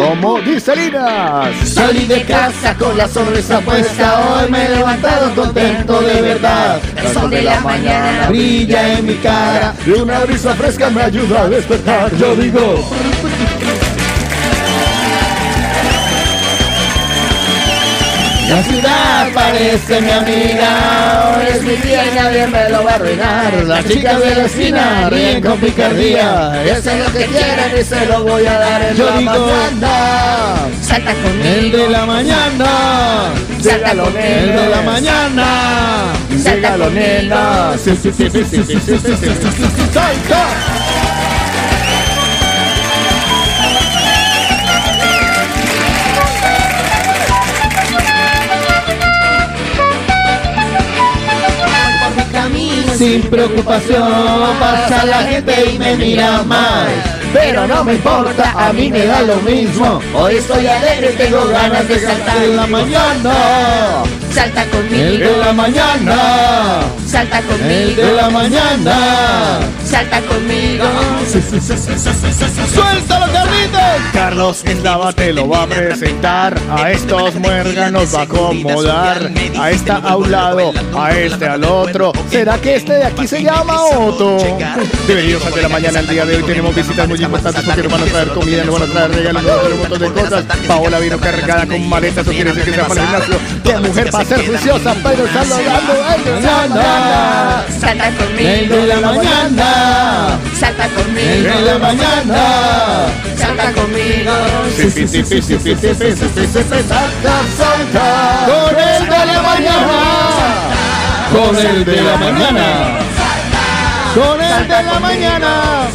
como dice Linas. Salí de casa con la sonrisa puesta, hoy me he levantado contento de verdad. El sol de la mañana brilla en mi cara Y una brisa fresca me ayuda a despertar. Yo digo, Aparece mi amiga, es mi día y nadie me lo va a arruinar. Las chicas de la esquina ríen con picardía, eso es lo que quieren y se lo voy a dar en Yo la digo, mañana. Salta con el de la mañana, salta con el de la mañana, salta con nena. Salta. Sin preocupación. Pasa la gente y me mira mal. Pero no me importa, a mí me da lo mismo. Hoy estoy alegre, tengo ganas de saltar En la mañana. Salta conmigo, de la mañana. Salta El conmigo, de la mañana. salta conmigo. ¡Suéltalo, Carlitos! Carlos Endava te lo va a presentar. A estos muérganos va a acomodar. A esta a un lado, a este al otro. ¿Será que este de aquí se llama Otto? Bienvenidos al de la mañana. El día de hoy tenemos visitas muy importantes porque nos van a traer comida, nos van a traer regalos, nos van a traer un montón de cosas. Paola vino cargada con maletas, eso quiere decir que se va para el gimnasio. ¡Qué mujer para ser juiciosa! Pero el de la mañana, salta conmigo de la mañana, salta conmigo de la mañana, salta conmigo. Salta, salta, con el de la mañana, con el de la mañana. Con el de la mañana.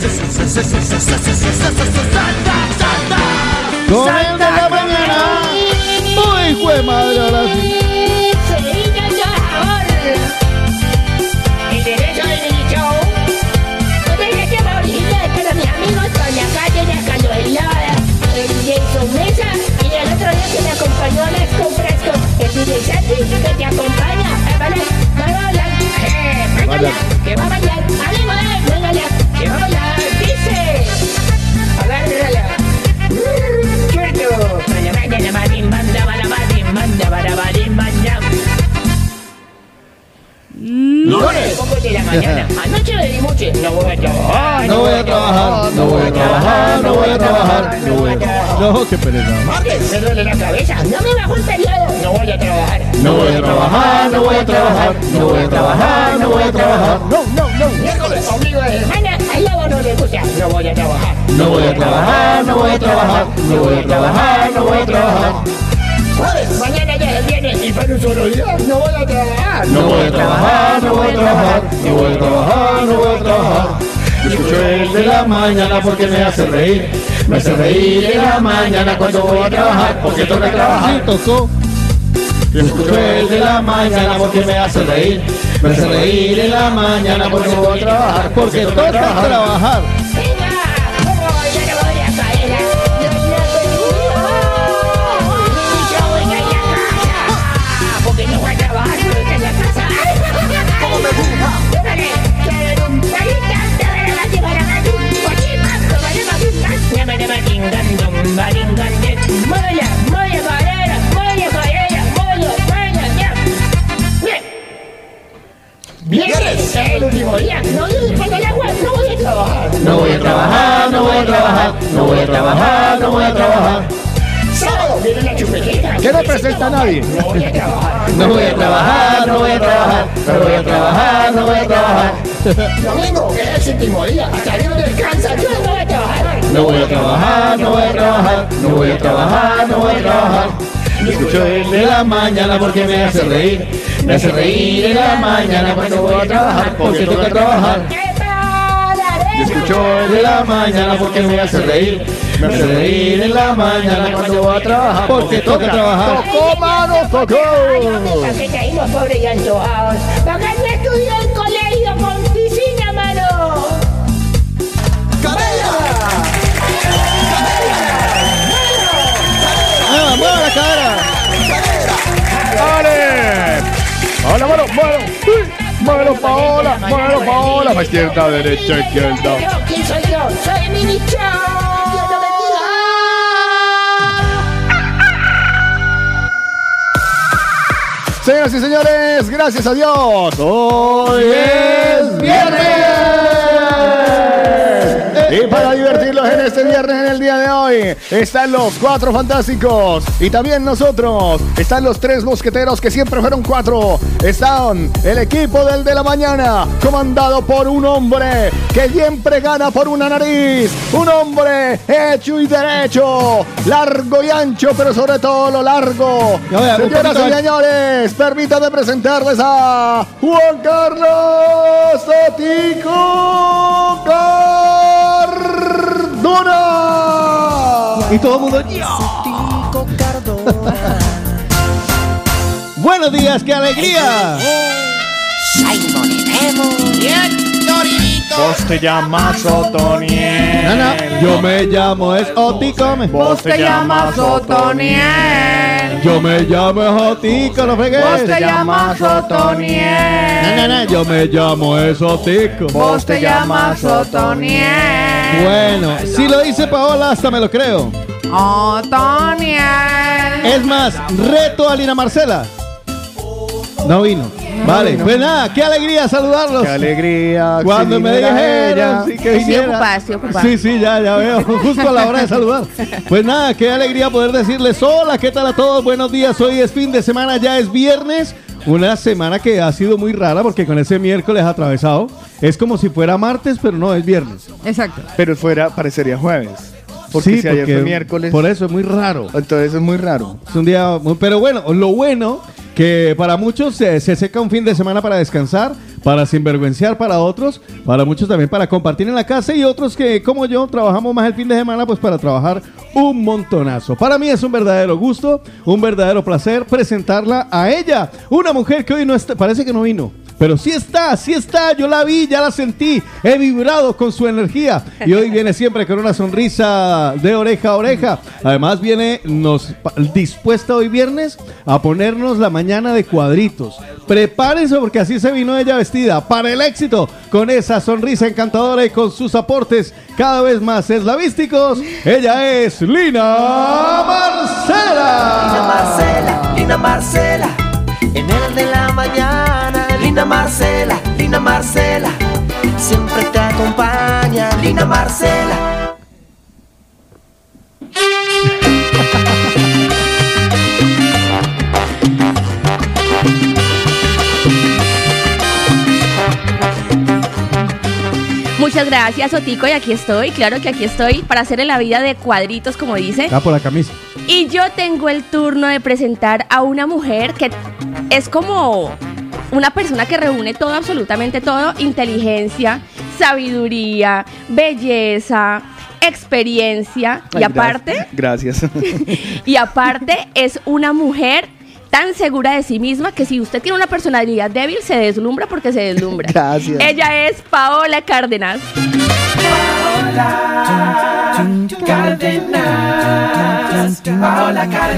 Con el de la mañana. Uy, madre, ahora sí. Que te acompaña. Vale, va a bailar. Eh, véngale, que va a bailar. Ánimo, eh, véngale, que va a bailar. Dice. Agárrala. Manda, manda, manda. Lunes, poco de la mañana. Anoche le di mucho. No voy a trabajar. No voy a trabajar, no voy a trabajar, no voy a trabajar, no voy a trabajar. No, qué pereza. Martes, me duele la cabeza. No me bajo el periodo. No voy a trabajar. No voy a trabajar, no voy a trabajar, no voy a trabajar, no voy a trabajar. No, no, no. Miércoles, ombligo de semana. Al lobo no le gusta. No voy a trabajar. No voy a trabajar, no voy a trabajar, no voy a trabajar, no voy a trabajar. Jueves, mañana y para un solo día. No voy a trabajar. No voy a trabajar, no voy a trabajar, no voy a trabajar, no voy a trabajar. Escucho el de la mañana porque me hace reír. Me hace reír en la mañana cuando voy a trabajar porque toca trabajar. tocó. Escucho el de la mañana porque me hace reír. Me hace reír en la mañana porque voy a trabajar porque toca trabajar. Viernes, el último día. No, agua no voy a trabajar. No voy a trabajar, no voy a trabajar, no voy a trabajar, no voy a trabajar. Sábado viene la chupetita. ¿Qué no presenta a nadie? No voy a trabajar. No voy a trabajar, no voy a trabajar, no voy a trabajar, no voy a trabajar. Domingo, que es el último día. Hasta Dios descansa. Yo no voy a trabajar. No voy a trabajar, no voy a trabajar, no voy a trabajar, no voy a trabajar. Escucho el de la mañana porque me hace reír. Me hace reír en la mañana cuando voy a trabajar porque toca trabajar. Yo escucho el de la mañana porque me hace reír. Me hace reír en la mañana cuando voy a trabajar. Porque toca trabajar. Tocó, mano, tocó. ¿Para qué caímos pobres y antojados? ¿Para qué no estudió cara. ¡Dale! ¡Hola, mano! ¡Mano! ¡Mano, Paola! ¡Mano, Paola! Pa' izquierda, derecha, izquierda. ¿Quién soy yo? Soy. Señoras y señores, gracias a Dios. Hoy. Y para divertirlos en este viernes, en el día de hoy, están los cuatro fantásticos. Y también nosotros. Están los tres mosqueteros que siempre fueron cuatro. Están el equipo del de la mañana, comandado por un hombre que siempre gana por una nariz. Un hombre hecho y derecho. Largo y ancho, pero sobre todo lo largo. Señoras y señores, permítanme presentarles a Juan Carlos Sotico Cardona. Y todo el mundo. Buenos días, qué alegría. Vos te llamas Otoniel. Nana, yo me llamo es Oticome. Vos te llamas Otoniel. Yo me llamo es Otico, no fregues. Vos te llamas Otoniel. Yo me llamo es Otico. Vos te llamas Otoniel. Bueno, si lo dice Paola, hasta me lo creo. Otoniel. Es más, reto a Lina Marcela. No vino. Vale, pues nada, qué alegría saludarlos. Qué alegría. Cuando si me dijeron ella. sí, que viniera. ocupada, estoy ocupada. Sí, sí, ya, ya veo. Justo a la hora de saludar. Pues nada, qué alegría poder decirles hola, ¿qué tal a todos? Buenos días, hoy es fin de semana, ya es viernes. Una semana que ha sido muy rara porque con ese miércoles atravesado es como si fuera martes, pero no, es viernes. Exacto. Pero fuera, parecería jueves. Porque Sí, si ayer porque fue miércoles. Por eso es muy raro. Entonces es muy raro. Es un día muy- pero bueno, lo bueno que para muchos se, se seca un fin de semana para descansar, para sinvergüenciar para otros, para muchos también para compartir en la casa y otros que como yo trabajamos más el fin de semana pues para trabajar un montonazo. Para mí es un verdadero gusto, un verdadero placer presentarla a ella, una mujer que hoy no está, parece que no vino. Pero sí está, sí está, yo la vi, ya la sentí, he vibrado con su energía y hoy viene siempre con una sonrisa de oreja a oreja. Además viene nos dispuesta hoy viernes a ponernos la mañana de cuadritos. Prepárense porque así se vino ella vestida para el éxito con esa sonrisa encantadora y con sus aportes cada vez más eslavísticos. Ella es Lina Marcela. Marcela, Lina Marcela, en el de la mañana, Lina Marcela, Lina Marcela, siempre te acompaña, Lina Marcela. Muchas gracias, Otico, y aquí estoy. Claro que aquí estoy para hacer en la vida de cuadritos, como dice. Ah, por la camisa. Y yo tengo el turno de presentar a una mujer que es como una persona que reúne todo, absolutamente todo, inteligencia, sabiduría, belleza, experiencia y Ay, aparte, Gracias. y aparte es una mujer tan segura de sí misma que si usted tiene una personalidad débil se deslumbra porque se deslumbra. Gracias. Ella es Paola Cárdenas.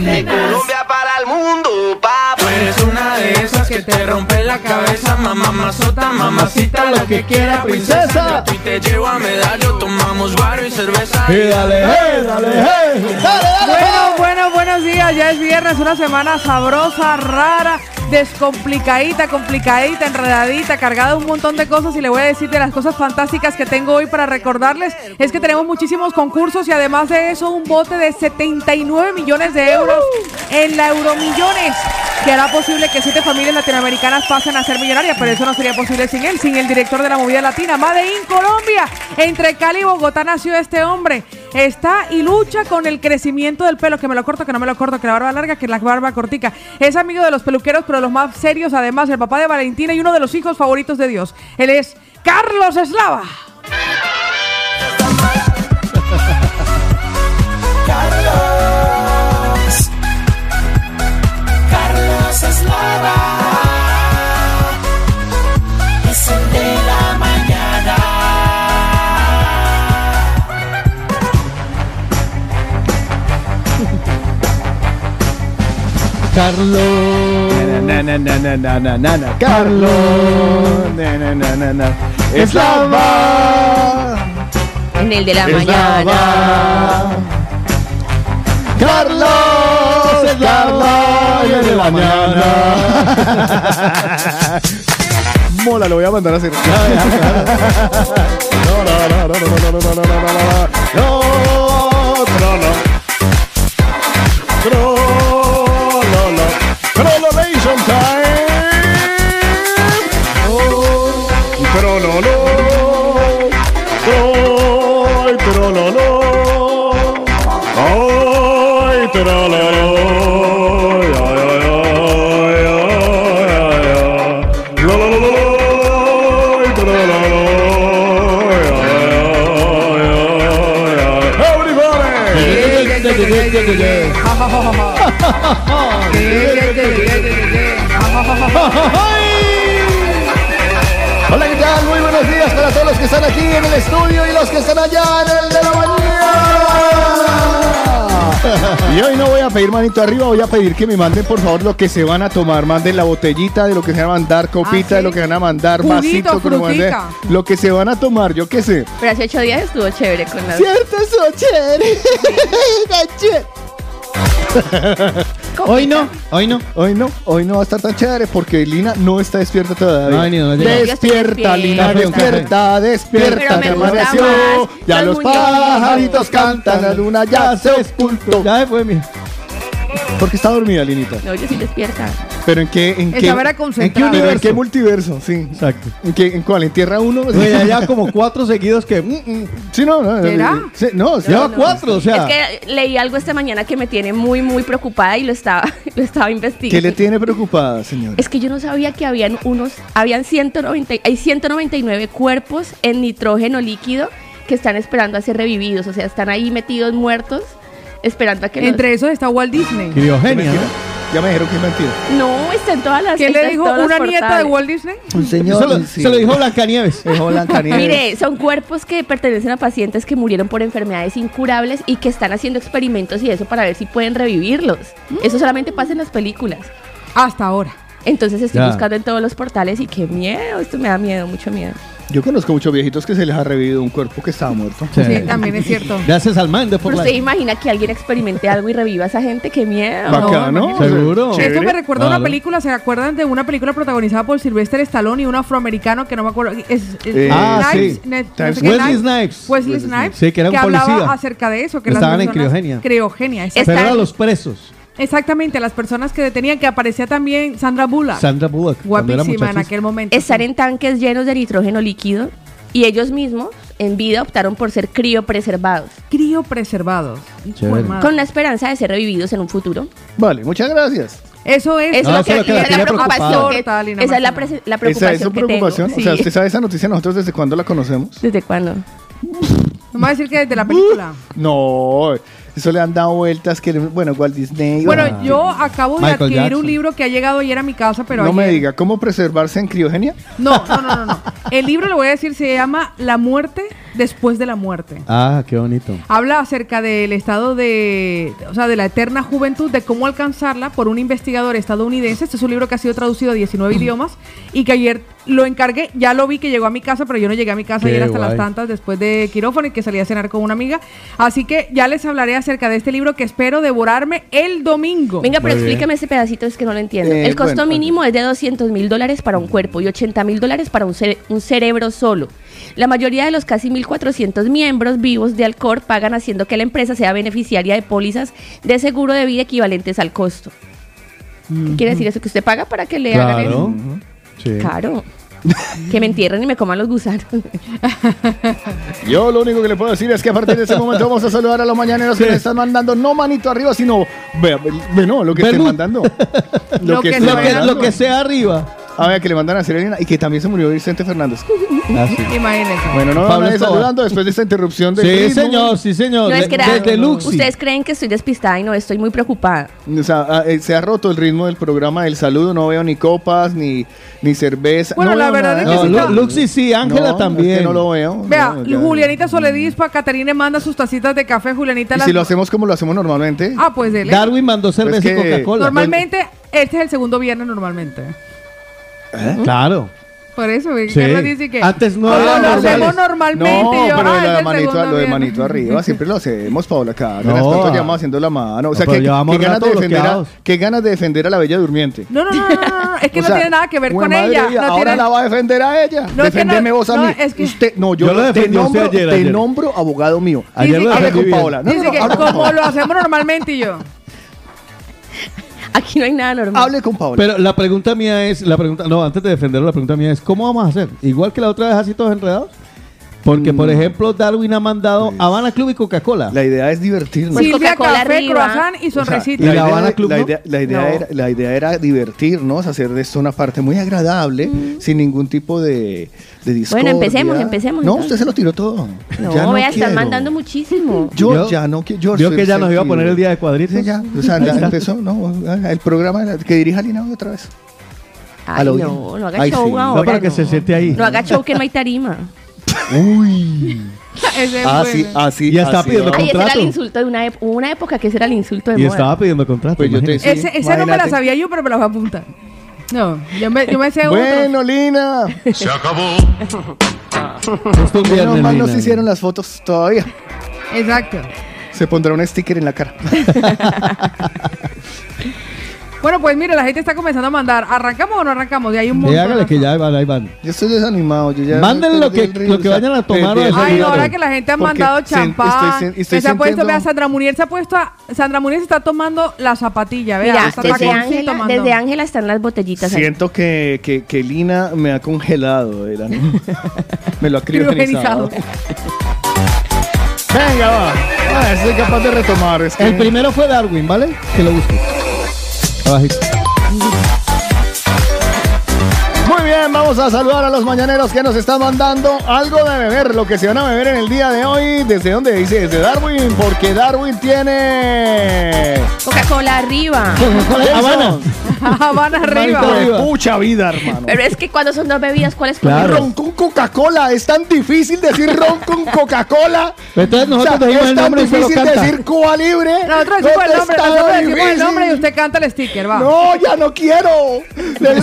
De Colombia para el mundo, papá. Eres una de esas que te rompe la cabeza, mamá mazota, mamacita, lo que quiera, princesa. Y te llevo a medallo, tomamos guaro y cerveza. Y dale, hey, dale, hey. Dale, dale, Bueno, bueno, buenos días. Ya es viernes, una semana sabrosa, rara, descomplicadita, complicadita, enredadita, cargada de un montón de cosas. Y le voy a decir de las cosas fantásticas que tengo hoy para recordarles es que tenemos muchísimos concursos y además de eso un bote de 79 millones de euros en la Euromillones que hará posible que siete familias latinoamericanas pasen a ser millonarias, pero eso no sería posible sin él, sin el director de la movida latina, Made in Colombia. Entre Cali y Bogotá nació este hombre. Está y lucha con el crecimiento del pelo, que me lo corto, que no me lo corto, que la barba larga, que la barba cortica. Es amigo de los peluqueros, pero de los más serios, además el papá de Valentina y uno de los hijos favoritos de Dios. Él es Carlos Eslava. Carlos, Carlos Eslava. Na, na, na, na, na, na, Carlos. Na, na, na, na, na. Eslava. En el de la mañana. Carlos. Eslava. Y el de la mañana. Mola, lo voy a mandar a hacer. No, no, no, no, no, no, no, no, no, no, no, no, no, no, Prolongation time. Oh, prololo, oh, prololo, oh, prololo. Everybody! Yeah, yeah, yeah, yeah, yeah, yeah. Ha ha ha ha ha. Están aquí en el estudio y los que están allá en el de la mañana. Y hoy no voy a pedir manito arriba, voy a pedir que me manden por favor lo que se van a tomar. Manden la botellita de lo que se van a mandar, copita ¿sí? de lo que van a mandar, Juguito, vasito, me manden, lo que se van a tomar, yo qué sé. Pero hace ocho días estuvo chévere con las Cierto, eso, chévere. Hoy no, hoy no. Hoy no, hoy no va a estar tan chévere porque Lina no está despierta todavía. No, ni no, no, ya. despierta, Lina, despierta. despierta, despierta, Pero me que gusta amaneció. más Ya los los pajaritos cantan, la luna ya se ocultó. Ya se fue, mi. Porque está dormida, Linita. No, yo sí despierta. Pero en qué, en qué, en qué universo? ¿En qué multiverso? Sí. Exacto. ¿En, qué, ¿En cuál? ¿En Tierra 1? Oye, ya como cuatro seguidos que. mm, mm. Sí, no, no. ¿Será? Sí, no. Lleva cuatro, o sea. Es que leí algo esta mañana que me tiene muy, muy preocupada y lo estaba, lo estaba investigando. ¿Qué le tiene preocupada, señor? Es que yo no sabía que habían unos, habían 190, hay 199 cuerpos en nitrógeno líquido que están esperando a ser revividos, o sea, están ahí metidos muertos, esperando a que los- Entre esos está Walt Disney. Criogenia. Mentira. Ya me dijeron que es mentira. No, está en todas las ¿Qué está le en dijo todos los una nieta de portales. Walt Disney? Un Se lo, se lo dijo Blancanieves. Dijo Blancanieves. Mire, son cuerpos que pertenecen a pacientes que murieron por enfermedades incurables y que están haciendo experimentos y eso para ver si pueden revivirlos. Eso solamente pasa en las películas. Hasta ahora. Entonces estoy Ya. buscando en todos los portales y qué miedo, esto me da miedo, mucho miedo. Yo conozco muchos viejitos que se les ha revivido un cuerpo que estaba muerto. Sí. Sí, también es cierto. Gracias al man de por Pero la. usted imagina que alguien experimente algo y reviva a esa gente, qué miedo. Bacano. no, Seguro. Chévere. Esto me recuerda a una película, ¿se acuerdan de una película protagonizada por Sylvester Stallone y un afroamericano que no me acuerdo? Es, es- Eh, Ah, Snipes, sí. ne- no Times sé qué, Wesley Snipes. Snipes. Wesley Snipes. Sí, que era un hablaba policía. acerca de eso. Que Estaban las en criogenia. Criogenia, exacto. Pero eran los presos. Exactamente, las personas que detenían, que aparecía también Sandra Bullock. Sandra Bullock. guapísima en aquel momento. Estar en tanques llenos de nitrógeno líquido y ellos mismos en vida optaron por ser criopreservados, Criopreservados. Con la esperanza de ser revividos en un futuro. Vale, muchas gracias. Eso es. Eso No, es lo que, que la esa es la preocupación. que- esa es la, la ¿Esa preocupación es su que preocupación? tengo. O sea, Sí. ¿usted sabe esa noticia nosotros desde cuándo la conocemos? ¿Desde cuándo? No me va a decir que desde la película. No, eso le han dado vueltas que, bueno, Walt Disney. Bueno, ah, yo acabo de Michael adquirir Jackson. un libro que ha llegado ayer a mi casa, pero no me diga, ¿cómo preservarse en criogenia? No, no, no, no, no. El libro, le voy a decir, se llama La muerte después de la muerte. Ah, qué bonito. Habla acerca del estado de, o sea, de la eterna juventud, de cómo alcanzarla por un investigador estadounidense. Este es un libro que ha sido traducido a 19 idiomas y que ayer lo encargué, ya lo vi que llegó a mi casa, pero yo no llegué a mi casa Qué ayer hasta las tantas después de quirófano y que salí a cenar con una amiga. Así que ya les hablaré acerca de este libro que espero devorarme el domingo. Venga, pero Muy bien. explícame ese pedacito, es que no lo entiendo. Eh, el costo bueno, mínimo es de 200 mil dólares para un cuerpo y 80 mil dólares para un, cere- un cerebro solo. La mayoría de los casi 1.400 miembros vivos de Alcor pagan haciendo que la empresa sea beneficiaria de pólizas de seguro de vida equivalentes al costo. ¿Qué quiere decir eso? ¿Que usted paga para que le hagan Claro. eso? Sí. Claro. que me entierren y me coman los gusanos. Yo lo único que le puedo decir es que a partir de ese momento vamos a saludar a los mañaneros que Sí. me están mandando no manito arriba, sino ve, ve, no, lo que estén mandando. Lo que Lo que, mandando. lo que sea arriba. A ver, que le mandan a Serena y que también se murió Vicente Fernández. Ah, sí. Imagínense. Bueno, no Pablo van a ir Escobar. saludando después de esta interrupción de Sí, señor, sí, señor. No es que Desde Luxi. Ustedes creen que estoy despistada y no, estoy muy preocupada. O sea, ah, eh, se ha roto el ritmo del programa del saludo, no veo ni copas, ni, ni cerveza. Bueno, no la verdad nada. es que No, sí Lu- Luxi sí, Ángela No, también. es que no lo veo. Vea. Julianita Soledispa, Caterine manda sus tacitas de café, Julianita ¿Y las... si lo hacemos como lo hacemos normalmente? Ah, pues dele. Darwin mandó cerveza Pues que- y Coca-Cola. Normalmente, este es el segundo viernes normalmente. Claro. Por eso, güey, Sí. Carlos dice que... Antes no Ah, era lo normales. hacemos normalmente. No, y yo, pero ah, lo es de, el manito, segundo lo de manito arriba siempre lo hacemos, Paula Cárdenas. No. Tanto llamamos haciendo la mano. O sea, No, pero que, llevamos que ganas de rato defender a, bloqueados. ganas de defender a la bella durmiente. No, no, no, no, no, no, es que O no sea, tiene nada que ver güey, con madre ella. mía, No ahora tiene... la va a defender a ella. No, es que no- Deféndeme vos a no, mí. es que- Usted, no, yo, Yo lo te, defendí a usted nombro, ayer, te ayer. nombro abogado mío. Ayer lo Dice- Hable defendí con bien. Paola. No, no, Dice no, que hable con como Paola. lo hacemos normalmente y yo. Aquí no hay nada normal. Hable con Paola. Pero la pregunta mía es, la pregunta, no, antes de defenderlo, la pregunta mía es, ¿cómo vamos a hacer? Igual que la otra vez así todos enredados. Porque, por ejemplo, Darwin ha mandado Habana Club y Coca-Cola. la idea es divertirnos. Pues Silvia, Coca-Cola café, arriba. croissant y O sea, sonrisita. ¿Y la idea- Habana Club la no? idea, la, idea No. era, la idea era divertirnos, hacer de esto una parte muy agradable, sin ningún tipo de, de discordia. empecemos, empecemos, No, entonces. usted se lo tiró todo. No, Ya vea, están quiero. mandando muchísimo. Yo, Yo- ya no quiero. Vio que ya nos iba a poner el día de cuadritos. Sí, ya. O sea, ya empezó, ¿no? El programa que dirija Lina hoy otra vez. Ay, no, no haga Ay, show sí. ahora. No, para que no. se siente ahí. No haga show que no hay tarima. Uy. Ese es Así, bueno. así. Y está así, pidiendo ¿no? Ay, ese era contrato. el insulto de una. Hubo una época que ese era el insulto de Y moda. estaba pidiendo contrato. Pues yo te- imagínate. Sí, Ese, esa no me la imagínate. sabía yo, pero me la voy a apuntar. No, yo me, yo me sé. Bueno, Lina. Se acabó. Justo un viernes, Menos mal no Lina. se hicieron las fotos todavía. Exacto. Se pondrá un sticker en la cara. Bueno, pues mire, la gente está comenzando a mandar. ¿Arrancamos o no arrancamos? Y hay un montón. hágale que ya ahí van, ahí van. Yo estoy desanimado. Yo ya Mándenle lo que- lo que o sea, vayan a tomar Ay, no, ahora que la gente ha mandado champán. estoy que estoy se ha puesto, vea, Sandra Munier se ha puesto, a- Sandra Munier se está tomando la zapatilla, vea. Mira, está desde Ángela, desde Ángela están las botellitas. Siento que, que, que Lina me ha congelado. el ánimo. me lo ha criogenizado. Venga, va. Ah, soy capaz de retomar. Es que... El primero fue Darwin, ¿vale? Que lo busque. Abajito. Muy bien, vamos a saludar a los mañaneros que nos están mandando algo de beber, lo que se van a beber en el día de hoy. ¿Desde dónde dice? Desde Darwin, porque Darwin tiene... Coca-Cola arriba. Habana. Habana arriba. Mucha vida, hermano. Pero es que cuando son dos bebidas, ¿cuál es Claro. Ron con Coca-Cola, es tan difícil decir ron con Coca-Cola. Entonces nosotros O sea, decimos es el tan nombre y usted lo difícil canta. decir Cuba Libre. Nosotros decimos el ¿Dónde nombre, nosotros decimos el nombre y difícil? usted canta el sticker, va. No, ya no quiero.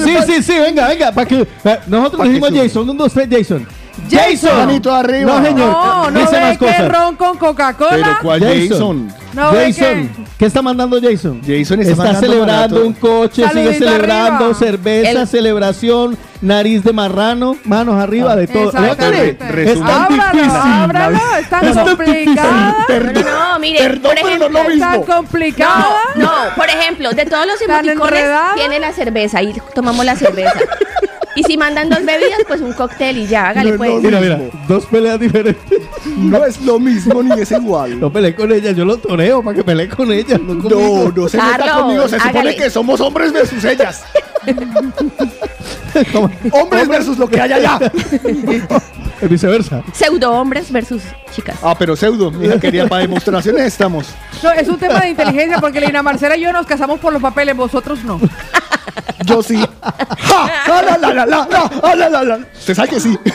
Sí, sí, sí, venga, venga. Para que, eh, nosotros decimos. Jason. Un, dos, tres, Jason. Jason. Manito arriba. No, señor. No, no Dice ve más que cosas. ron con Coca-Cola. Pero ¿cuál Jason. Jason? No ve Jason, que... ¿qué está mandando Jason? Jason está mandando celebrando barato. un coche, sigue Saludito celebrando arriba. cerveza, El- celebración, nariz de marrano, manos arriba de todo. Exactamente. Es tan Ábralo, difícil. ábralo, es tan Es tan complicada. No, no, no, mire, Perdón, por pero no ejemplo, es lo Es tan mismo. complicada. No, por ejemplo, de todos los Tan emoticones enredada. tiene la cerveza y tomamos la cerveza. Y si mandan dos bebidas, pues un cóctel y ya, hágale No, pues. no, Mira, mira, dos peleas diferentes. No es lo mismo ni es igual. No peleé con ella, yo lo toreo para que pelee con ella. No, No, se meta Carlos, conmigo. Se supone hágale. que somos hombres versus ellas. Hombres versus lo que hay allá. Es viceversa. Pseudo hombres versus chicas. Ah, pero pseudo. Mira, quería para demostraciones estamos. No, es un tema de inteligencia porque Lina Marcela y yo nos casamos por los papeles, vosotros no. Yo sí. ¡Ja! ¡Ah, la, la, la, la, la, ah, la, la, la! Usted sabe que sí.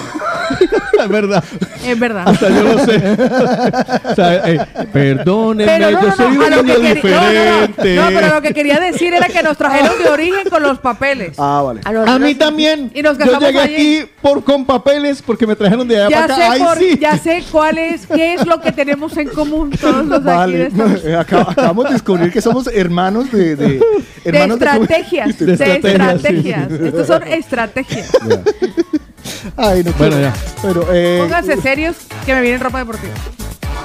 Es verdad. Es verdad. Hasta yo lo sé. o sea, eh, perdónenme, Pero no, yo no, soy no, un niño que quería, no, no, no, diferente. no, pero lo que quería decir era que nos trajeron de origen con los papeles. Ah, vale. A mí también. Y nos yo llegué allí. aquí por con papeles porque me trajeron de allá Ya para sé, acá. Ay, por- sí. ya sé cuál es, qué es lo que tenemos en común todos los de aquí de, Vale. acabamos de descubrir que somos hermanos de. de de hermanos estrategias, De de estrategias, estrategias. Estos son estrategias. Ay, no Bueno, ya. Pero, eh, Pónganse serios que me vienen ropa deportiva.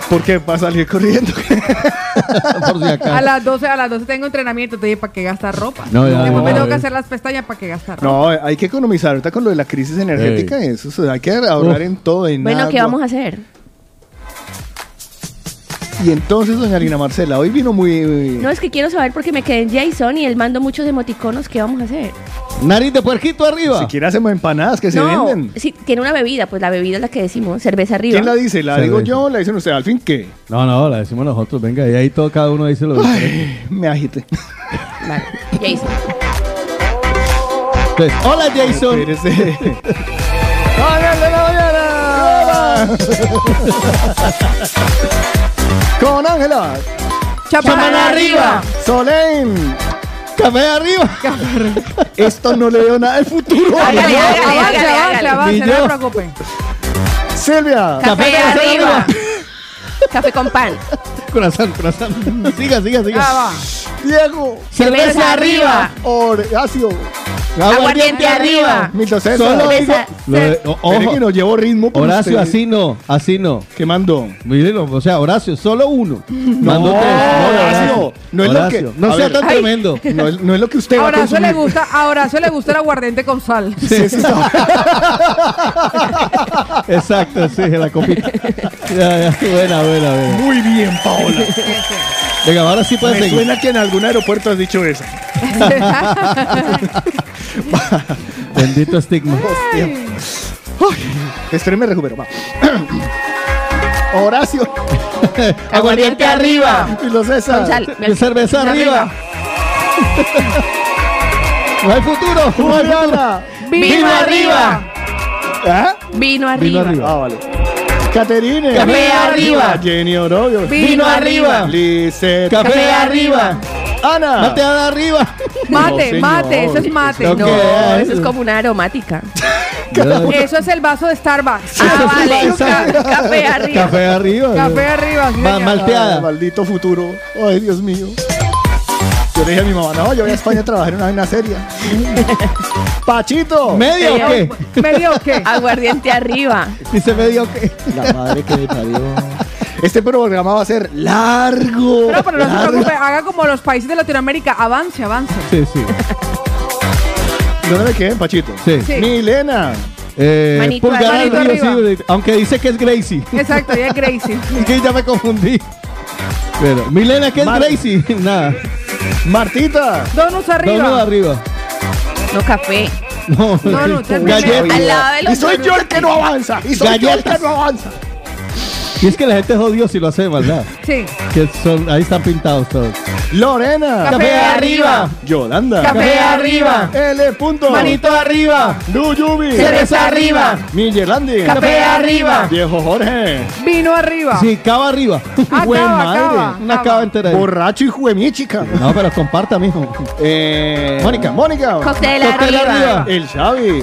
¿por qué? ¿Para salir corriendo? Por si acaso. A las 12, a las 12 tengo entrenamiento, entonces ¿para qué gastar ropa? No, ya, Después ya, me tengo que hacer las pestañas para qué gastar ropa. No, hay que economizar. Ahorita con lo de la crisis energética, eso, o sea, hay que ahorrar Uf. en todo. En Bueno, ¿qué vamos a hacer? Y entonces, doña Lina Marcela, hoy vino muy... No, es que quiero saber porque me quedé en Jason y él mandó muchos emoticonos. ¿Qué vamos a hacer? Nariz de puerquito arriba. Si quiere hacemos empanadas que se venden. sí, tiene una bebida, pues la bebida es la que decimos, cerveza arriba. ¿Quién la dice? ¿La Cerveza. digo yo o la dicen ustedes? ¿Al fin qué? No, no, la decimos nosotros. Venga, y ahí todo, cada uno dice lo que Ay, me agité. Vale, Jason. Entonces, hola Jason. Espérese. ¡Hola de la mañana! Con Ángela, Chapana arriba. Solén. Café arriba. Esto no le veo nada del futuro. Hágale, hágale, Avance, hágale, avance, hágale. avance, Ni no se preocupen. Silvia. Café Café arriba. Café con pan. Corazón, corazón. Siga, siga, siga. Ah, va. Diego. Cerveza arriba. Horacio. Aguardiente arriba. Solo digo. Cerveza. Lo de- o- Espere que ojo, no llevo ritmo. Horacio, usted. así no, así no. ¿Qué mandó? Mírenlo, o sea, Horacio, solo uno. Mandó No, tres. Horacio, no es lo Horacio, que- No a sea ver. tan Ay. tremendo. No, es- no es lo que usted va A a Horacio le consumir. gusta, a Horacio le gusta el aguardiente con sal. Sí, sí, está- Exacto, sí, la copita. ya, ya, buena, buena, buena. Muy bien, Paola. Venga, ahora sí puedes Me seguir. suena que en algún aeropuerto has dicho eso. Bendito estigma. Ay, espere, me recupero. va. Horacio. Aguardiente arriba. Y los César. Sal. Y cerveza arriba. No hay futuro. No hay. Vino arriba. Vino Vino arriba. arriba. Ah, vale. Caterine. Café arriba. Jenny Orobio. Vino arriba. Lizeth. Café arriba. Ana. Mateada arriba. Mate, No, mate, eso es mate. No, ¿Qué eso es como una aromática. Eso es el vaso de Starbucks. Ah, vale. Café arriba. Café arriba. Café arriba. malteada. Ay, maldito futuro. Ay, Dios mío. Yo le dije a mi mamá, no, yo voy a España a trabajar en una vaina seria. Pachito. ¿Medio o qué? ¿Medio o qué? Aguardiente arriba. Dice medio o qué. La madre que me parió. Este programa va a ser largo. No, pero no se preocupe, haga como los países de Latinoamérica, avance, avance. Sí, sí. ¿Dónde me quedé, Pachito? Sí. Sí. Milena. Eh, Manito pulgar arriba. sí, aunque dice que es Gracie. Exacto, ya es Gracie. Es que ya me confundí. Pero, Milena, ¿qué es Mar- Gracie? Nada. Martita. Donuts arriba. Dono arriba. No, café. No, No, no, termine. Galleta. Al lado de los Y soy yo el que no avanza. Y soy yo el que no avanza. Y es que la gente es odio si lo hace de maldad. Sí. Que son, ahí están pintados todos. Lorena. Café arriba. Yolanda. Café arriba. L. Punto. Manito arriba. Nuyubi. Cerveza arriba. Miguelandi. Café arriba. Viejo Jorge. Vino arriba. Sí, cava arriba. Ah, Buen cava, madre. cava, Una cava. cava entera ahí. Borracho y juemichica. No, pero comparta, mijo. Eh, Mónica. Mónica. Cóctel Cóctel arriba. arriba. El Xavi.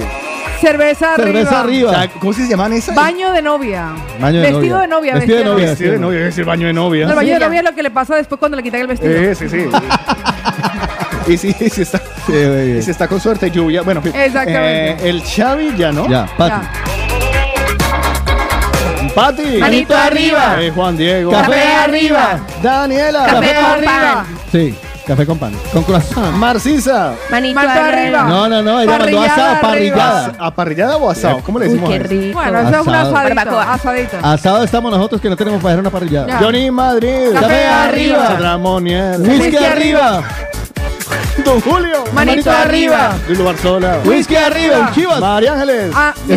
Cerveza arriba. Cerveza O arriba. sea, ¿Cómo se llaman esas? Baño de novia. Baño de vestido novia. de novia. Vestido de novia. Vestido de novia, es el baño de novia. No, el baño de novia es lo que le pasa después cuando le quitan el vestido. Eh, sí, sí. y sí, sí está, Sí, muy bien. y si está con suerte, lluvia. Bueno, en fin. Exactamente. Eh, el Xavi ya, ¿no? Ya, Pati. Ya. Pati. Manito arriba. Eh, Juan Diego. Café arriba. Daniela. Café con arriba. Sí, café con pan. Con corazón. Marcisa. Manito arriba. arriba. No, no, no. Ella mandó Parrillada asado, arriba. parrillada. ¿Aparrillada o asado? ¿Cómo le Uy, decimos qué a eso? rico. Bueno, eso es una Asado. Barbacoa. Asado estamos nosotros que no tenemos para hacer una parrillada. Ya. Johnny Madrid. Café arriba. Sandra Monier. Whisky arriba. Don Julio. Manito arriba. Lilo Barzola. Whisky arriba. Chivas. María Ángeles. Ah, Starbucks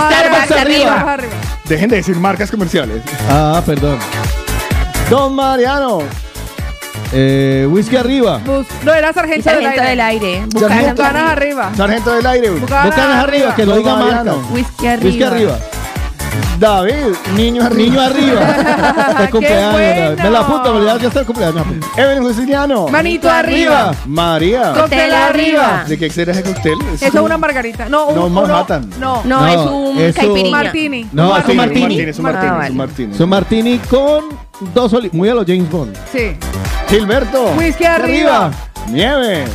madre, arriba. Starbucks arriba. Dejen de decir marcas comerciales. Ah, perdón. Don Mariano. Eh, whisky arriba. Bus- No, era sargento, del Sargento aire. del aire. Sargento. Bucanas arriba. Sargento del aire. Bucanas Bocanas arriba, que lo diga Mariano. marca. Whisky arriba. Whisky arriba. David. Niño arriba. Niño arriba. Qué Es cumpleaños. bueno. Me la apunto, pero ya ya está el cumpleaños. Evelyn Justiniano. Manito arriba. María. Cóctel arriba. ¿De qué será ese cóctel? Eso es una margarita. No, un, No, uno- Manhattan. No, No, No, es un es caipirinha. Martini. No, es un martini. Es un Ah, martini. vale. Es un martini. Son martini con dos oli Muy a los James Bond. Sí. Gilberto. Whisky arriba. Nieve.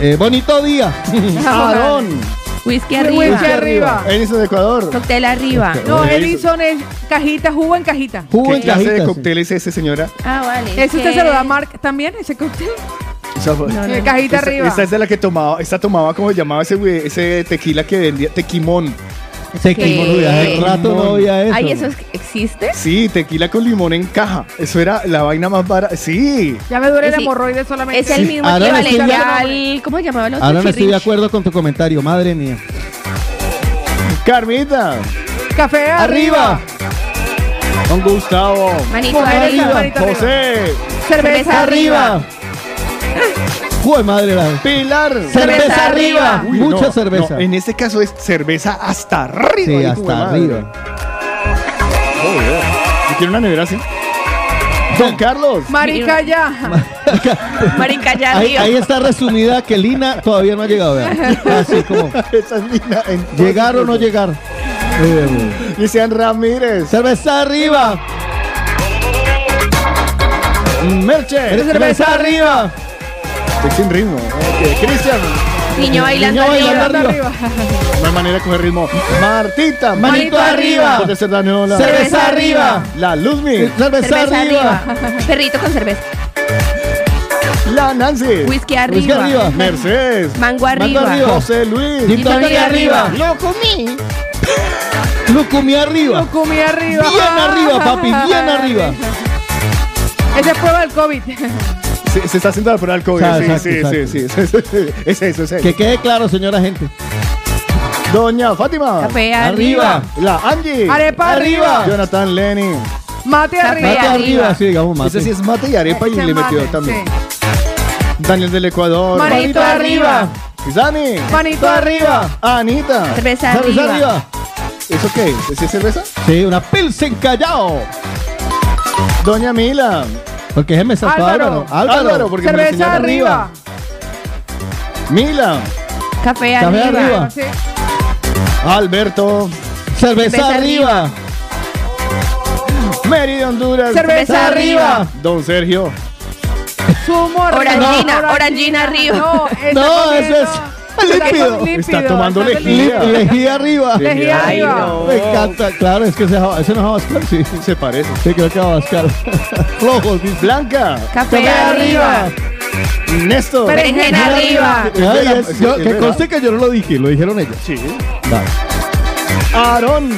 Eh, bonito día. Aarón. Whisky Whisky arriba. arriba. Edison de Ecuador. Cóctel arriba. No, Edison. Es cajita, jugo en cajita. Jugo ¿Qué en clase de cajitas. cóctel es ese, señora? Ah, vale. ¿Ese usted se lo da a Mark también, ese cóctel? Esa fue- No, no. Eh, Cajita arriba. esta es de la que tomaba, esta tomaba, ¿cómo se llamaba ese, güey? ese tequila que vendía? Tequimón. Se ¿Qué? quemó, hace rato no había eso. Ay, eso es existe? Sí, tequila con limón en caja. Eso era la vaina más barata. Sí. Ya me duele el hemorroide solamente. Es el mismo Ahora no estoy equivalente al... ¿Cómo se llamaba el otro? Ahora no estoy de acuerdo con tu comentario, madre mía. Carmita. Café arriba. Don Gustavo. Manito Con arriba. derecha, manito arriba. José. Cerveza Arriba. Joder, madre la. Pilar. Cerveza arriba. Uy, Mucha no, cerveza. no, en este caso es cerveza hasta arriba. Sí, hasta madre. arriba. Quiero una nevera así. Don Carlos. Marica ya. Marica ya Ahí, está resumida que Lina todavía no ha llegado. vean. Así como Esa es Lina en- llegar o no llegar. Eh, Cristian Ramírez. Cerveza arriba. Merche. Cerveza arriba. Estoy sin ritmo. Ok, Cristian. Niño bailando Niño arriba. arriba. hay manera de coger ritmo. Martita. Manito arriba. Puede ser Daniela. Cerveza arriba. La Luzmi. Cerveza Cerveza arriba. arriba. Perrito con cerveza. La Nancy. Whisky Whisky arriba. arriba. Mercedes. Mango Mango arriba. José Luis. Gin tonic arriba. Lo comí. Lo comí arriba. Comí arriba. Bien arriba, papi, bien arriba. Esa es prueba del COVID. Se, se está haciendo la prueba del COVID. Sí, exacto, sí, sí, exacto. sí, sí, Es eso, es eso. Que quede claro, señora gente. Doña Fátima. Café Arriba. arriba. La Angie. Arepa arriba. Jonathan Lenny. Mate arriba. Mate arriba. sí, digamos mate. Ese sí es mate y arepa y le mate, metió también. sí. Daniel del Ecuador. Manito arriba. Dani. Manito arriba. Anita. Cerveza Cerveza arriba. arriba. ¿Eso qué es? ¿Sí es cerveza? Sí, una pilsen callao. Doña Mila. Porque ese me saltó Álvaro. Álvaro. Álvaro, porque me lo Cerveza enseñaron arriba. Mila. Café Café arriba. arriba. Sí. Alberto. Cerveza Cerveza arriba. Mary de Honduras. Cerveza arriba. Don Sergio. Arriba. Orangina, No, orangina arriba. No, eso es lípido. Está tomando lejía. Lejía arriba. Lejía Ay, arriba. no. Me encanta. Claro, es que ese, ese no es Abascal, sí. Se parece. Sí, creo que Abascal. Flojos. Blanca. Café arriba. Néstor. Berenjena arriba. Ay, es- yo- Es que conste que yo no lo dije, lo dijeron ellos. Sí. Va. Aarón.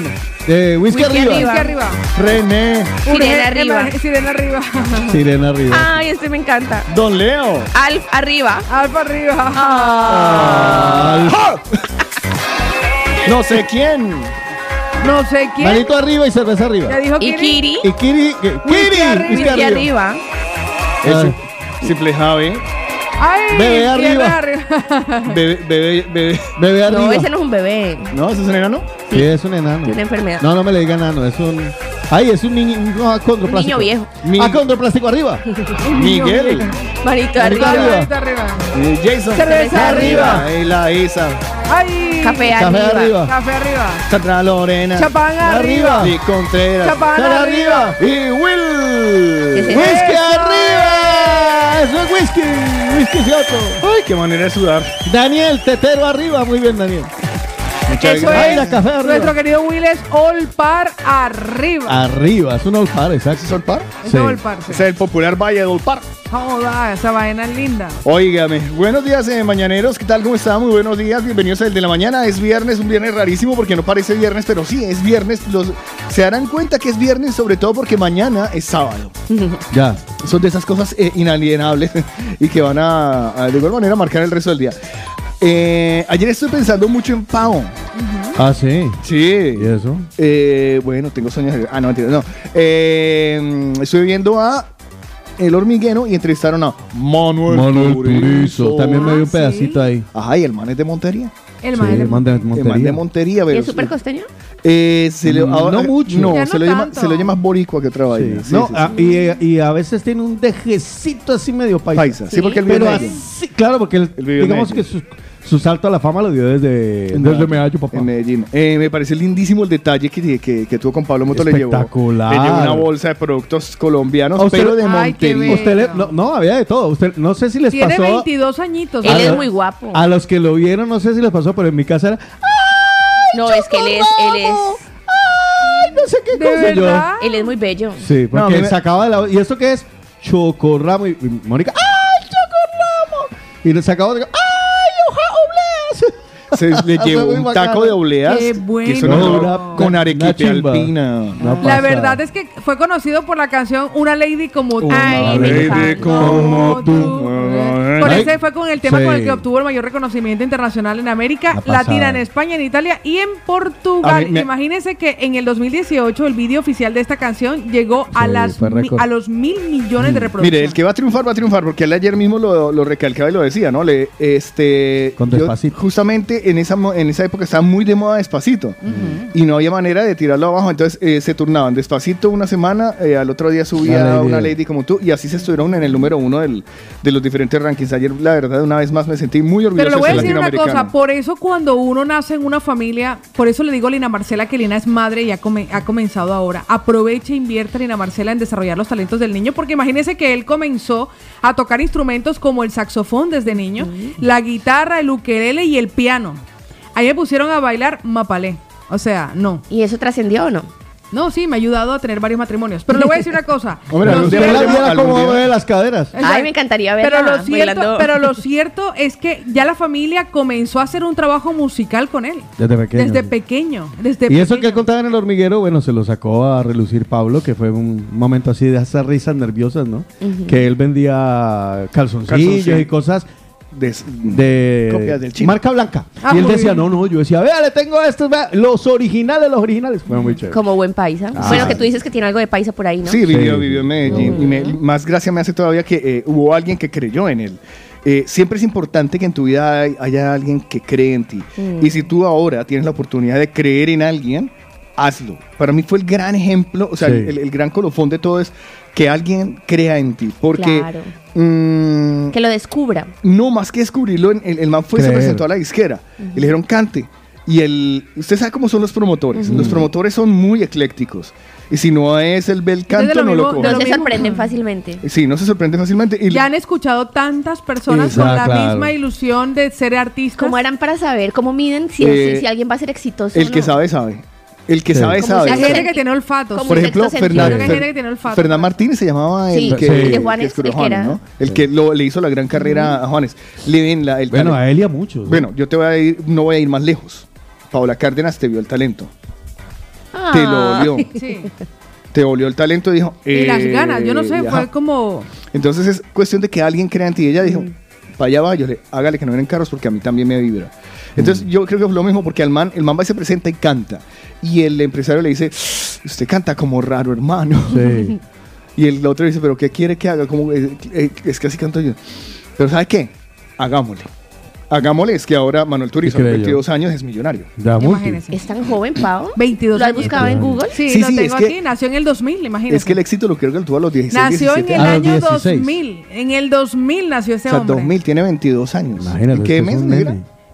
Eh, whisky, Whisky arriba. arriba. René. Sirena arriba. Sirena arriba. Sirena arriba. Ay, este me encanta. Don Leo. Alf arriba. Alfa arriba. Al- No sé quién. No sé quién. Manito arriba y cerveza arriba. Ya dijo Y Kiri. Kiri. Y Kiri. Whisky Kiri. arriba. Whisky Whisky arriba. arriba. Es Simple Javi. Ay, Bebé arriba. arriba. Bebé, bebé, bebé. Bebé arriba. No, ese no es un bebé. ¿No? ¿Ese es un enano? Sí, es un enano. Es una enfermedad. No, no me le digan enano, es un. Ay, es un niño, un acondroplástico. Un niño viejo. Mi- Acondroplástico arriba. Miguel. Manito arriba. arriba. Manito arriba. Eh, Jason. Cerveza arriba. Ahí la Isa. Ay. Café Café arriba. arriba. Café arriba. Sandra Lorena. Chapán Arriba. arriba. Y Contreras. Chapán arriba. arriba. Y Will. ¡Whisky arriba! ¡Eso es whisky! ¡Whisky! Ay, qué manera de sudar. Daniel, tetero arriba. Muy bien, Daniel. Muchas Eso gracias. Ay, la es. café arriba. Nuestro querido Will es All Par arriba. Arriba, es un olpar, exacto. ¿Es el par? Es sí. All Par. sí. Es el popular Valle del Par. Joda, esa vaina es linda. Óigame, buenos días, eh, mañaneros. ¿Qué tal? ¿Cómo están? Muy buenos días. Bienvenidos al de la mañana. Es viernes, un viernes rarísimo porque no parece viernes, pero sí, es viernes. Los, se darán cuenta que es viernes, sobre todo porque mañana es sábado. Ya. Son de esas cosas eh, inalienables y que van a, a, de igual manera, marcar el resto del día. Eh, ayer estuve pensando mucho en Pau. Ah, sí. Sí. ¿Y eso? Eh, bueno, tengo sueños. Ah, no, mentira, no. Eh, estuve viendo a El Hormiguero y entrevistaron a Manuel, Manuel Turizo. También me dio un Ah, sí. pedacito ahí. Ajá, y el man es de Montería. El Sí, man de El man de Montería. ¿Y pero- es súper costeño? Eh, se le- Mm, ahora- no mucho. No, Ya se, lo llama, tanto. se lo llama más boricua que otra Sí. vaina. Sí, no, sí, ah, sí. Y, y a veces tiene un dejecito así medio paisa. Paisa. Sí, Sí. porque él vive Pero en Medellín. así, claro, porque él, Él vivió en digamos que Medellín. Su salto a la fama lo dio desde, desde Medallo, papá. En Medellín. Eh, me parece lindísimo el detalle que, que, que tuvo con Pablo Moto. Le llevó, Espectacular. le llevó una bolsa de productos colombianos, usted- pero de Ay, Montería. bello. Usted le- no, no, había de todo. Usted, no sé si les Tiene pasó. 22 añitos. Él es muy guapo. A los que lo vieron, no sé si les pasó, pero en mi casa era. No, es que él es, él es, ¡Ay, no sé qué ¿De cosa! Yo- él es muy bello. Sí, No, porque mí me- sacaba de la. ¿Y esto qué es? Chocorramo. Y, y Mónica. ¡Ay, chocorramo! Y le sacaba de. ¡Ay, Entonces le llevó un bacano. taco de obleas. Qué que eso bueno. no- Una- con una arequipe alpina. Una La verdad es que fue conocido por la canción Una Lady como tú. Me lady como tú. Con ese fue con el tema Sí. con el que obtuvo el mayor reconocimiento internacional en América. Latina, en España, en Italia y en Portugal. mí me- Imagínense que en el 2018 el vídeo oficial de esta canción llegó a, las mi- a los mil millones de reproducciones. Mire, el que va a triunfar, va a triunfar, porque él ayer mismo lo, lo recalcaba y lo decía, ¿no? Le, este, Con yo Despacito. En esa, mo- en esa época estaba muy de moda Despacito y no había manera de tirarlo abajo, entonces eh, se turnaban Despacito una semana, eh, al otro día subía Una una lady. lady. como tú y así se estuvieron en el número uno del- de los diferentes rankings. Ayer, la verdad, una vez más me sentí muy orgulloso Pero le voy a decir una cosa, por eso cuando uno nace en una familia, por eso le digo a Lina Marcela que Lina es madre y ha, come- ha comenzado ahora. Aproveche e invierta Lina Marcela en desarrollar los talentos del niño, porque imagínese que él comenzó a tocar instrumentos como el saxofón desde niño, la guitarra, el ukelele y el piano. Ahí me pusieron a bailar mapalé. O sea, no. ¿Y eso trascendió o no? No, sí, me ha ayudado a tener varios matrimonios. Pero le voy a decir una cosa. Hombre, Lo algún cierto- día- cómo mueve las caderas. Ay, me encantaría verla pero lo, cierto, pero lo cierto es que ya la familia comenzó a hacer un trabajo musical con él. Desde pequeño. Desde pequeño. Desde Y eso que contaba en el hormiguero, bueno, se lo sacó a relucir Pablo, que fue un momento así de esas risas nerviosas, ¿no? Que él vendía calzoncillos Calzoncillo. y cosas De Copias del chino. marca blanca. Ah, y él decía, no, no, yo decía, vea, le tengo estos, vea, los originales, los originales. Fue muy chévere. Como buen paisa. Ah. Bueno, que tú dices que tiene algo de paisa por ahí, ¿no? Sí, vivió, Sí. vivió en Medellín. Y me- más gracia me hace todavía que eh, hubo alguien que creyó en él. Eh, siempre es importante que en tu vida hay- haya alguien que cree en ti. Y si tú ahora tienes la oportunidad de creer en alguien, hazlo. Para mí fue el gran ejemplo, o sea, Sí. el, el gran colofón de todo es que alguien crea en ti. Porque Claro. Mm, Que lo descubra. no más que descubrirlo, el, el man fue, se Creer. presentó a la disquera y le dijeron cante. Y el, usted sabe cómo son los promotores. Los promotores son muy eclécticos. Y si no es el bel canto, lo no lo mismo- coge. de No se sorprenden fácilmente. Sí, no se sorprende fácilmente. Y Ya han escuchado tantas personas con la claro. misma ilusión de ser artistas. ¿Cómo harán para saber? ¿Cómo miden si, Eh, si- si alguien va a ser exitoso el o que sabe, sabe. El que Sí. sabe, Como sabe. La se gente que tiene olfato. como Por ejemplo. Fernán, hay Martínez se llamaba el Sí, que, el que Juanes, escribió el que Juanes, era- ¿no? El que lo- le hizo la gran carrera a Juanes. Le ven la, el Bueno, talento. a él y a muchos. ¿no? Bueno, yo te voy a ir, no voy a ir más lejos. Paola Cárdenas te vio el talento. Te lo Ah. olió. Sí. Te olió el talento y dijo. Y las eh, ganas, yo no sé, fue como... Entonces es cuestión de que alguien crea en ti. Ella dijo, para allá va, yo le, hágale que no vienen carros porque a mí también me vibra. Entonces yo creo que fue lo mismo porque al man, el man va y se presenta y canta. Y el empresario le dice, usted canta como raro, hermano. Sí. Y el otro dice, pero ¿qué quiere que haga? Como, eh, eh, es que así canto yo. Pero ¿sabe qué? Hagámosle. Hagámosle, es que ahora Manuel Turizo, a creo yo. 22 años, es millonario. Ya. Imagínese. ¿Es tan joven, Pau? 22 ¿Lo has buscado en Google? Sí, Sí, lo sí, tengo es que- aquí. Nació en el 2000, imagínese. Es que el éxito lo creo que lo tuvo a los 16, Nació en 17 el A los años. año 16. 2000. En el 2000 nació ese O sea, hombre. 2000, tiene 22 años. Imagínate. ¿Y qué es mes.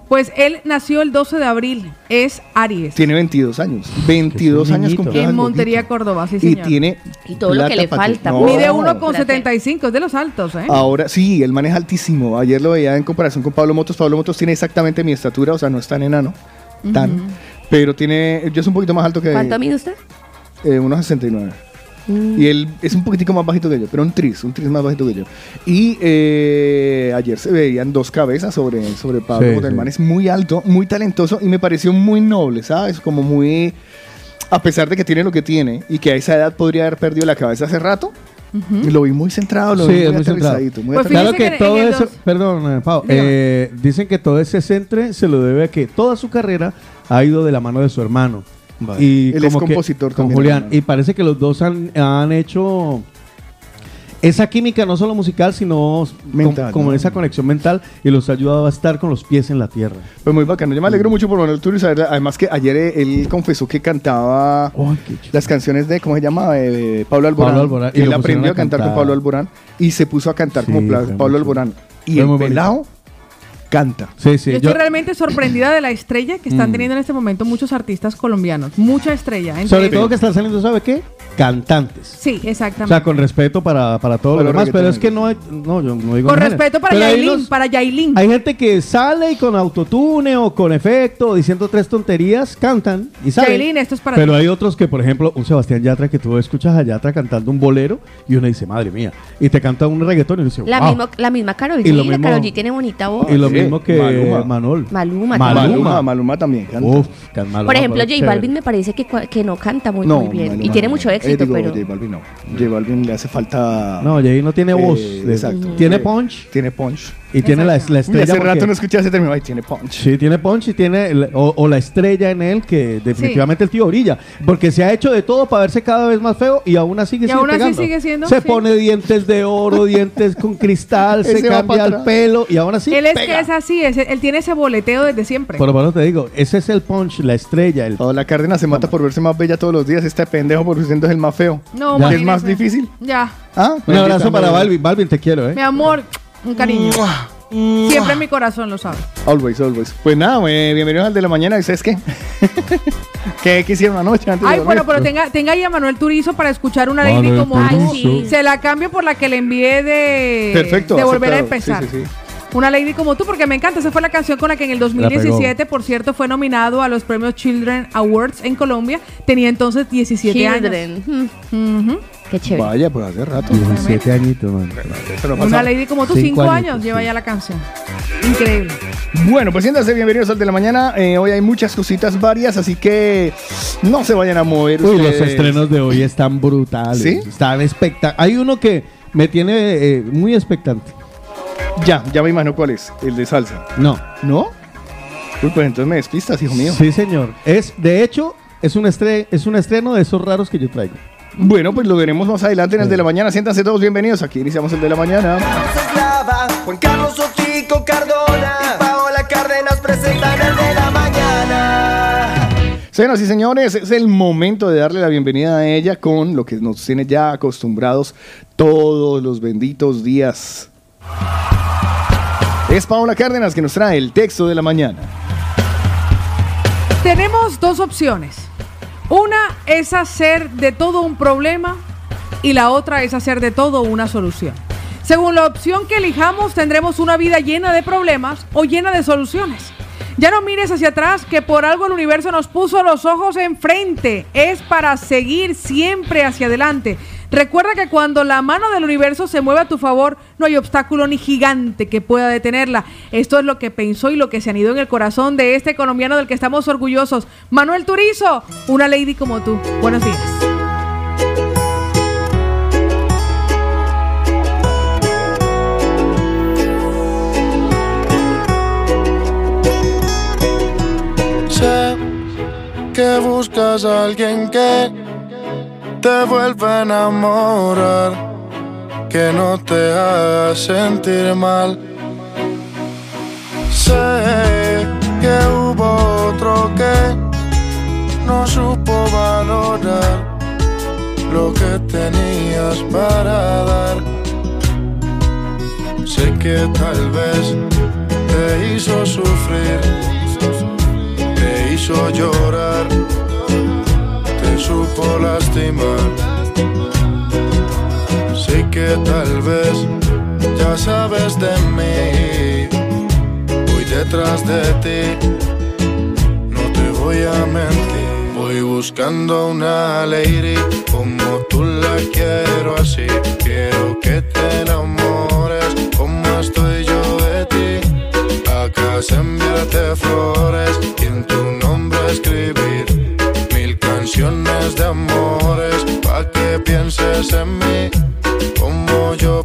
Pues él nació el 12 de abril. Es Aries. Tiene 22 años. 22 un años cumplió en Montería. Córdoba, sí, Y señor. tiene. Y todo lo que le falta, No. Mide No, 1,75, es de los altos, ¿eh? Ahora sí, el man es altísimo. Ayer lo veía en comparación con Pablo Motos. Pablo Motos tiene exactamente mi estatura, o sea, no es tan enano. Tan. Pero tiene. Yo soy un poquito más alto que. ¿Cuánto mide usted? Eh, unos 69. Mm. Y él es un poquitico más bajito que yo, pero un tris, un tris más bajito que yo. Y eh, ayer se veían dos cabezas sobre, sobre Pablo Sí, es muy alto, muy talentoso y me pareció muy noble, ¿sabes? Como muy. A pesar de que tiene lo que tiene y que a esa edad podría haber perdido la cabeza hace rato, lo vi muy centrado, lo Sí, vi es muy muy centrado. Muy Pues. Claro que todo eso, dos- perdón, eh, Pau, eh, dicen que todo ese centre se lo debe a que toda su carrera ha ido de la mano de su hermano. Vale. Y Él es como que- compositor con también, Julián. hermano. Y parece que los dos han, han hecho esa química, no solo musical, sino Mental, como ¿no? esa conexión mental y los ha ayudado a estar con los pies en la tierra. Pues muy bacano. Yo me alegro mucho por Manuel Turizo. Además que ayer eh, él confesó que cantaba Ay, qué chido. las canciones de, ¿cómo se llama? Eh, Pablo Alborán. Pablo Alborán, y Él lo aprendió a a cantar, con cantar. Pablo Alborán y se puso a cantar Sí, como Pla- fue Pablo Alborán. Y Fue el bonito. pelado canta. Sí, sí. yo yo- estoy realmente sorprendida de la estrella que están Mm. teniendo en este momento muchos artistas colombianos. Mucha estrella. sobre todo que están saliendo, ¿sabe qué? Cantantes. Sí, O exactamente. sea, con respeto para, para todos los demás, pero es que no hay, no, yo no digo Con respeto para Pero hay Yailin, unos- para Yailin. Hay gente que sale y con autotune o con efecto, diciendo tres tonterías, cantan y salen. Yailin, esto es para Pero ti. hay otros que, por ejemplo, un Sebastián Yatra que tú escuchas a Yatra cantando un bolero y uno dice, madre mía, y te canta un reggaetón y uno dice, La, wow. la misma Karol Y G. lo La mismo- Karol G tiene bonita voz. Y lo Sí, mismo que Maluma. Manol. Maluma. Maluma. también. Maluma, Maluma también canta. Uf, que Maluma, Por ejemplo, J chévere. Balvin me parece que, cua- que no canta muy, no, muy bien. Maluma y tiene no. mucho Eh, éxito, digo, pero... J Balvin no. J Balvin le hace falta... No, Jay no tiene Eh, voz. exacto. Tiene punch Tiene punch. Y tiene la, la Uy, estrella. hace rato no escuché ese término. Ay, tiene punch. Sí, tiene punch y tiene el- o, o la estrella en él que definitivamente el tío brilla. Porque se ha hecho de todo para verse cada vez más feo y aún así sigue, Y aún así pegando. sigue siendo, Se sí. pone dientes de oro, dientes con cristal, se cambia el pelo y aún así él es pega. que es así, es- él tiene ese boleteo desde siempre. Por lo menos te digo, ese es el punch, la estrella, el Oh, la Cárdenas se mata por verse más bella todos los días. Este pendejo por siendo el más feo. no, Ya. ¿Qué es más difícil? Ya. ¿Ah? Un abrazo Bendita para. Balvin. Balvin, te quiero, ¿eh? Mi amor, un cariño. Siempre en mi corazón, lo sabes. Always, always. Pues nada, eh, bienvenidos al de la mañana. ¿Y sabes qué? ¿Qué, hicieron anoche antes Ay, bueno, pero tenga, tenga ahí a Manuel Turizo para escuchar una lady Manuel como Ay, sí. Se la cambio por la que le envié de, Perfecto. de volver a empezar. Sí, sí, sí. Una lady como tú, porque me encanta. Esa fue la canción con la que en el 2017, por cierto, fue nominado a los premios Children Awards en Colombia. Tenía entonces 17 años. Children. Hmm, Ujú. Qué chévere. Vaya, pues hace rato. 17 añitos, man. Una lady como tú, Cinco 5 añitos, años lleva sí. ya la canción. Increíble. Bueno, pues siéntanse bienvenidos al de la mañana. Eh, hoy hay muchas cositas varias, así que no se vayan a mover. Uy, los estrenos de hoy están brutales. ¿Sí? Están espectaculares. Hay uno que me tiene eh, muy expectante. Ya, ya me imagino cuál es. El de salsa. No. ¿No? Uy, pues entonces me despistas, hijo mío. Sí, señor. Es, de hecho, es un, estre- es un estreno de esos raros que yo traigo. Bueno, pues lo veremos más adelante en el de la mañana. Siéntanse todos bienvenidos. Aquí iniciamos el de la mañana. Juan Carlos Ochico Cardona y Paola Cárdenas presentan el de la mañana. Señoras y señores, es el momento de darle la bienvenida a ella con lo que nos tiene ya acostumbrados todos los benditos días. Es Paola Cárdenas que nos trae el texto de la mañana. Tenemos dos opciones. Una es hacer de todo un problema y la otra es hacer de todo una solución. Según la opción que elijamos, tendremos una vida llena de problemas o llena de soluciones. Ya no mires hacia atrás, que por algo el universo nos puso los ojos enfrente. Es para seguir siempre hacia adelante. Recuerda que cuando la mano del universo se mueve a tu favor, no hay obstáculo ni gigante que pueda detenerla. Esto es lo que pensó y lo que se anidó en el corazón de este colombiano del que estamos orgullosos. Manuel Turizo, una lady como tú. Buenos días. Sé que buscas a alguien que te vuelva a enamorar, que no te haga sentir mal. Sé que hubo otro que no supo valorar lo que tenías para dar. Sé que tal vez te hizo sufrir te hizo llorar, supo lastimar. Sé que tal vez ya sabes de mí, voy detrás de ti, no te voy a mentir. Voy buscando una lady como tú la quiero así. Quiero que te enamores como estoy yo de ti. A casa enviarte flores y en tu nombre escribir de amores pa' que pienses en mí como yo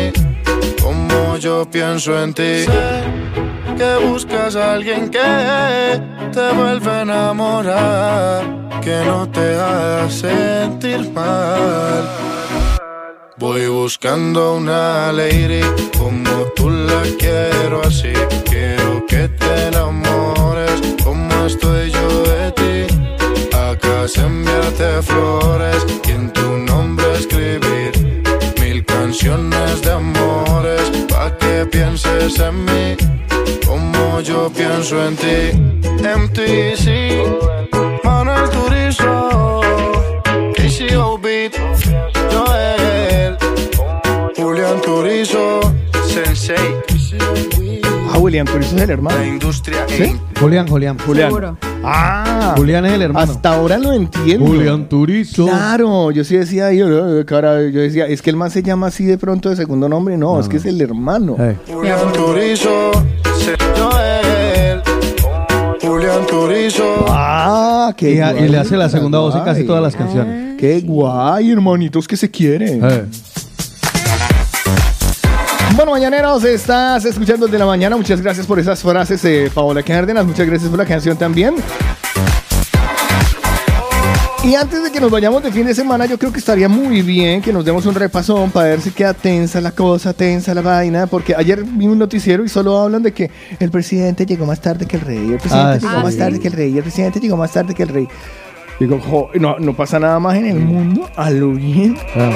yo pienso en ti. Sé que buscas a alguien que te vuelva a enamorar, que no te haga sentir mal. Voy buscando una lady como tú la quiero así. Quiero que te enamores como estoy yo de ti. A casa enviarte flores y en tu nombre escribir mil canciones de que pienses en mí como yo pienso en ti. MTC, Manuel Turizo, KCO Beat, Joel, Julián Turizo, Sensei, William Turizo es el hermano. la industria ¿Sí? Julián, Julián. Julián. Seguro. Ah, Julián es el hermano. hasta ahora lo entiendo. Julián Turizo. Claro, yo sí decía, yo, cara, yo decía, es que el man se llama así de pronto de segundo nombre. No, es que es el hermano. Eh. Julián Turizo, Se- Joel, Julián Turizo. Ah, qué Y, a- y guay, le hace la segunda voz en casi guay. todas las canciones. Qué guay, hermanitos que se quieren. Eh. Bueno, mañaneros, estás escuchando el de la mañana. Muchas gracias por esas frases, eh, Paola Cárdenas. Muchas gracias por la canción también. Y antes de que nos vayamos de fin de semana, yo creo que estaría muy bien que nos demos un repasón para ver si queda tensa la cosa, tensa la vaina, porque ayer vi un noticiero y solo hablan de que el presidente llegó más tarde que el rey, el presidente Ah, llegó sí. más tarde que el rey, el presidente llegó más tarde que el rey. Digo, jo, no, no pasa nada más en el mundo, a lo bien. Ah.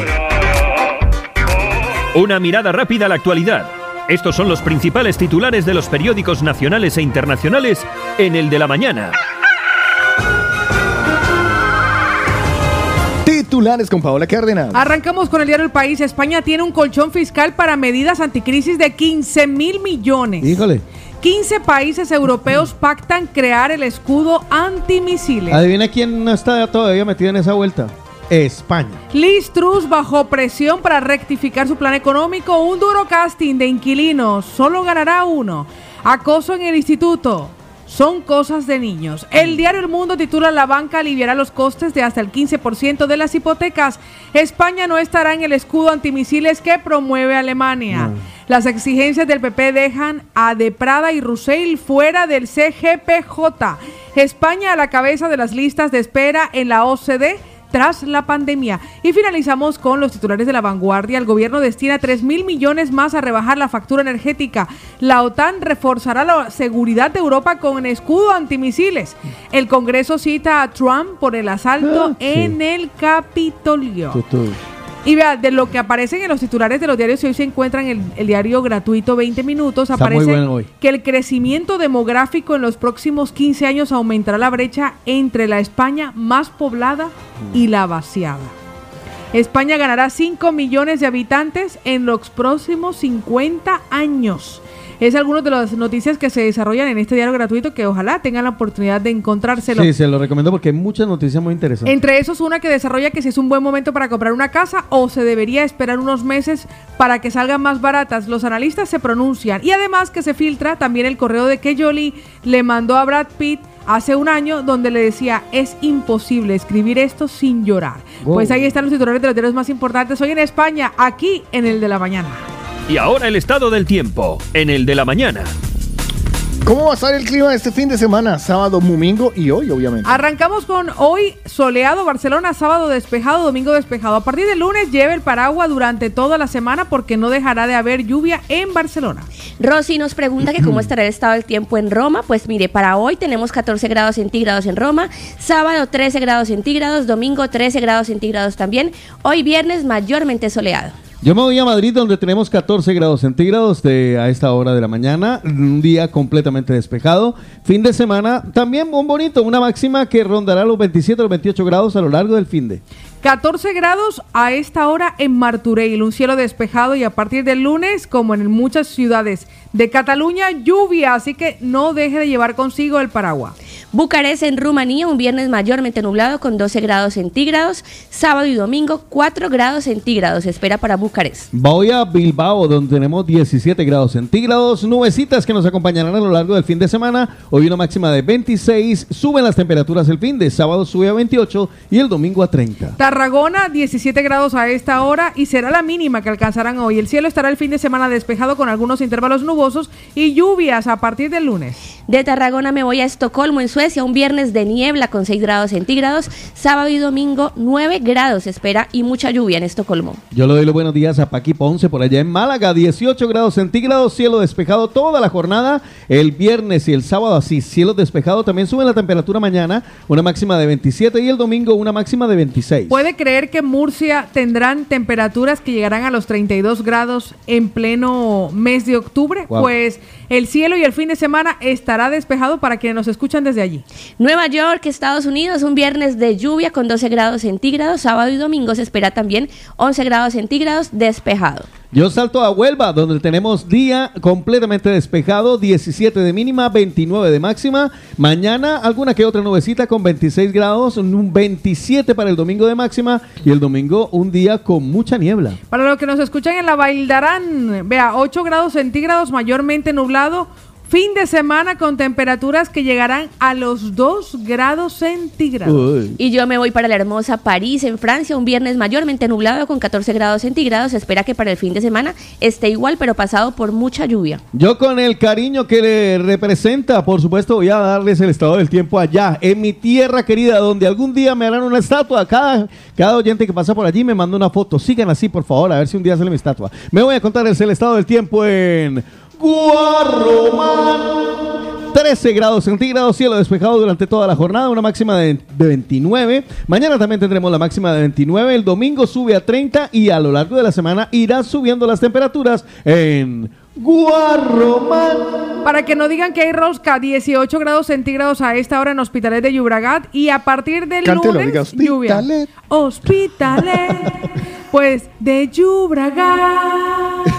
Una mirada rápida a la actualidad. Estos son los principales titulares de los periódicos nacionales e internacionales en el de la mañana. Titulares con Paola Cárdenas. Arrancamos con el diario El País. España tiene un colchón fiscal para medidas anticrisis de 15 mil millones. Híjole. 15 países europeos pactan crear el escudo antimisiles. Adivina quién no está todavía metido en esa vuelta. España. Liz Truss bajo presión para rectificar su plan económico. Un duro casting de inquilinos. Solo ganará uno. Acoso en el instituto. Son cosas de niños. El diario El Mundo titula La banca aliviará los costes de hasta el 15% de las hipotecas. España no estará en el escudo antimisiles que promueve Alemania. Las exigencias del PP dejan a De Prada y Roussel fuera del CGPJ. España a la cabeza de las listas de espera en la OCDE tras la pandemia. Y finalizamos con los titulares de la vanguardia. El gobierno destina 3 mil millones más a rebajar la factura energética. La OTAN reforzará la seguridad de Europa con escudo antimisiles. El Congreso cita a Trump por el asalto Ah, sí. en el Capitolio. Y vea, de lo que aparecen en los titulares de los diarios, hoy se encuentran el, el diario gratuito 20 minutos, Está aparece bueno hoy. que el crecimiento demográfico en los próximos 15 años aumentará la brecha entre la España más poblada y la vaciada. España ganará 5 millones de habitantes en los próximos 50 años. Es algunas de las noticias que se desarrollan en este diario gratuito que ojalá tengan la oportunidad de encontrárselo. Sí, se lo recomiendo porque hay muchas noticias muy interesantes. Entre esos, una que desarrolla que si es un buen momento para comprar una casa o se debería esperar unos meses para que salgan más baratas. Los analistas se pronuncian. Y además que se filtra también el correo de que Jolie le mandó a Brad Pitt hace un año donde le decía es imposible escribir esto sin llorar. Wow. Pues ahí están los titulares de los diarios más importantes hoy en España, aquí en el de la mañana. Y ahora el estado del tiempo en el de la mañana. ¿Cómo va a estar el clima este fin de semana? Sábado, domingo y hoy, obviamente. Arrancamos con hoy soleado, Barcelona, sábado despejado, domingo despejado. A partir del lunes lleve el paraguas durante toda la semana porque no dejará de haber lluvia en Barcelona. Rosy nos pregunta que cómo estará el estado del tiempo en Roma. Pues mire, para hoy tenemos 14 grados centígrados en Roma, sábado 13 grados centígrados, domingo 13 grados centígrados también, hoy viernes mayormente soleado. Yo me voy a Madrid donde tenemos 14 grados centígrados de, a esta hora de la mañana, un día completamente despejado. Fin de semana también muy bonito, una máxima que rondará los 27 o los 28 grados a lo largo del fin de. 14 grados a esta hora en Martureil, un cielo despejado y a partir del lunes, como en muchas ciudades de Cataluña, lluvia, así que no deje de llevar consigo el paraguas. Bucarest en Rumanía, un viernes mayormente nublado con 12 grados centígrados. Sábado y domingo, 4 grados centígrados. Espera para Bucarest. Voy a Bilbao, donde tenemos 17 grados centígrados. Nubecitas que nos acompañarán a lo largo del fin de semana. Hoy una máxima de 26. Suben las temperaturas el fin de sábado, sube a 28 y el domingo a 30. Tarragona, 17 grados a esta hora y será la mínima que alcanzarán hoy. El cielo estará el fin de semana despejado con algunos intervalos nubosos y lluvias a partir del lunes. De Tarragona me voy a Estocolmo, en Suecia, un viernes de niebla con 6 grados centígrados. Sábado y domingo, 9 grados se espera y mucha lluvia en Estocolmo. Yo le doy los buenos días a Paqui Ponce por allá en Málaga, 18 grados centígrados, cielo despejado toda la jornada. El viernes y el sábado así, cielo despejado. También sube la temperatura mañana, una máxima de 27 y el domingo una máxima de 26. ¿Puede creer que Murcia tendrán temperaturas que llegarán a los 32 grados en pleno mes de octubre? Wow. Pues el cielo y el fin de semana estará despejado para quienes nos escuchan desde allí. Nueva York, Estados Unidos, un viernes de lluvia con 12 grados centígrados. Sábado y domingo se espera también 11 grados centígrados despejado. Yo salto a Huelva, donde tenemos día completamente despejado, 17 de mínima, 29 de máxima. Mañana alguna que otra nubecita con 26 grados, un 27 para el domingo de máxima y el domingo un día con mucha niebla. Para los que nos escuchan en la Baildarán, vea, 8 grados centígrados, mayormente nublado. Fin de semana con temperaturas que llegarán a los 2 grados centígrados. Y yo me voy para la hermosa París, en Francia, un viernes mayormente nublado con 14 grados centígrados. Se espera que para el fin de semana esté igual, pero pasado por mucha lluvia. Yo con el cariño que le representa, por supuesto, voy a darles el estado del tiempo allá, en mi tierra querida, donde algún día me harán una estatua. Cada, cada oyente que pasa por allí me manda una foto. Sigan así, por favor, a ver si un día sale mi estatua. Me voy a contarles el estado del tiempo en Guarromán. 13 grados centígrados, cielo despejado durante toda la jornada, una máxima de, de 29. Mañana también tendremos la máxima de 29. El domingo sube a 30 y a lo largo de la semana irá subiendo las temperaturas en Guarromán. Para que no digan que hay rosca, 18 grados centígrados a esta hora en Hospitalet de Llobregat y a partir del Cántelo, lunes diga, lluvia. Hospitalet, pues de Llobregat.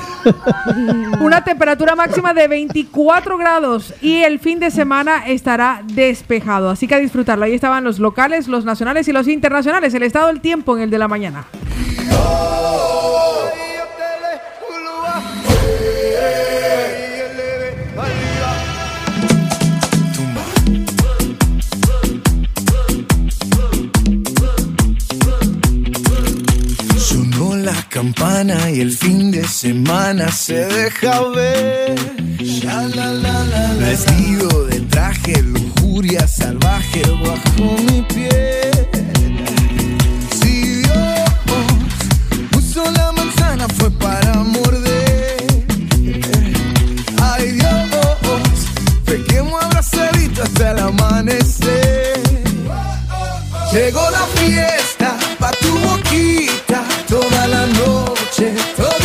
Una temperatura máxima de 24 grados y el fin de semana estará despejado. Así que a disfrutarlo. Ahí estaban los locales, los nacionales y los internacionales. El estado del tiempo en el de la mañana. La campana y el fin de semana se deja ver. Vestido de traje, lujuria salvaje bajo mi piel. Si Dios puso la manzana fue para morder. Ay Dios, pequemos abrazadito hasta el amanecer. Llegó la fiesta noche,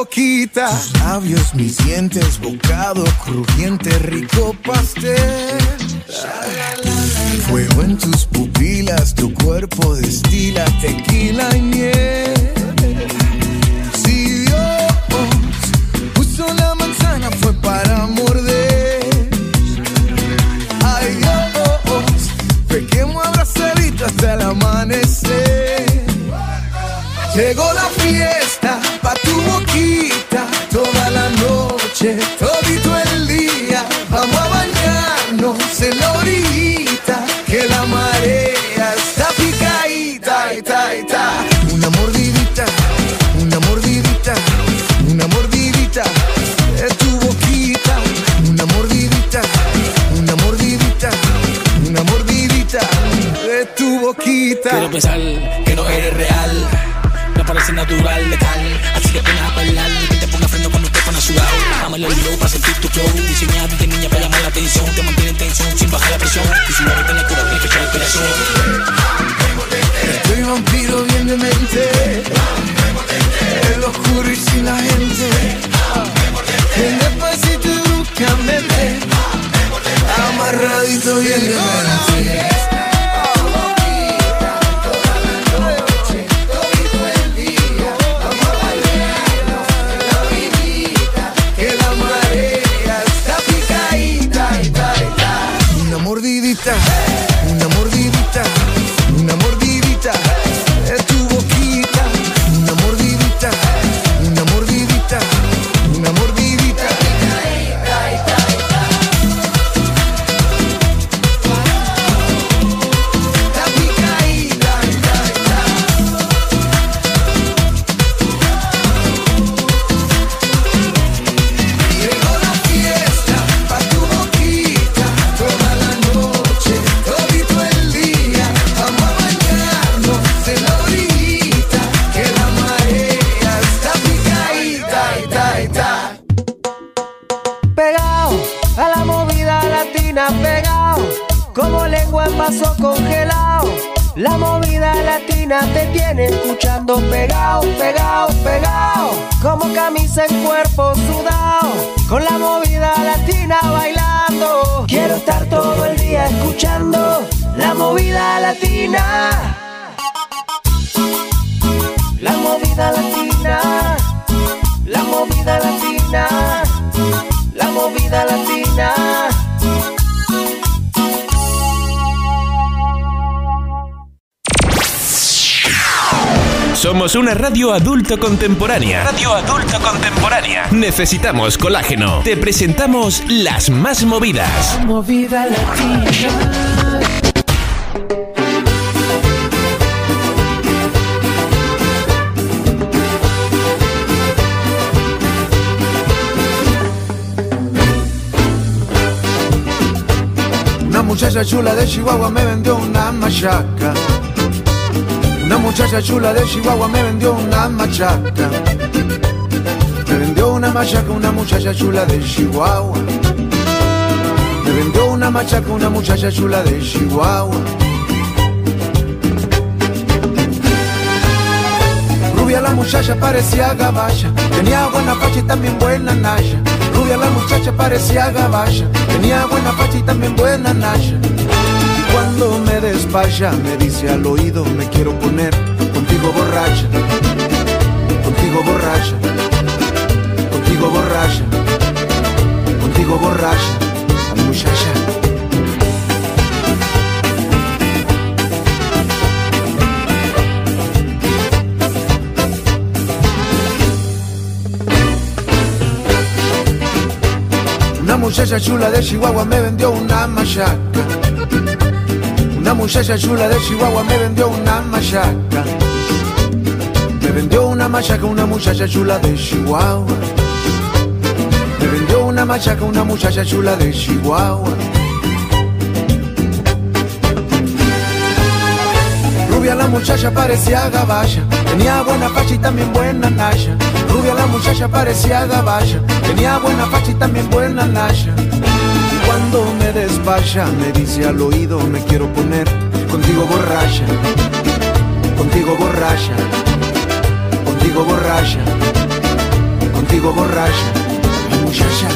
boquita. Tus labios, mis dientes, bocado crujiente, rico pastel. Fuego en tus pupilas, tu cuerpo destila tequila y miel. Si Dios puso la manzana fue para morder. Ay Dios, pequemos abrazadito hasta el amanecer. Llegó la fiesta Quiero pensar que no eres real. Me parece natural, letal. Así que ven a bailar. Que te ponga freno cuando te pones sudado. Dame el oído para sentir tu flow. Diseñado de niña para llamar la atención. Te mantiene presión. Tu sudor te la cura con fecha del corazón. Estoy vampiro bien de mente. En lo oscuro y sin la gente. En despacito y bruscamente. Amarradito bien de mente. En cuerpo sudado. Con la movida latina bailando. Quiero estar todo el día escuchando la movida latina. Una radio adulto contemporánea. Radio adulto contemporánea. Necesitamos colágeno. Te presentamos las más movidas. Movida latina. Una muchacha chula de Chihuahua me vendió una machaca. Muchacha chula de Chihuahua me vendió una machaca. Me vendió una machaca una muchacha chula de Chihuahua. Me vendió una machaca una muchacha chula de Chihuahua. Rubia la muchacha parecía gabacha, tenía buena facha y también buena naya. Rubia la muchacha parecía gabacha, tenía buena facha y también buena naya. Cuando me despacha me dice al oído me quiero poner contigo borracha, contigo borracha, contigo borracha, contigo borracha, muchacha. Una muchacha chula de Chihuahua me vendió una machaca. Una muchacha chula de Chihuahua me vendió una machaca. Me vendió una machaca una muchacha chula de Chihuahua. Me vendió una machaca una muchacha chula de Chihuahua. Rubia la muchacha parecía gabacha, tenía buena facha y también buena naya. Rubia la muchacha parecía gabacha, tenía buena facha y también buena naya. Cuando me despacha me dice al oído me quiero poner contigo borracha, contigo borracha, contigo borracha, contigo borracha, muchacha.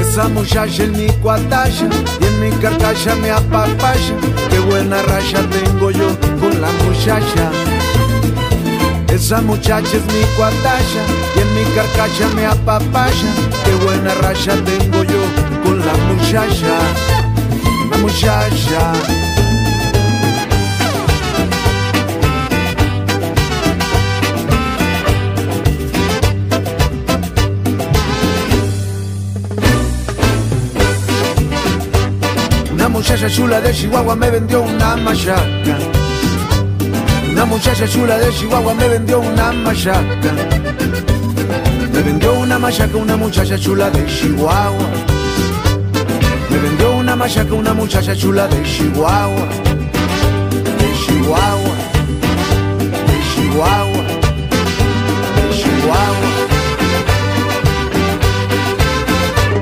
Esa muchacha en mi cuatalla y en mi carcacha me apapaya. Qué buena raya tengo yo con la muchacha. Esa muchacha es mi cuatalla y en mi carcacha me apapaya. Qué buena raya tengo yo con la muchacha. Muchacha. Una muchacha chula de Chihuahua me vendió una machaca. Una muchacha chula de Chihuahua me vendió una machaca. Me vendió una machaca una muchacha chula de Chihuahua. Me vendió una machaca una muchacha chula de Chihuahua. De Chihuahua.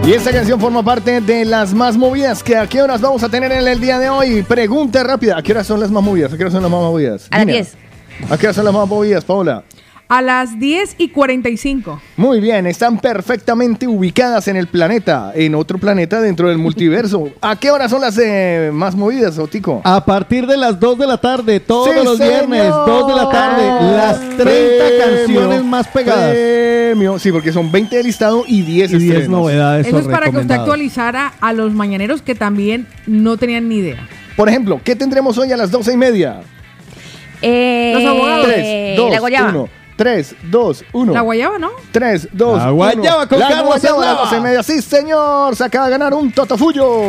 Y esta canción forma parte de las más movidas que a qué horas vamos a tener en el día de hoy. Pregunta rápida, ¿a qué horas son las más movidas? ¿A qué horas son las más movidas? A las Gina, 10. ¿A qué horas son las más movidas, Paula? A las 10 y 45. Muy bien, están perfectamente ubicadas en el planeta, en otro planeta dentro del multiverso. ¿A qué horas son las eh, más movidas, Otico? A partir de las 2 de la tarde, todos Sí, los viernes, señor. 2 de la tarde, las 30 Premio, canciones más pegadas. Premio. Sí, porque son 20 de listado y 10 Y 10 estrenos. novedades. Eso es para que usted actualizara a los mañaneros que también no tenían ni idea. Por ejemplo, ¿qué tendremos hoy a las 12 y media? Eh, Los abogados. 3, 2, la guayaba. 1. 3, 2, 1. La guayaba, ¿no? 3, 2, La guayaba con la Carlos guayaba a las Eslava. 12 y media. Sí, señor. Se acaba de ganar un totofullo.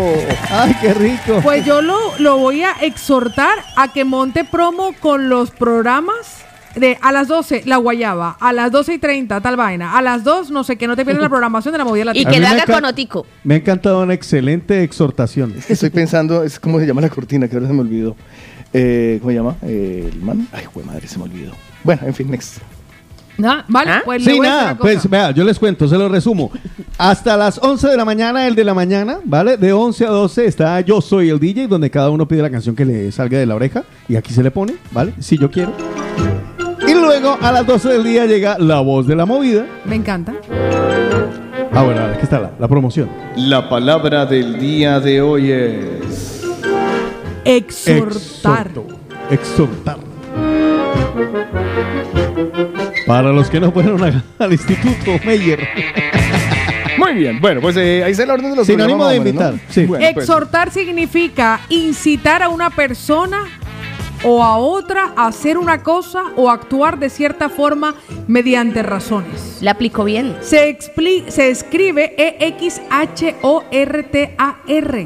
Ay, qué rico. Pues yo lo, lo voy a exhortar a que monte promo con los programas de a las 12 la guayaba, a las 12 y 30 tal vaina, a las 2 no sé qué, no te pierdas la programación de la movida Y latina. A que lo me haga con Otico. Me ha encantado una excelente exhortación. Estoy pensando, es como se llama la cortina, que ahora se me olvidó. Eh, ¿Cómo se llama? Eh, el man. Ay, güey, madre, se me olvidó. Bueno, en fin, next. Ah, Vale, ¿Ah? pues le Sí, voy a decir nada, pues vea, yo les cuento, se lo resumo. Hasta las 11 de la mañana, el de la mañana, ¿vale? De 11 a 12 está Yo Soy el DJ, donde cada uno pide la canción que le salga de la oreja y aquí se le pone, ¿vale? Si yo quiero. Y luego a las 12 del día llega La Voz de la Movida. Me encanta. Ah, bueno, aquí está la, la promoción. La palabra del día de hoy es. Exhortar. Exhorto. Exhortar. Para los que no fueron a- al Instituto Meyer. Muy bien, bueno, pues eh, ahí está el orden de los Sinónimo de invitar, ¿no? sí. Bueno, pues, Exhortar significa incitar a una persona o a otra a hacer una cosa o actuar de cierta forma mediante razones. La aplicó bien. Se, expli- se escribe E E-X-H-O-R-T-A-R.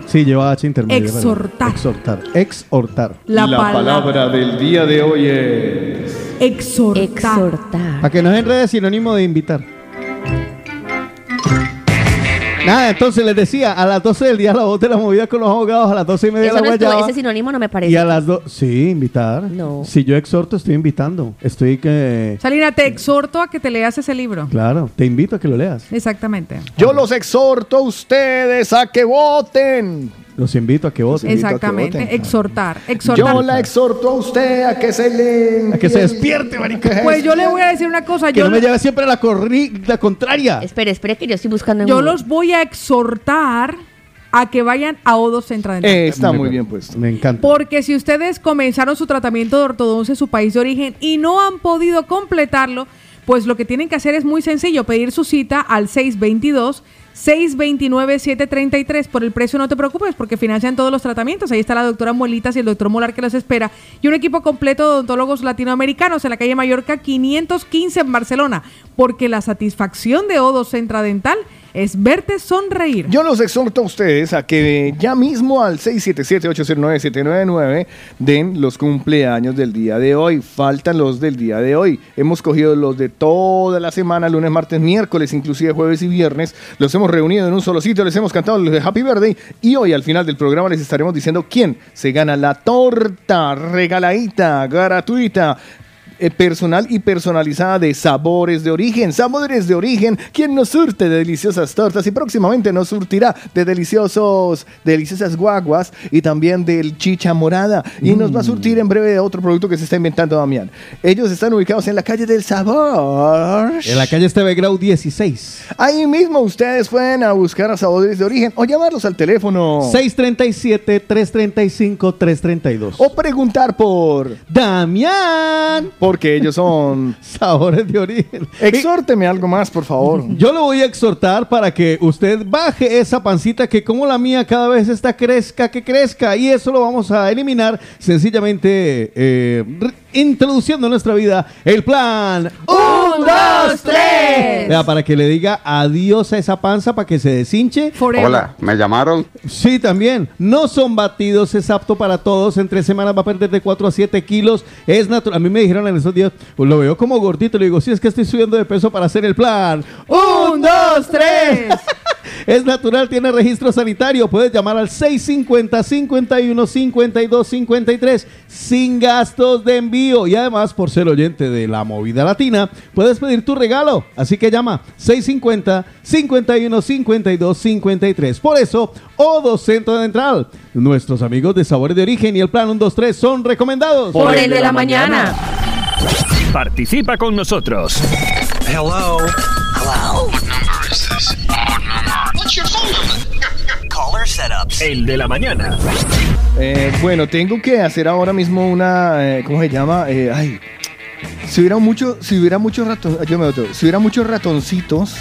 Sí, lleva H intermedio. Exhortar. Exhortar. Exhortar. La, la palabra. palabra del día de hoy es. Exhortar. Exhortar. Para que nos enrede sinónimo de invitar. Nada, entonces les decía, a las 12 del día la voz de la movida con los abogados, a las 12 y media Eso la no guayaba. ese sinónimo no me parece. Y a las 2, sí, invitar. No. Si yo exhorto, estoy invitando. Estoy que, Salina, te exhorto a que te leas ese libro. claro, te invito a que lo leas. Exactamente. Yo los exhorto a ustedes a que voten. Los invito a que voten. Exactamente. voten. Exhortar. Exhortar. Yo la exhorto a usted a que se le. A que se despierte, marica. Pues yo le voy a decir una cosa. Que Yo, no me lleve siempre a la, corri la contraria. Espere, espere que yo estoy buscando en yo Google. los voy a exhortar a que vayan a O2 Centro Dental. Eh, está muy bien puesto. Me encanta. Porque si ustedes comenzaron su tratamiento de ortodoncia en su país de origen y no han podido completarlo, pues lo que tienen que hacer es muy sencillo, pedir su cita al 622 629-733. Por el precio no te preocupes porque financian todos los tratamientos. Ahí está la doctora Muelitas y el doctor Molar que los espera. Y un equipo completo de odontólogos latinoamericanos en la calle Mallorca 515 en Barcelona. Porque la satisfacción de Odo Centra Dental es verte sonreír. Yo los exhorto a ustedes a que ya mismo al 677-809-799 den los cumpleaños del día de hoy. Faltan los del día de hoy. Hemos cogido los de toda la semana, lunes, martes, miércoles, inclusive jueves y viernes. Los hemos reunido en un solo sitio, les hemos cantado los de Happy Birthday y hoy al final del programa les estaremos diciendo quién se gana la torta regaladita, gratuita eh, personal y personalizada de sabores de origen. Sabores de origen, quien nos surte de deliciosas tortas y próximamente nos surtirá de deliciosos, deliciosas guaguas y también del chicha morada. Y nos va a surtir en breve de otro producto que se está inventando Damián. Ellos están ubicados en la calle del sabor. En la calle Esteve Grau 16. Ahí mismo ustedes pueden a buscar a sabores de origen o llamarlos al teléfono. 637-335-332. O preguntar por Damián. Porque ellos son sabores de origen. Exhórteme algo más, por favor. Yo lo voy a exhortar para que usted baje esa pancita que como la mía cada vez está crezca, que crezca. Y eso lo vamos a eliminar sencillamente eh, introduciendo en nuestra vida el plan. ¡Un, dos, tres! Vea, para que le diga adiós a esa panza para que se deshinche. Hola, ¿me llamaron? Sí, también. No son batidos, es apto para todos. En tres semanas va a perder de 4 a 7 kilos. Es natural. A mí me dijeron en esos días, pues lo veo como gordito. Le digo, sí, es que estoy subiendo de peso para hacer el plan. ¡Un, dos, tres! Es natural, tiene registro sanitario. Puedes llamar al 650 51 52 53 sin gastos de envío. Y además, por ser oyente de la movida latina, puedes pedir tu regalo. Así que llama 650 51 52 53. Por eso, Odo Centro Central. Nuestros amigos de Sabores de Origen y el Plan 123 son recomendados. Por el de la mañana. Participa con nosotros. Hello. Hello. Setups. El de la mañana. Eh, bueno, tengo que hacer ahora mismo una, eh, ¿cómo se llama? Eh, ay, si hubiera mucho, si hubiera muchos raton, yo me otro, si hubiera muchos ratoncitos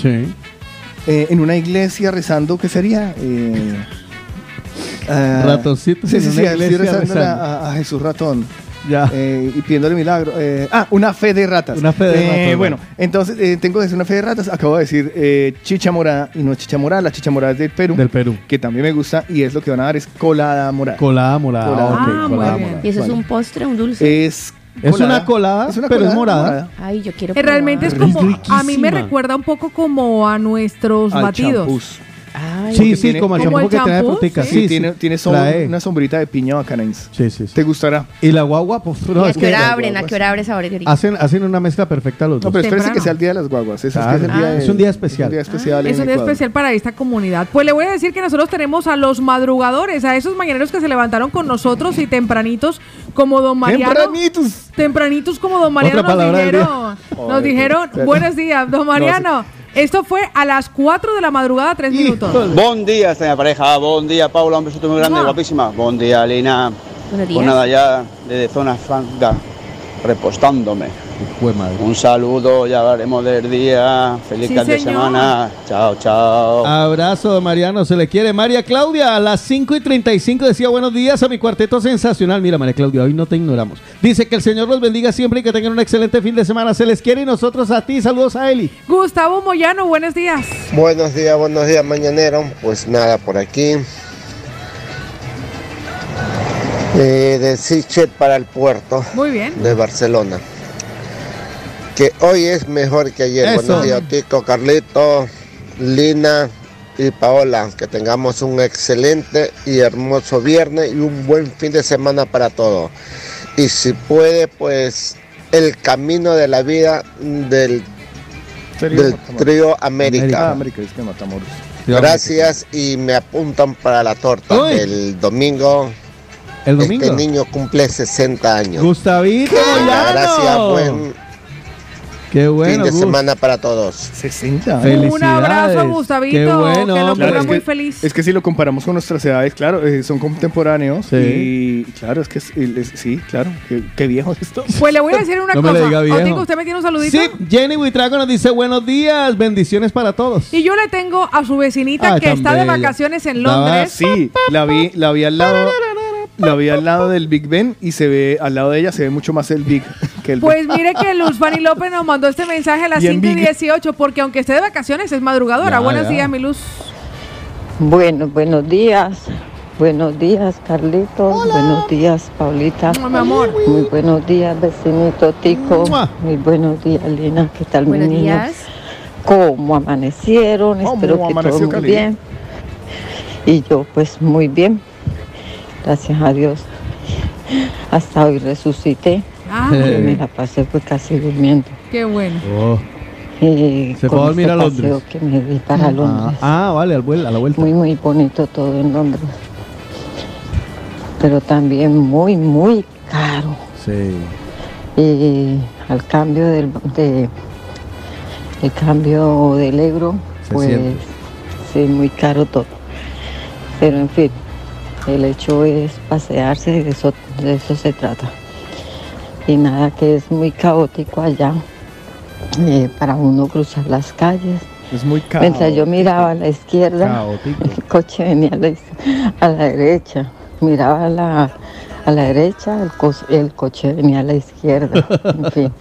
Sí. eh, en una iglesia rezando, ¿qué sería? Eh, ah, Ratoncitos Sí, en sí, una sí, iglesia rezándole rezando. a, a Jesús ratón. Ya. Eh, y pidiéndole milagro. Eh, ah, una fe de ratas. Una fe de Eh, ratas, Bueno, entonces eh, tengo que hacer una fe de ratas. Acabo de decir eh, chicha morada y no chicha morada. La chicha morada es del Perú. Del Perú. Que también me gusta y es lo que van a dar es colada morada. Colada morada. Colada. Ah, colada morada. ¿Y eso es un postre, un dulce? Es, Es una colada, Es una pero es colada morada. Ay, yo quiero Eh, Realmente es probar. como, Es a mí me recuerda un poco como a nuestros Al batidos. champús. Ay, Sí, sí, tiene- como el ¿Como champú que trae frutica. Sí, Sí, sí. tiene, tiene som- Trae. una sombrita de piña bacanense. Sí, sí, sí. ¿Te gustará? Y la guagua, pues, no, ¿Y a es qué que hora abren? ¿A qué hora abre Sabores de Origen? hacen, hacen una mezcla perfecta los No, dos. pero espérese Temprano. que sea el día de las guaguas. Eso Claro. es, que es, el día Ah, de- es un día especial. Es un día especial. Es en un día especial para esta comunidad. Pues le voy a decir que nosotros tenemos a los madrugadores, a esos mañaneros que se levantaron con nosotros y tempranitos como don Mariano. Tempranitos. Tempranitos como don Mariano Otra nos dijeron. Nos dijeron, buenos días, don Mariano. Esto fue a las 4 de la madrugada, 3 minutos. Buen día, señora pareja. Buen día, Paula. Un besito muy grande, guapísima. Buen día, Lina. Buenos Pues días. nada, ya desde Zona Franca, repostándome. Un saludo, ya hablaremos del día. Feliz Sí, fin de semana. Chao, chao. Abrazo, Mariano, se le quiere. María Claudia, a las 5 y 35 decía buenos días a mi cuarteto sensacional. Mira, María Claudia, hoy no te ignoramos. Dice que el Señor los bendiga siempre y que tengan un excelente fin de semana. Se les quiere y nosotros a ti. Saludos a Eli. Gustavo Moyano, buenos días. Buenos días, buenos días, mañanero. Pues nada, por aquí. Eh, de Sichet para el puerto Muy bien. de Barcelona. Que hoy es mejor que ayer. Eso. Buenos días, Tico, Carlito, Lina y Paola. Que tengamos un excelente y hermoso viernes y un buen fin de semana para todos. Y si puede, pues el camino de la vida del, del Matamoros. trío Ah, América. Gracias y me apuntan para la torta Uy. del domingo. El domingo. Este niño cumple 60 años. Gustavito Gracias, buen Qué bueno, fin de Gus. semana para todos. 60. Felicidades. Un abrazo a Gustavito, Qué bueno, que lo ponga es muy que- feliz. Es que si lo comparamos con nuestras edades, claro, eh, son contemporáneos. Sí. Y claro, es que es- es- sí, claro, qué, qué viejo es esto. Pues le voy a decir una No me cosa. le diga viejo. Otico, ¿usted me tiene un saludito? Sí, Jenny Buitrago nos dice buenos días, bendiciones para todos. Y yo le tengo a su vecinita Ay, que está de vacaciones en Londres. Sí, la vi, la vi al lado, la vi al lado del Big Ben y se ve, al lado de ella se ve mucho más el Big que el Pues mire que Luz Fanny López nos mandó este mensaje a las Bien 5 y big. 18, porque aunque esté de vacaciones es madrugadora. Ya, Buenos ya. días, mi Luz. Bueno, buenos días. Buenos días, Carlitos. Buenos días, Paulita. Mi amor. Muy buenos días, vecinito Tico. Mua. Muy buenos días, Lina. ¿Qué tal, Buenos mis niños? días. ¿Cómo amanecieron? ¿Cómo Espero que todo muy bien. Y yo, pues, muy bien. Gracias a Dios. Hasta hoy resucité. Ah, Eh. Me la pasé pues casi durmiendo. qué bueno. Oh. Y Se fue a dormir este a Londres. paseo que me di para Londres. Ah, ah, vale, a la vuelta. Muy, muy bonito todo en Londres. Pero también muy, muy caro. Sí. Y al cambio del de, el cambio del euro, Se pues siente. sí, muy caro todo. Pero en fin, el hecho es pasearse, de eso, de eso se trata. Y nada, que es muy caótico allá eh, para uno cruzar las calles. Es muy caro. Mientras yo miraba a la izquierda, Caótico. el coche venía a la, a la derecha. Miraba a la, a la derecha, el, coche venía a la izquierda. En fin,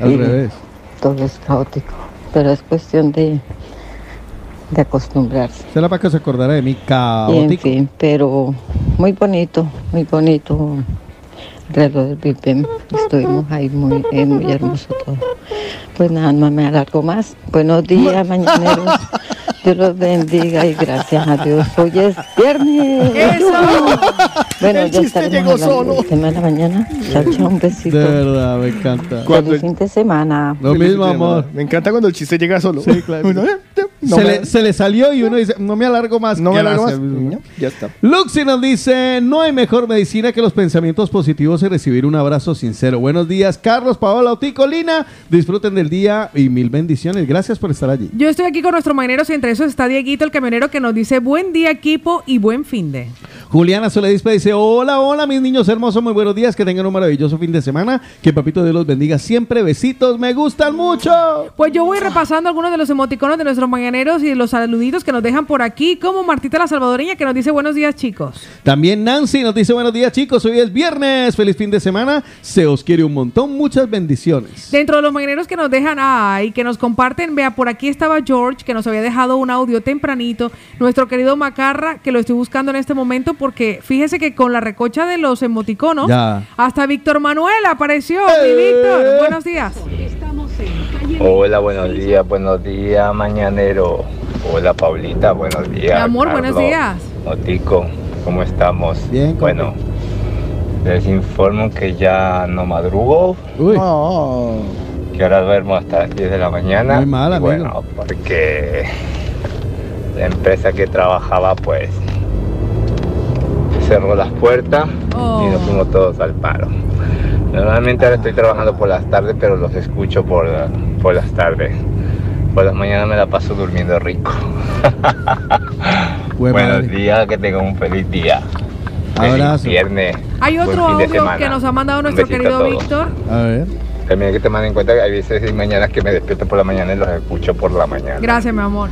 Al Y revés. todo es caótico. Pero es cuestión de, de acostumbrarse. Será para que se acordara de mí, en caótico. fin, pero muy bonito, muy bonito el reloj del. Estuvimos ahí muy, eh, muy hermoso todo. Pues nada, no me alargo más. Buenos días, mañaneros. Dios los bendiga y gracias a Dios. Hoy es viernes. Bueno, El ya chiste llegó hablando solo. del tema de la mañana. Chao, chao, un besito. De verdad, me encanta. Feliz fin de semana. Lo mismo, amor. Me encanta cuando el chiste llega solo. Sí, claro. Uno, eh, eh, no se, me- le, se le salió y uno dice, no me alargo más. No me alargo más. No, ya está. Luxi nos dice, no hay mejor medicina que los pensamientos positivos y recibir un abrazo sincero. Buenos días, Carlos, Paola, Otico, Lina. Disfruten del día y mil bendiciones. Gracias por estar allí. Yo estoy aquí con nuestros mañaneros y entre esos está Dieguito, el camionero, que nos dice buen día equipo y buen fin de. Juliana Soledispe dice, hola, hola, mis niños hermosos, muy buenos días, que tengan un maravilloso fin de semana, que Papito Dios los bendiga siempre, besitos, me gustan mucho. Pues yo voy repasando algunos de los emoticonos de nuestros mañaneros y de los saluditos que nos dejan por aquí, como Martita la Salvadoreña que nos dice buenos días chicos. También Nancy nos dice, buenos días chicos, hoy es viernes, feliz fin de semana, se os quiere un montón, muchas bendiciones. Dentro de los mañaneros que nos dejan ay, que nos comparten, vea, por aquí estaba George, que nos había dejado un audio tempranito, nuestro querido Macarra, que lo estoy buscando en este momento porque fíjese que con la recocha de los emoticonos, Ya. hasta Víctor Manuel apareció. Mi Víctor, buenos días. Hola, buenos días, buenos días, mañanero. Hola, Paulita, buenos días. Mi amor, buenos días. Otico, ¿cómo estamos? Bien, Bueno, les informo que ya no madrugo, que ahora duermo hasta las 10 de la mañana. Muy mal, amigo. Bueno, porque la empresa que trabajaba, pues, cerró las puertas y nos fuimos todos al paro. Normalmente ahora estoy trabajando por las tardes, pero los escucho por, por las tardes. Por las mañanas me la paso durmiendo rico. Buen Buenos madre. días, que tengan un feliz día. Abrazo. viernes. Hay otro audio que nos ha mandado nuestro querido. Víctor. A ver. También hay que tomar en cuenta que hay veces y mañanas que me despierto por la mañana y los escucho por la mañana. Gracias, mi amor.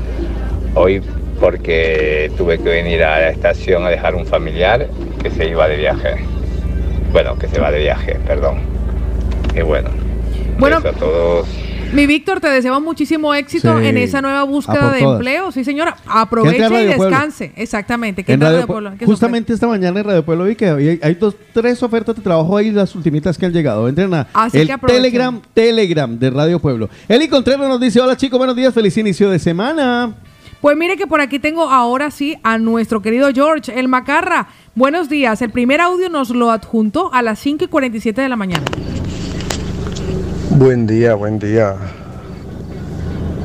Hoy porque tuve que venir a la estación a dejar un familiar que se iba de viaje. Bueno, que se va de viaje, perdón. Y bueno. Bueno, a todos. Mi Víctor, te deseamos muchísimo éxito Sí. en esa nueva búsqueda de todas. empleo. Sí, señora. Aproveche y Pueblo. descanse. Exactamente. Que En entre a Radio Radio Pue- Pueblo. ¿Qué justamente esta mañana en Radio Pueblo vi que hay dos, tres ofertas de trabajo ahí, las ultimitas que han llegado. Entren a Así el. Telegram, Telegram de Radio Pueblo. Eli Contreras nos dice, hola chicos, buenos días, feliz inicio de semana. Pues mire que por aquí tengo ahora sí a nuestro querido George, el Macarra. Buenos días. El primer audio nos lo adjuntó a las 5 y 47 de la mañana. Buen día, buen día.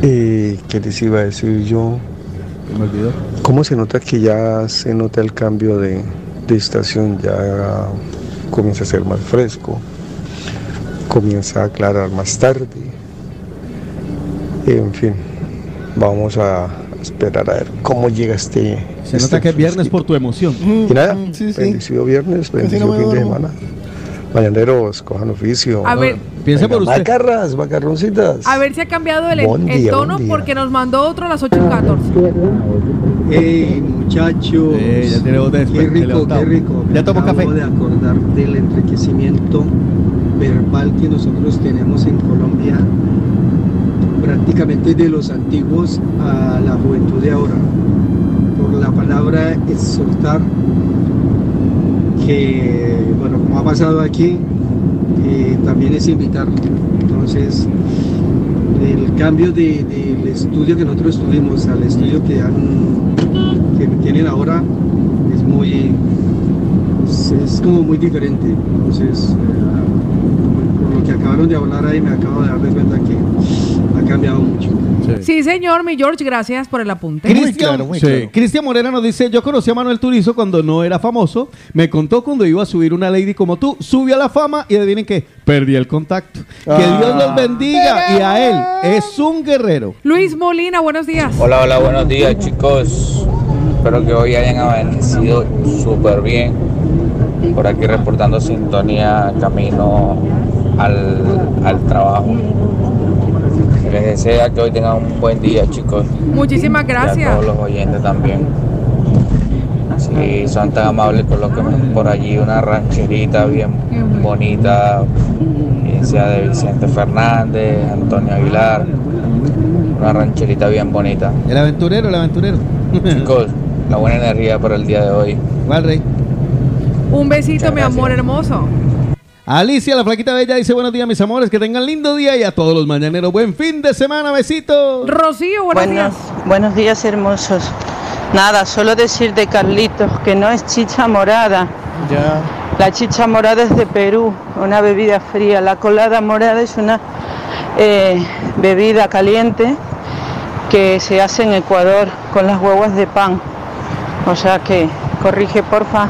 Eh, ¿Qué les iba a decir yo? Me olvidó. ¿Cómo se nota que ya se nota el cambio de, de estación? Ya comienza a ser más fresco, comienza a aclarar más tarde. En fin, vamos a esperar a ver cómo llega este. Se este nota que es viernes por tu emoción. Y nada, bendecido viernes, bendecido no me fin de semana. Mañaneros, cojan oficio. A ver. Piensa por usted. Macarras, macarroncitas. A ver si ha cambiado el, el día, tono porque nos mandó otro a las 8 y 14. Hey, muchachos. Eh, ya tiene voz de Qué rico, qué rico. Me Ya acabo café. de acordar del enriquecimiento verbal que nosotros tenemos en Colombia, prácticamente de los antiguos a la juventud de ahora. Por la palabra exhortar, que, bueno, como ha pasado aquí, también es invitar. Entonces, el cambio de- del estudio que nosotros tuvimos al estudio que, tienen ahora es muy es, es como muy diferente entonces eh, por lo que acabaron de hablar ahí me acabo de dar de cuenta que ha cambiado mucho Sí, señor, mi George, gracias por el apunte. Cristian sí. Cristian Morena nos dice, yo conocí a Manuel Turizo cuando no era famoso, me contó cuando iba a subir una lady como tú, subió a la fama y adivinen qué, perdí el contacto. Que Ah. Dios los bendiga y a él es un guerrero. Luis Molina, buenos días. Hola, hola, buenos días chicos. Espero que hoy hayan amanecido súper bien. Por aquí reportando sintonía camino al, al trabajo. Les desea que hoy tengan un buen día chicos. Muchísimas Y a gracias. todos los oyentes también. Si son tan amables, colóquenme por allí una rancherita bien bonita, bien sea de Vicente Fernández, Antonio Aguilar, una rancherita bien bonita. El aventurero, el aventurero. Chicos, la buena energía para el día de hoy. ¿Cuál rey? Un besito, mi amor hermoso. Alicia, la flaquita bella, dice buenos días, mis amores, que tengan lindo día y a todos los mañaneros, buen fin de semana, besitos. Rocío, buenos, Buenos, días. buenos días, hermosos. Nada, solo decir de Carlitos que no es chicha morada. Ya. La chicha morada es de Perú, una bebida fría. La colada morada es una eh, bebida caliente que se hace en Ecuador con las huevas de pan. O sea que corrige, porfa.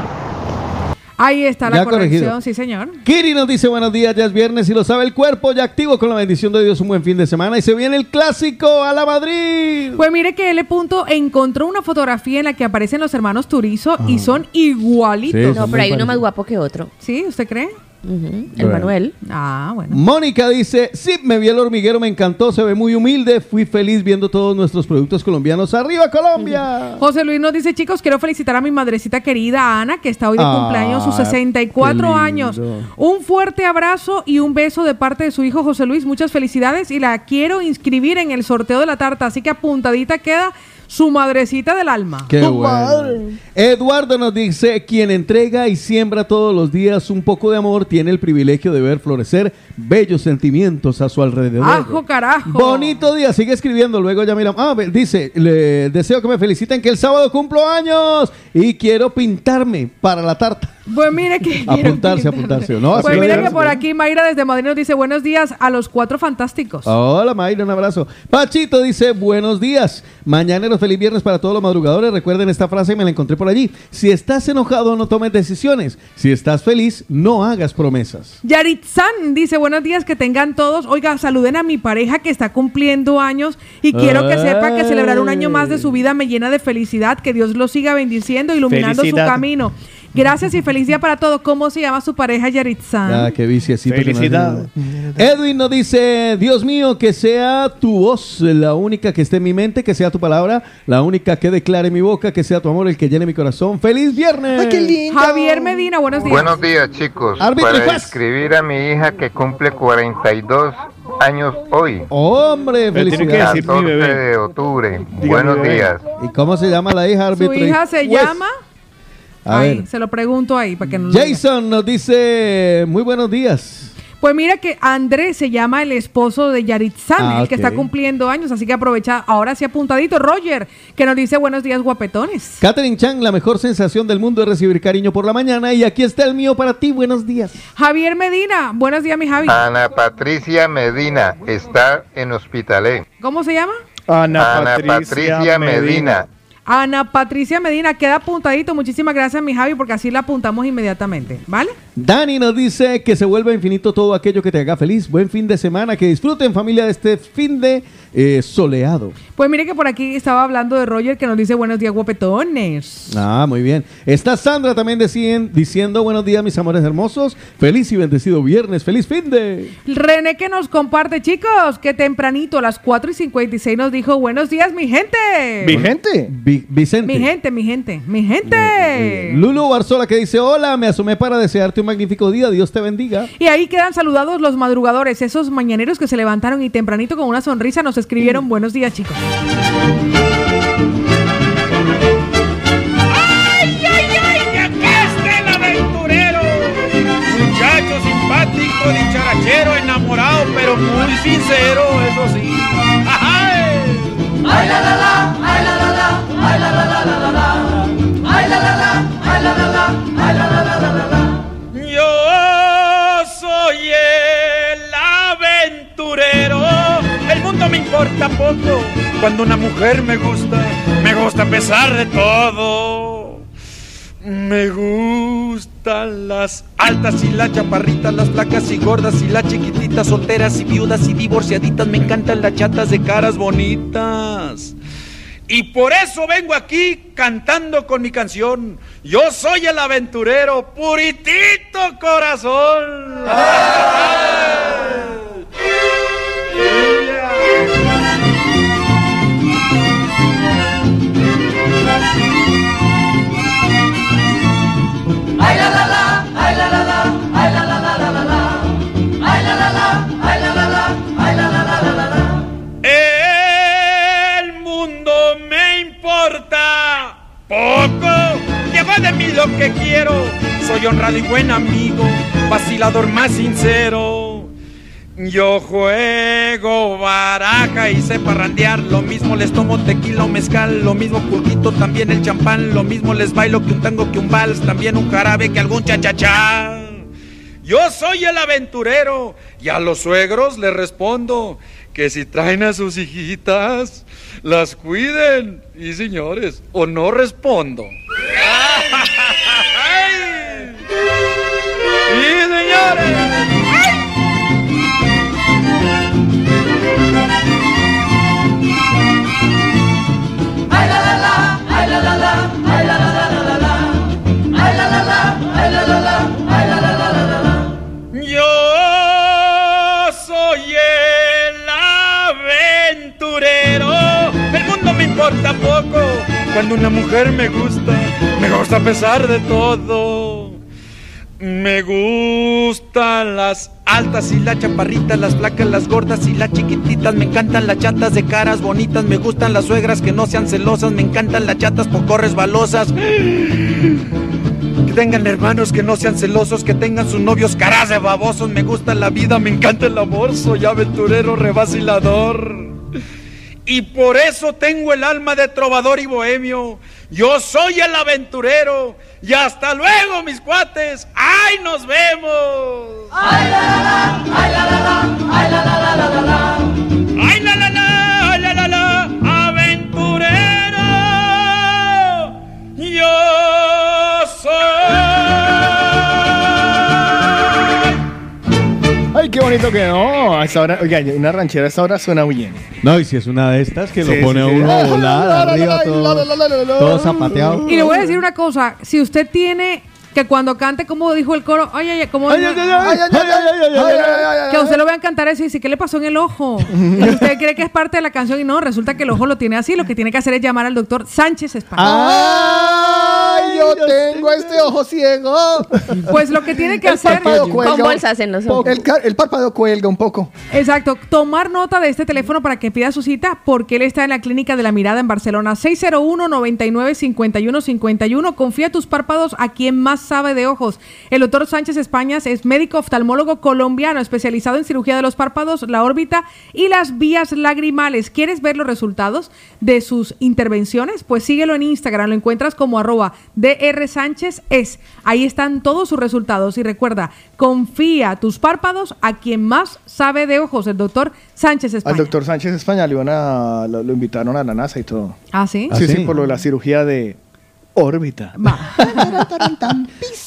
Ahí está la Ya corrección, corregido. sí señor. Kiri nos dice buenos días, ya es viernes y lo sabe el cuerpo, ya activo con la bendición de Dios, un buen fin de semana y se viene el clásico a la Madrid. Pues mire que L. Punto encontró una fotografía en la que aparecen los hermanos Turizo y son igualitos. Sí, No, son pero hay uno más guapo que otro. ¿Sí? ¿Usted cree? El Bueno. Manuel. Ah, bueno. Mónica dice, sí, me vi el hormiguero, me encantó, se ve muy humilde, fui feliz viendo todos nuestros productos colombianos. ¡Arriba Colombia! José Luis nos dice, chicos, quiero felicitar a mi madrecita querida Ana, que está hoy de Ah, cumpleaños, sus qué 64 lindo. años. Un fuerte abrazo y un beso de parte de su hijo José Luis. Muchas felicidades y la quiero inscribir en el sorteo de la tarta. Así que apuntadita queda su madrecita del alma. ¡Qué bueno! Eduardo nos dice, quien entrega y siembra todos los días un poco de amor tiene el privilegio de ver florecer bellos sentimientos a su alrededor. ¡Ajo, carajo! Bonito día, sigue escribiendo, luego ya miramos. Ah, dice, le deseo que me feliciten que el sábado cumplo años y quiero pintarme para la tarta. Pues mire que... Apuntarse, apuntarse. Pues mire que por aquí Mayra desde Madrid nos dice buenos días a los cuatro fantásticos. Hola Mayra, un abrazo. Pachito dice, buenos días. Feliz viernes para todos los madrugadores. Recuerden esta frase, me la encontré por allí. Si estás enojado, no tomes decisiones. Si estás feliz, no hagas promesas. Yaritsan dice buenos días que tengan todos. Oiga, saluden a mi pareja que está cumpliendo años y quiero que sepa que celebrar un año más de su vida me llena de felicidad. Que Dios lo siga bendiciendo, iluminando Felicidad. su camino. Gracias y feliz día para todos. ¿Cómo se llama su pareja Yaritsan? Ah, qué viciecito. Felicidad. Edwin nos dice, Dios mío, que sea tu voz la única que esté en mi mente, que sea tu palabra, la única que declare mi boca, que sea tu amor el que llene mi corazón. ¡Feliz viernes! Javier Medina, buenos días. Buenos días, chicos. Árbitro y Para juez. inscribir a mi hija que cumple 42 años hoy. Hombre, felicidades. decir mi 14 bebé. de octubre. Buenos días. ¿Y cómo se llama la hija, Su árbitro? y hija se llama... A Ay, ver. se lo pregunto ahí para que no lo diga. Jason nos dice, muy buenos días. Pues mira que Andrés se llama el esposo de Yaritsan, Ah, el que está cumpliendo años, así que aprovecha ahora sí apuntadito. Roger, que nos dice buenos días guapetones. Catherine Chang, la mejor sensación del mundo es recibir cariño por la mañana y aquí está el mío para ti. Buenos días. Javier Medina, buenos días mi Javi. Ana Patricia Medina está en Hospitalet. ¿Cómo se llama? Ana, Ana Patricia, Patricia Medina. Medina. Ana Patricia Medina, queda apuntadito. Muchísimas gracias mi Javi porque así la apuntamos inmediatamente, ¿vale? Dani nos dice que se vuelva infinito todo aquello que te haga feliz. Buen fin de semana, que disfruten familia de este fin de eh, soleado. Pues mire que por aquí estaba hablando de Roger que nos dice buenos días guapetones. Ah, muy bien. Está Sandra también diciendo buenos días mis amores hermosos. Feliz y bendecido viernes. Feliz fin de... René que nos comparte, chicos, que tempranito a las 4 y 56 nos dijo buenos días mi gente. Mi gente. Vi- Vicente. Mi gente, mi gente, mi gente. Lulu Barzola que dice, hola, me asomé para desearte un magnífico día, Dios te bendiga. Y ahí quedan saludados los madrugadores, esos mañaneros que se levantaron y tempranito con una sonrisa nos escribieron buenos días, chicos. Y las chaparritas, las flacas y gordas y las chiquititas, solteras y viudas y divorciaditas. Me encantan las chatas de caras bonitas. Y por eso vengo aquí cantando con mi canción. Yo soy el aventurero, puritito corazón. Lo que quiero. Soy honrado y buen amigo. vacilador más sincero. Yo juego baraja y sé parrandear, lo mismo les tomo tequila o mezcal, lo mismo pulquito, también el champán, lo mismo les bailo que un tango, que un vals, también un jarabe, que algún cha-cha-cha. Yo soy el aventurero y a los suegros les respondo que si traen a sus hijitas, las cuiden. Y señores, o no respondo. Señores! Ay la la la, ay la la la, ay la la la la la la. Ay la la la, ay la la la, ay la la la la la la. Yo soy el aventurero. El mundo me importa poco. Cuando una mujer me gusta, me gusta a pesar de todo. Me gustan las altas y las chaparritas, las flacas, las gordas y las chiquititas. Me encantan las chatas de caras bonitas. Me gustan las suegras que no sean celosas. Me encantan las chatas poco resbalosas. Que tengan hermanos que no sean celosos, que tengan sus novios caras de babosos. Me gusta la vida, me encanta el amor. Soy aventurero, revacilador. Y por eso tengo el alma de trovador y bohemio. Yo soy el aventurero. Y hasta luego, mis cuates. ¡Ay, nos vemos! Ay la la la, ay la la la, ay la la la la la la. ¡Ay, la la la, ay, la la la! ¡Aventurero! Yo qué bonito que no. A esta hora, oiga, una ranchera a esta hora suena bien. No, y si es una de estas que Sí, lo pone a sí, sí. uno a volar arriba, todo, todo zapateado. Y le voy a decir una cosa, si usted tiene que cuando cante, como dijo el coro, ay, ay, como. Ay, ay, ay, ay, Que usted lo vean cantar eso y dice, ¿qué le pasó en el ojo? Y usted cree que es parte de la canción y no, resulta que el ojo lo tiene así. Lo que tiene que hacer es llamar al doctor Sánchez España. ¡Ay! Yo tengo este ojo ciego. Pues lo que tiene que hacer. Con bolsas en los ojos. El, el párpado cuelga un poco. Exacto. Tomar nota de este teléfono para que pida su cita, porque él está en la Clínica de la Mirada en Barcelona. 601 99 51 51. Confía tus párpados a quien más sabe de ojos. El doctor Sánchez Españas es médico oftalmólogo colombiano especializado en cirugía de los párpados, la órbita y las vías lagrimales. ¿Quieres ver los resultados de sus intervenciones? Pues síguelo en Instagram, lo encuentras como arroba DR Sánchez es. Ahí están todos sus resultados y recuerda, confía tus párpados a quien más sabe de ojos, el doctor Sánchez Al España. doctor Sánchez España le iban a, lo, lo invitaron a la NASA y todo. ¿Ah, sí? Sí, sí, sí? por lo de la cirugía de órbita.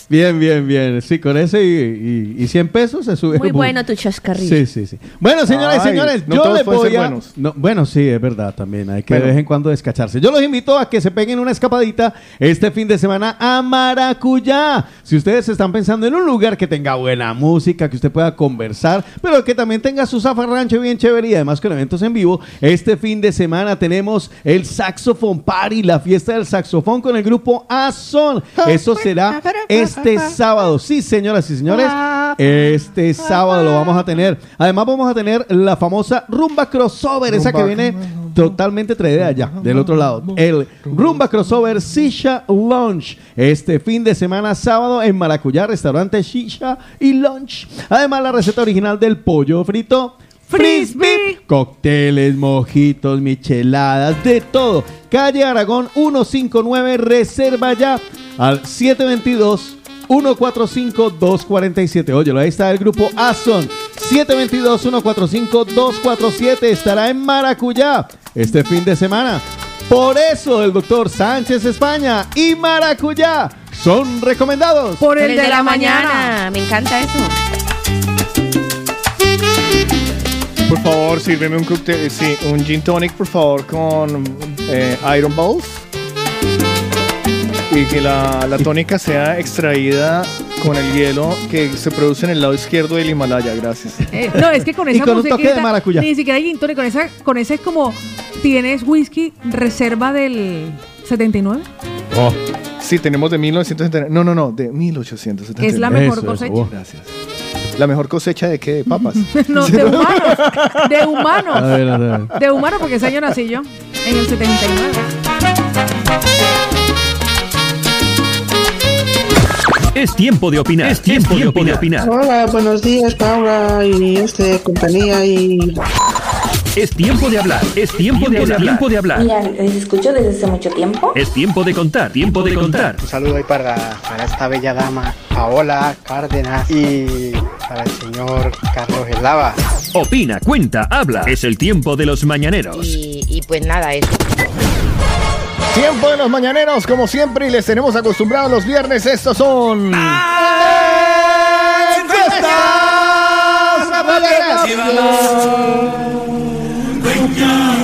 Bien, bien, bien. Sí, con ese y, y, y 100 pesos se sube. Muy bu- bueno tu chascarrillo. Sí, sí, sí. Bueno, señoras y señores, no yo les voy a... buenos. No, bueno, sí, es verdad también. Hay que Bueno. de vez en cuando descacharse. Yo los invito a que se peguen una escapadita este fin de semana a Maracuyá. Si ustedes están pensando en un lugar que tenga buena música, que usted pueda conversar, pero que también tenga su zafarrancho bien chévere y además con eventos en vivo, este fin de semana tenemos el Saxophone Party, la fiesta del saxofón con el grupo Azón. Eso será este sábado. Sí, señoras y señores, este sábado lo vamos a tener. Además vamos a tener la famosa Rumba Crossover, esa que viene totalmente traída allá, del otro lado. El Rumba Crossover Shisha Lunch. Este fin de semana, sábado, en Maracuyá, restaurante Shisha y Lunch. Además, la receta original del pollo frito. Frisbee, cócteles, mojitos, micheladas, de todo. Calle Aragón 159, reserva ya al 722 145-247. Oye, ahí está el grupo Azon. 722-145-247. Estará en Maracuyá este fin de semana. Por eso el doctor Sánchez España y Maracuyá son recomendados. Por el, de, la, mañana. Me encanta eso. Por favor, sírveme un cóctel, sí, un gin tonic, por favor, con eh, Iron Balls. Y que la, la tónica sea extraída con el hielo que se produce en el lado izquierdo del Himalaya. Gracias. Eh, no, es que con Y esa con un toque de maracuyá. Ni siquiera hay gin tonic, con esa, con ese es como tienes whisky reserva del 79. Oh, Sí, tenemos de 1979. No, no, no, de 1879. Es la mejor Eso, cosecha. oh. Gracias. ¿La mejor cosecha de qué? De papas. No, de humanos. De humanos. A ver, a ver. De humanos, porque ese año nací yo. En el 79. Es tiempo de opinar. Es tiempo, de opinar. Hola, buenos días, Paula y este compañía y Es tiempo de hablar. Es tiempo, de, hablar. Tiempo de hablar. Mira, les escucho desde hace mucho tiempo. Es tiempo de contar. Tiempo de contar. Un saludo ahí para, para esta bella dama, Paola Cárdenas, y para el señor Carlos Elava. Opina, cuenta, habla. Es el tiempo de los mañaneros. Y, y pues nada, eso. Tiempo de los mañaneros, como siempre, y les tenemos acostumbrados los viernes. Estos son.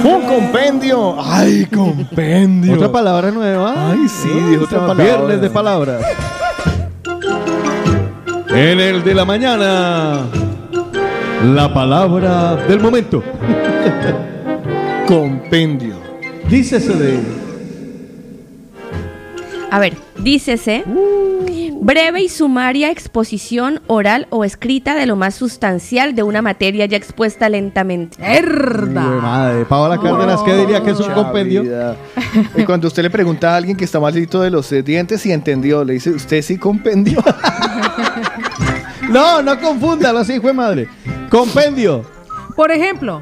Un compendio. Ay, compendio. Otra palabra nueva. Ay, sí, dijo otra palabra. Viernes de palabras. En el de la mañana. La palabra del momento. Compendio. Dícese de. A ver, dícese breve y sumaria exposición oral o escrita de lo más sustancial de una materia ya expuesta lentamente. Uy, madre. Paola Cárdenas, ¿qué diría que es un compendio? Y cuando usted le pregunta a alguien que está malito de los eh, dientes y entendió, le dice, ¿usted sí compendió? No, no confúndalo así, de madre. Compendio. Por ejemplo,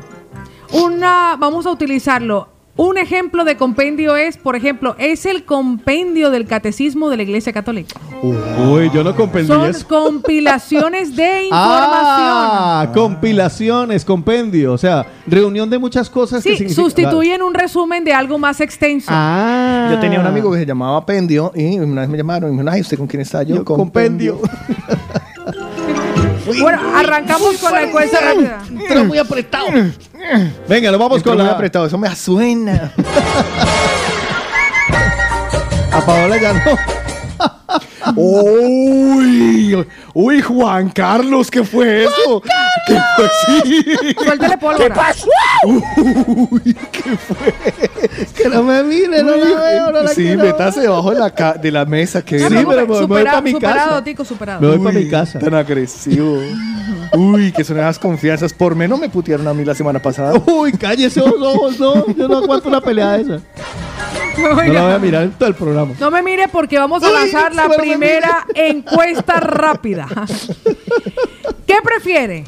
una, vamos a utilizarlo. Un ejemplo de compendio es, por ejemplo, es el compendio del catecismo de la Iglesia Católica. Uy, yo no comprendí Son eso. compilaciones de información. Ah, compilaciones, compendio. O sea, reunión de muchas cosas que Sí, significa- sustituyen un resumen de algo más extenso. Ah. Yo tenía un amigo que se llamaba Pendio y una vez me llamaron y me dijeron, ay, ¿usted con quién está? Yo, compendio. Bueno, arrancamos con la encuesta rápida. Pero muy apretado. Venga, nos vamos con muy la. apretado, eso me suena. A Paola ya no. Uy, uy, Juan Carlos, ¿qué fue eso? ¿Qué fue así? Suéltale pólvora. ¿Qué pasó? Uy, ¿qué fue? Que no me mire, no la veo, no la Sí, quiero. métase debajo de la, ca- de la mesa. Que Sí, no, pero me voy supera- pa' mi superado, casa. Tico, superado. Me voy para mi casa. Tan agresivo. Uy, que son esas confianzas. Por menos me putearon a mí la semana pasada. Uy, cállese los ojos, no. Yo no aguanto una pelea de esa. No la voy a mirar en todo el programa. No me mire porque vamos a Uy, lanzar la primera encuesta rápida. ¿Qué prefiere?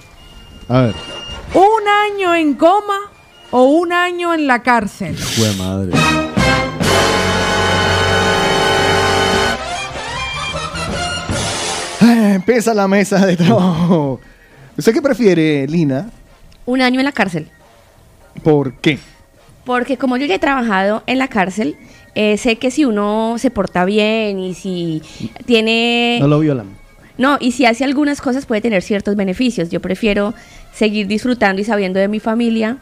A ver. ¿Un año en coma o un año en la cárcel? Fue madre. Ah, Empieza la mesa de trabajo. ¿Usted qué prefiere, Lina? Un año en la cárcel. ¿Por qué? Porque como yo ya he trabajado en la cárcel, eh, sé que si uno se porta bien y si tiene... No lo violan. No, y si hace algunas cosas puede tener ciertos beneficios. Yo prefiero seguir disfrutando y sabiendo de mi familia,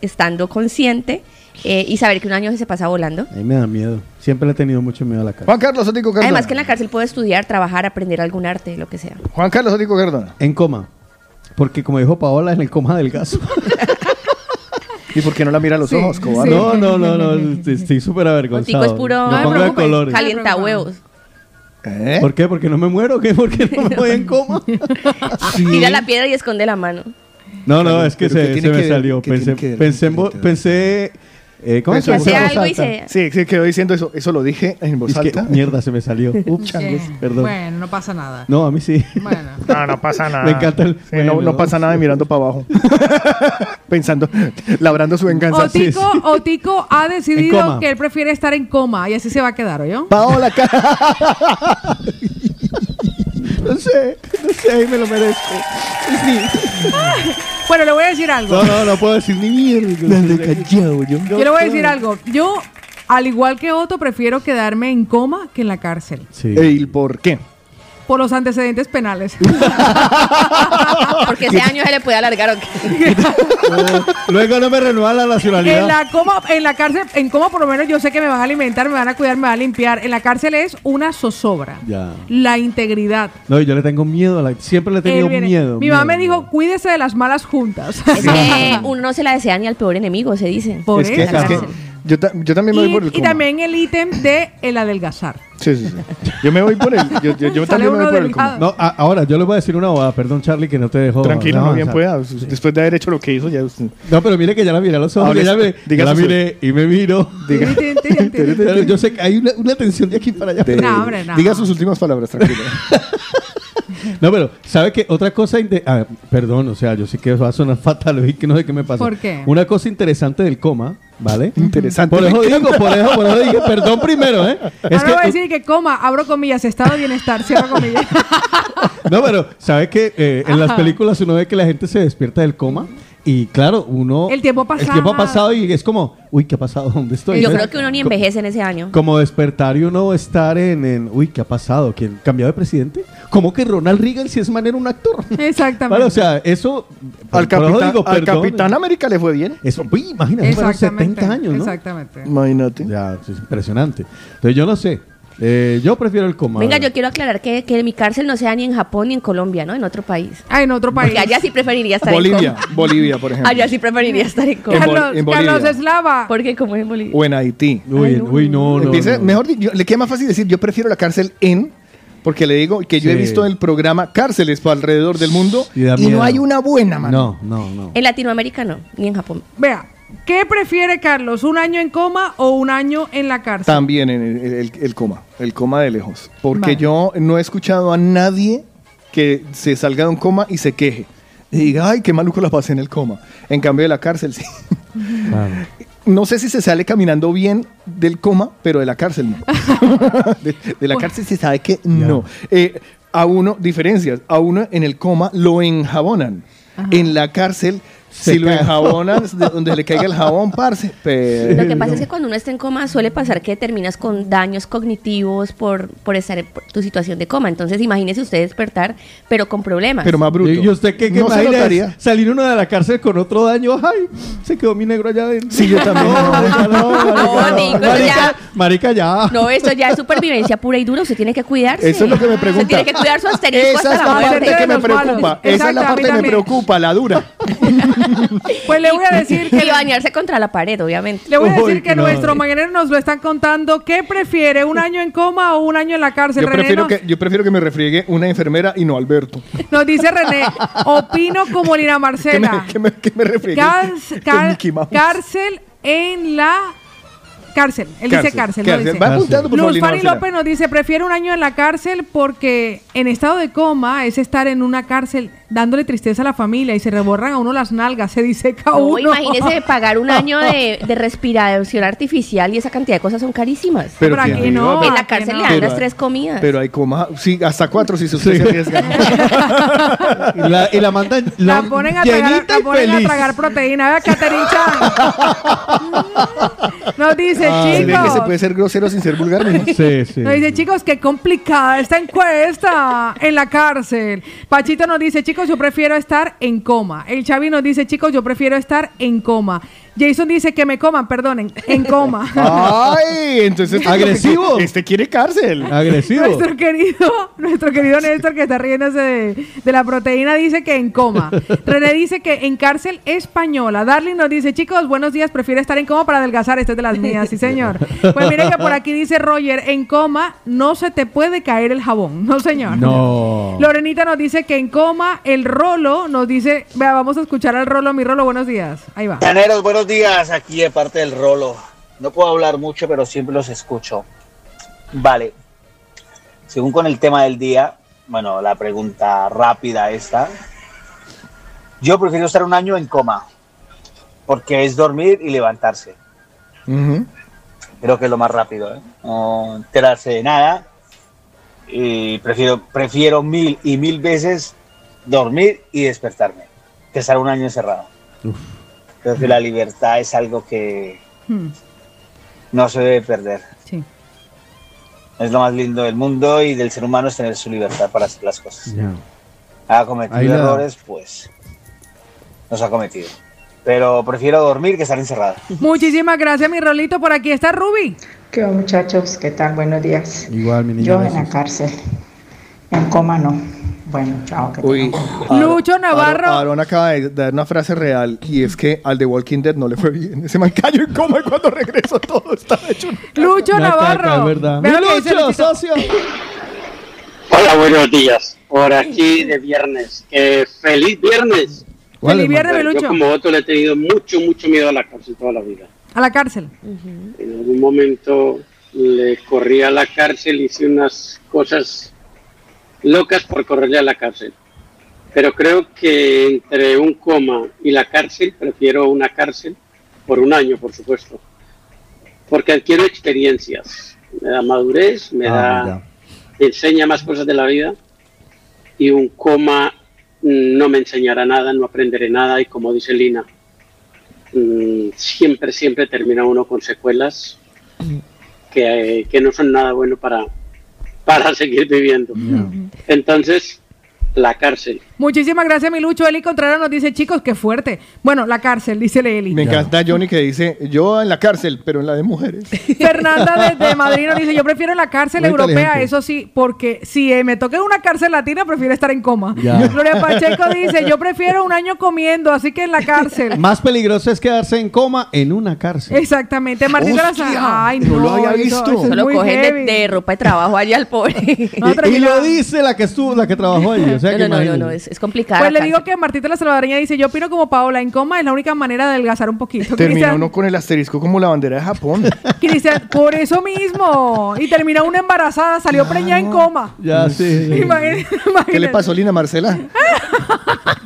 estando consciente eh, y saber que un año se pasa volando. A mí me da miedo. Siempre le he tenido mucho miedo a la cara. Juan Carlos Otico Cardona. Además que en la cárcel puedo estudiar, trabajar, aprender algún arte, lo que sea. Juan Carlos Otico Cardona. En coma. Porque como dijo Paola, en el coma del gas. ¿Y por qué no la mira a los Sí, ojos, cobarde? No, no, no, no. Estoy súper avergonzado. Otico es puro No preocupes. colores. calienta huevos. ¿Eh? ¿Por qué? ¿Porque no me muero? ¿Qué? ¿Por qué no me voy en coma? Tira la piedra y esconde la mano. No, no, es que ¿Pero qué se, me ver? salió. Pensé eh, ¿Cómo Eso, se algo y se- Sí, sí, quedó diciendo eso. Eso lo dije en voz Es que, alta. mierda, se me salió. Ups, Eh, perdón. Bueno, no pasa nada. No, a mí sí. Bueno. No, no pasa nada. Me encanta el- Sí, no, bueno. no pasa nada mirando para abajo. Pensando, labrando su venganza. Otico, Otico ha decidido que él prefiere estar en coma y así se va a quedar, ¿oyó? Paola, No sé, no sé, me lo merezco. Sí. Bueno, le voy a decir algo. No, no, no puedo decir ni mierda. callado, yo. Yo le voy a decir algo. Yo, al igual que Otto, prefiero quedarme en coma que en la cárcel. Sí. ¿Y por qué? Por los antecedentes penales. Porque ese año se le puede alargar. ¿o qué? Luego no me renuevan la nacionalidad. En la coma, en la cárcel, en coma por lo menos yo sé que me van a alimentar, me van a cuidar, me van a limpiar. En la cárcel es una zozobra. Ya. La integridad. No, yo le tengo miedo. a la- Siempre le he tenido Él viene- miedo. Mi mamá miedo. me dijo, cuídese de las malas juntas. Es que uno no se la desea ni al peor enemigo, se dice. Por es que, eso. es que Yo, ta- yo también me voy Y, por el y coma. también el ítem de el adelgazar. Sí, sí, sí. Yo me voy por el. Yo, yo- yo Sale también me voy por el coma. No, a- ahora yo les voy a decir una bobada, perdón Charlie que no te dejo. Tranquilo, no bien pueda. Después de haber hecho lo que hizo, ya usted. No, pero mire que ya la miré a los ojos, Hable- ya, me, diga ya la su- miré y me miro. Diga, Pero yo sé que hay una, una tensión de aquí para allá. de- No, hombre, no. diga sus últimas palabras, tranquilo. No, pero ¿sabe qué? Otra cosa, ah, perdón, o sea, yo sé que va a sonar fatal, y que no sé qué me pasa. ¿Por qué? Una cosa interesante del coma, ¿vale? Interesante. Por eso digo, por eso, por eso digo, perdón primero, ¿eh? Es Ahora voy a que, decir que coma, abro comillas, estado de bienestar, cierro comillas. no, pero ¿sabe que eh, en las películas uno ve que la gente se despierta del coma? Y claro, uno... El tiempo ha El tiempo ha pasado. pasado y es como, uy, ¿qué ha pasado? ¿Dónde estoy? Yo creo que uno ni envejece en ese año. Como despertar y uno estar en, en, uy, ¿qué ha pasado? ¿Quién cambiado de presidente? ¿Cómo que Ronald Reagan si es manera un actor? Exactamente. Vale, o sea, eso Al por capitán, digo, al capitán América le fue bien. Eso, uy, imagínate, fueron Exactamente, 70 años, ¿no? Exactamente. Imagínate. Ya, es impresionante. Entonces yo no sé. Eh, yo prefiero el coma. Venga, yo quiero aclarar que, que mi cárcel no sea ni en Japón ni en Colombia, ¿no? En otro país. Ah, en otro país. Porque allá sí preferiría estar Bolivia, en coma. Bolivia, por ejemplo. Allá sí preferiría estar en Bol- Carlos, en Bolivia. Carlos Eslava. Porque como es en Bolivia. O en Haití. Uy, uy, no, no. No. Mejor dicho, le queda más fácil decir, yo prefiero la cárcel en, porque le digo que yo he visto el programa Cárceles para alrededor del mundo Y y no hay una buena, mano. No, no, no. En Latinoamérica no, ni en Japón. Vea, ¿qué prefiere Carlos? ¿Un año en coma o un año en la cárcel? También en el, el- el coma, el coma de lejos. Porque Vale. yo no he escuchado a nadie que se salga de un coma y se queje. Y diga, ay, qué maluco la pasé en el coma. En cambio de la cárcel, sí. No sé si se sale caminando bien del coma, pero de la cárcel no. de, de la cárcel se sabe que no. Eh, a uno, diferencias, a uno en el coma lo enjabonan. En la cárcel, Se si lo enjabonan, de donde le caiga el jabón, parce. Pero... Lo que pasa es que cuando uno está en coma suele pasar que terminas con daños cognitivos por, por estar en por tu situación de coma. Entonces imagínese usted despertar, pero con problemas. Pero más bruto. ¿Y usted qué, qué No se. Salir uno de la cárcel con otro daño. Ay, se quedó mi negro allá adentro. Sí, yo también. No, marica, no, marica, No, no. Nico, marica, ya. marica, ya. No, esto ya es supervivencia pura y dura. Usted tiene que cuidarse. Eso es lo que me pregunta. Usted tiene que cuidar su asterisco Esa hasta es la parte que me preocupa. Esa es la parte que me preocupa, la dura. Pues le voy a decir que Y bañarse contra la pared, obviamente. Le voy a decir Uy, que no. nuestro mañanero nos lo están contando. ¿Qué prefiere, un año en coma o un año en la cárcel? Yo René prefiero, nos, que, yo prefiero que me refriegue una enfermera y no Alberto. nos dice René, opino como Lina Que me, Marcela. que me, que me cárcel en la cárcel. Él dice cárcel, no cárcel. dice. Va apuntando, por favor, Luz Fanny. López nos dice, prefiero un año en la cárcel porque en estado de coma es estar en una cárcel dándole tristeza a la familia y se reborran a uno las nalgas, se diseca No, uno. imagínese pagar un año de, de respiración artificial y esa cantidad de cosas son carísimas. Pero aquí no. en la cárcel no. le dan Pero las tres comidas. Pero hay coma, sí, hasta cuatro si usted se arriesga. Y la, y la mandan La ponen a tragar, la ponen a tragar proteína. Nos dice, Ay, ve que se chicos. puede ser grosero sin ser vulgar, mijo. Sí, sí. Nos dice, chicos, qué complicada esta encuesta en la cárcel. Pachito nos dice, chicos, yo prefiero estar en coma. El Chavi nos dice, chicos, yo prefiero estar en coma. Jason dice que me coman, perdonen, en coma. Ay, entonces este Agresivo. Este quiere cárcel. Agresivo. Nuestro querido, nuestro querido Néstor que está riéndose de, de la proteína dice que en coma. René dice que en cárcel española. Darling nos dice, chicos, buenos días, prefiero estar en coma para adelgazar. Esta es de las mías, sí señor. Pues miren que por aquí dice Roger, en coma no se te puede caer el jabón. No señor. No. Lorenita nos dice que en coma el rolo nos dice, vea, vamos a escuchar al rolo, mi rolo, buenos días. Ahí va. Llaneros, buenos días, aquí de parte del Rolo. No puedo hablar mucho, pero siempre los escucho. Vale. Según con el tema del día, bueno, la pregunta rápida esta. Yo prefiero estar un año en coma, porque es dormir y levantarse. Creo que es lo más rápido, ¿eh? No enterarse de nada. Y prefiero, prefiero mil y mil veces dormir y despertarme que estar un año encerrado. Creo que la libertad es algo que Hmm, no se debe perder. sí. Es lo más lindo del mundo y del ser humano es tener su libertad para hacer las cosas. Ya. Ha cometido Ahí la- errores, pues los ha cometido. Pero prefiero dormir que estar encerrado. Muchísimas gracias, mi rolito. Por aquí está Ruby. ¿Qué muchachos? ¿Qué tal? Buenos días. Igual, mi niña. Yo en la cárcel. En coma no. Bueno, chao. Que Uy, Lucho Navarro. Aaron, Aaron acaba de dar una frase real y es que al The Walking Dead no le fue bien. Ese man cayó en coma y cuando regresó todo estaba hecho. una- Lucho Una caca, Navarro. es verdad. Lucho, socio. Hola, buenos días. Por aquí de viernes. Eh, feliz viernes. Feliz viernes, Yo Lucho. como otro le he tenido mucho, mucho miedo a la cárcel toda la vida. A la cárcel. En algún momento le corrí a la cárcel, hice unas cosas locas por correrle a la cárcel. Pero creo que entre un coma y la cárcel, prefiero una cárcel por un año, por supuesto. Porque adquiero experiencias. Me da madurez, me Ah, da me enseña más cosas de la vida y un coma mm, no me enseñará nada, no aprenderé nada y como dice Lina, mm, siempre, siempre termina uno con secuelas que, que no son nada bueno para, para seguir viviendo. Entonces, la cárcel. Muchísimas gracias, mi Lucho. Eli Contreras nos dice, chicos, qué fuerte. Bueno, la cárcel, dice Eli. Me encanta Johnny que dice, yo en la cárcel, pero en la de mujeres. Fernanda desde Madrid nos dice, yo prefiero la cárcel Muy europea, eso sí, porque si eh, me toca una cárcel latina, prefiero estar en coma. Ya. Gloria Pacheco dice, yo prefiero un año comiendo, así que en la cárcel. Más peligroso es quedarse en coma en una cárcel. Exactamente, Martín Hostia, Ay, no no, lo había eso- visto. eso es Solo muy cogen de, de ropa de trabajo allá al pobre. Y, y lo dice la que estuvo, la que trabajó allí. O sea no, que no, no, no, no, es, es complicado. Pues le digo que Martita la Salvadoreña dice, yo opino como Paola, en coma es la única manera de adelgazar un poquito. Termina Cristian- uno con el asterisco como la bandera de Japón. Cristian, por eso mismo. Y termina una embarazada, salió preñada en coma. Ya, sí. Imagínate- ¿Qué le pasó, Lina Marcela?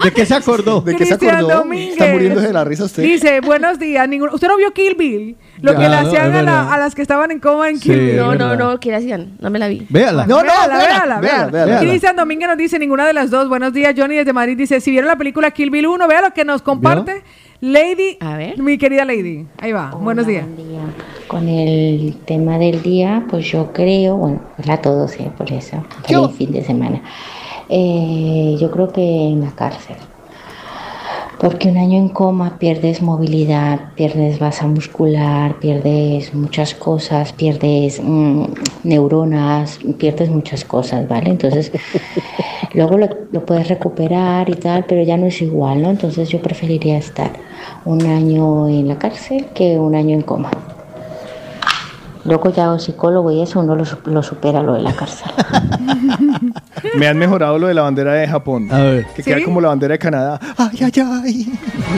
¿De qué se acordó? ¿De qué se acordó? Domínguez. Está muriéndose de la risa usted. Dice, buenos días. ninguno- ¿Usted no vio Kill Bill? Lo Ya, que le no, hacían es a, la- a las que estaban en coma en Kill Sí, No, no, no, ¿qué le hacían? No me la vi. Véala. No, no, véala, véala, véala, véala, véala. véala. Cristian Domínguez nos dice ninguna de las dos. Buenos días, Johnny desde Madrid dice, si vieron la película Kill Bill 1, vea lo que nos comparte Lady, A ver. mi querida Lady. Ahí va, buenos días. Con el tema del día, pues yo creo, bueno, hola a todos, eh, por eso, feliz fin de semana. Eh, yo creo que en la cárcel. Porque un año en coma pierdes movilidad, pierdes masa muscular, pierdes muchas cosas, pierdes mm, neuronas, pierdes muchas cosas, ¿vale? Entonces, luego lo, lo puedes recuperar y tal, pero ya no es igual, ¿no? Entonces yo preferiría estar un año en la cárcel que un año en coma. Luego ya o psicólogo y eso uno lo, su- lo supera lo de la cárcel. Me han mejorado lo de la bandera de Japón. A ver. Que queda como la bandera de Canadá. Ay, ay, ay.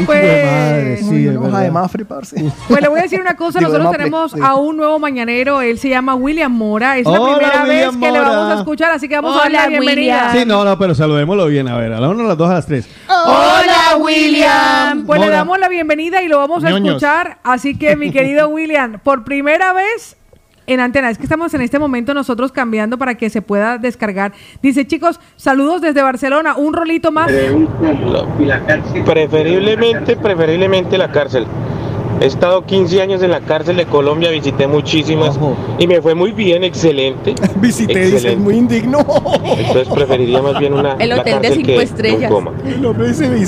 Pues, madre, sí, hoja de Mafre, parce. Pues le voy a decir una cosa, Digo, nosotros tenemos sí. a un nuevo mañanero, él se llama William Mora, es la primera vez que le vamos a escuchar, así que vamos a darle la bienvenida. Sí, no, no, pero saludémoslo bien. A ver, a la una, a las dos, a las tres. Hola William. Pues le damos la bienvenida y lo vamos a Ñoños. escuchar, así que mi querido William, por primera vez en antena, es que estamos en este momento nosotros cambiando para que se pueda descargar. Dice, chicos, saludos desde Barcelona, un rolito más. Preferiblemente, preferiblemente la cárcel. He estado 15 años en la cárcel de Colombia, visité muchísimas y me fue muy bien, excelente. Visité, dice, Excelente. muy indigno. Entonces preferiría más bien una El la hotel de cárcel cinco que estrellas. un coma.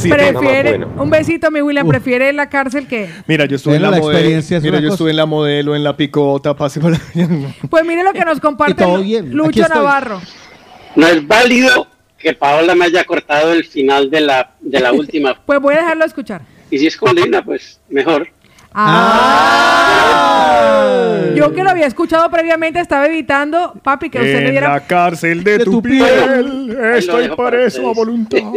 Prefiere, bueno. un besito mi William, prefiere la cárcel que... Mira, yo estuve en la, la modelo. es Mira, yo cosa. estuve en la modelo, en la picota, pase por la... Pues mire lo que nos comparte Lucho. Navarro. No es válido que Paola me haya cortado el final de la, de la última. Pues voy a dejarlo escuchar. Y si es con Lina, pues mejor. Ah. Yo que lo había escuchado previamente estaba evitando, papi, que usted le En diera la cárcel de, tu, piel, lo estoy preso a voluntad.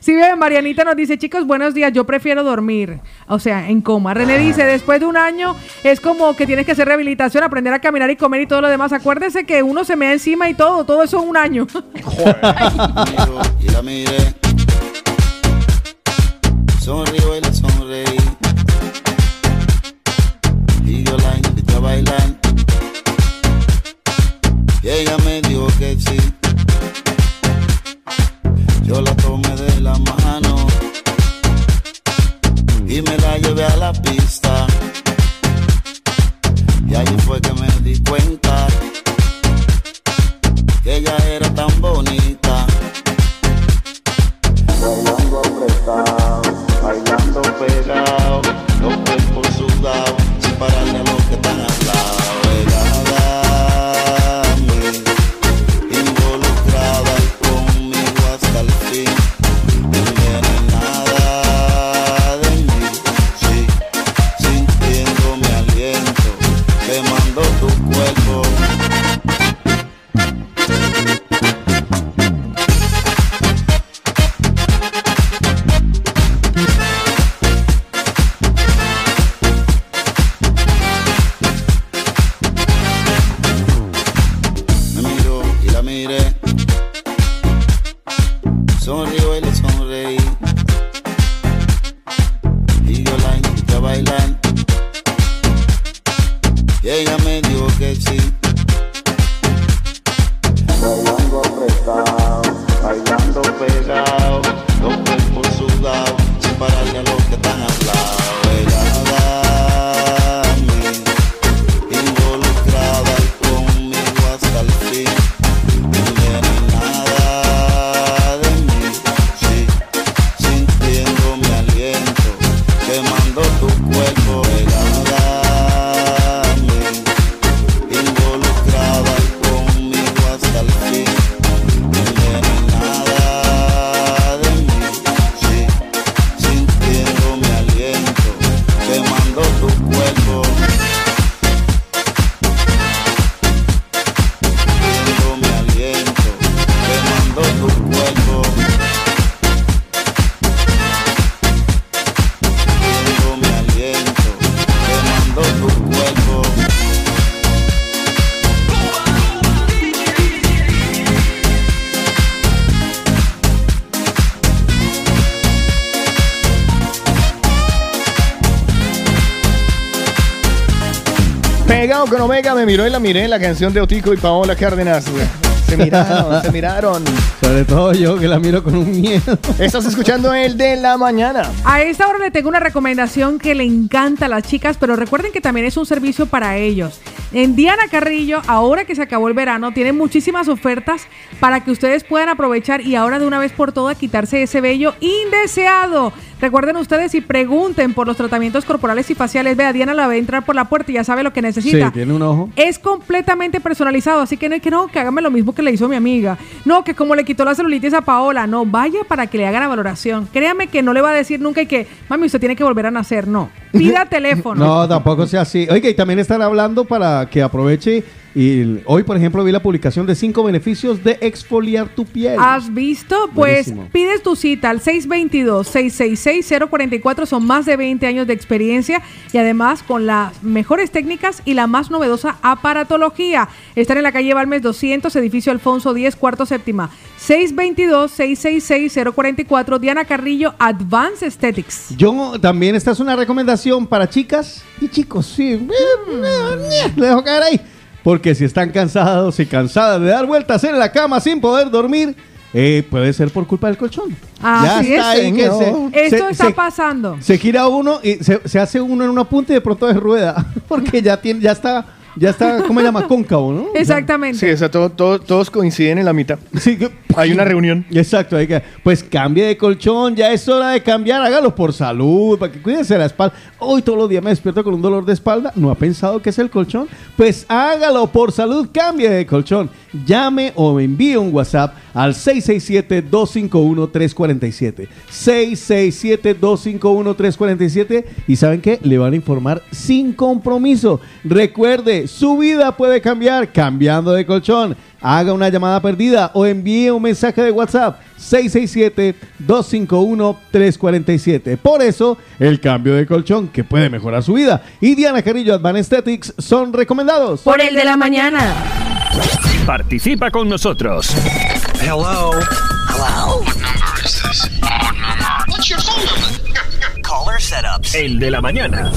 Sí, bien, Marianita nos dice, chicos, buenos días, yo prefiero dormir, o sea, en coma. René dice, después de un año es como que tienes que hacer rehabilitación, aprender a caminar y comer y todo lo demás. Acuérdese que uno se mea encima y todo, todo eso en un año. y la miré. Sonrío me miró y la miré, la canción de Otico y Paola Cárdenas. güey. Se miraron, se miraron. Sobre todo yo que la miro con un miedo. Estás escuchando el de la mañana. A esta hora le tengo una recomendación que le encanta a las chicas, pero recuerden que también es un servicio para ellos. En Diana Carrillo, ahora que se acabó el verano, tienen muchísimas ofertas para que ustedes puedan aprovechar y ahora de una vez por todas quitarse ese vello indeseado. Recuerden ustedes y pregunten por los tratamientos corporales y faciales. Vea, Diana la ve entrar por la puerta y ya sabe lo que necesita. Sí, tiene un ojo. Es completamente personalizado, así que no es que no, que hágame lo mismo que le hizo mi amiga. No, que como le quitó la celulitis a Paola, no, vaya para que le hagan la valoración. Créame que no le va a decir nunca que, mami, usted tiene que volver a nacer, no. Pida teléfono. No, tampoco sea así. Oiga, y también están hablando para que aproveche. Y hoy, por ejemplo, vi la publicación de cinco beneficios de exfoliar tu piel. ¿Has visto? Pues Buenísimo. pides tu cita al 622-666-044. Son más de 20 años de experiencia y además con las mejores técnicas y la más novedosa aparatología. Están en la calle Balmes 200, edificio Alfonso 10, cuarto séptima. 622-666-044. Diana Carrillo, Advanced Aesthetics. Yo también, esta es una recomendación para chicas y chicos, sí. Le dejo caer ahí. Porque si están cansados y cansadas de dar vueltas en la cama sin poder dormir, eh, puede ser por culpa del colchón. Así es, que señor. se- Esto se- está se- pasando. Se gira uno y se, se hace uno en una punta y de pronto es rueda. Porque ya tiene, ya está, ya está, ¿cómo se llama? Cóncavo, ¿no? Exactamente. Sí, o sea, todo- todo- todos coinciden en la mitad. Sí, que- Hay una reunión. Exacto, hay que, pues cambie de colchón, ya es hora de cambiar, hágalo por salud, para que cuídense la espalda. Hoy todos los días me despierto con un dolor de espalda, ¿no ha pensado que es el colchón? Pues hágalo por salud, cambie de colchón. Llame o envíe un WhatsApp al 667-251-347. 667-251-347 y ¿saben qué? Le van a informar sin compromiso. Recuerde, su vida puede cambiar cambiando de colchón. Haga una llamada perdida o envíe un mensaje de WhatsApp 667-251-347. Por eso, el cambio de colchón que puede mejorar su vida y Diana Carrillo Advanced Aesthetics son recomendados. Por el de la mañana. Participa con nosotros. Hello. Hello. What number is this? Number. What's your phone number? Caller setups. El de la mañana.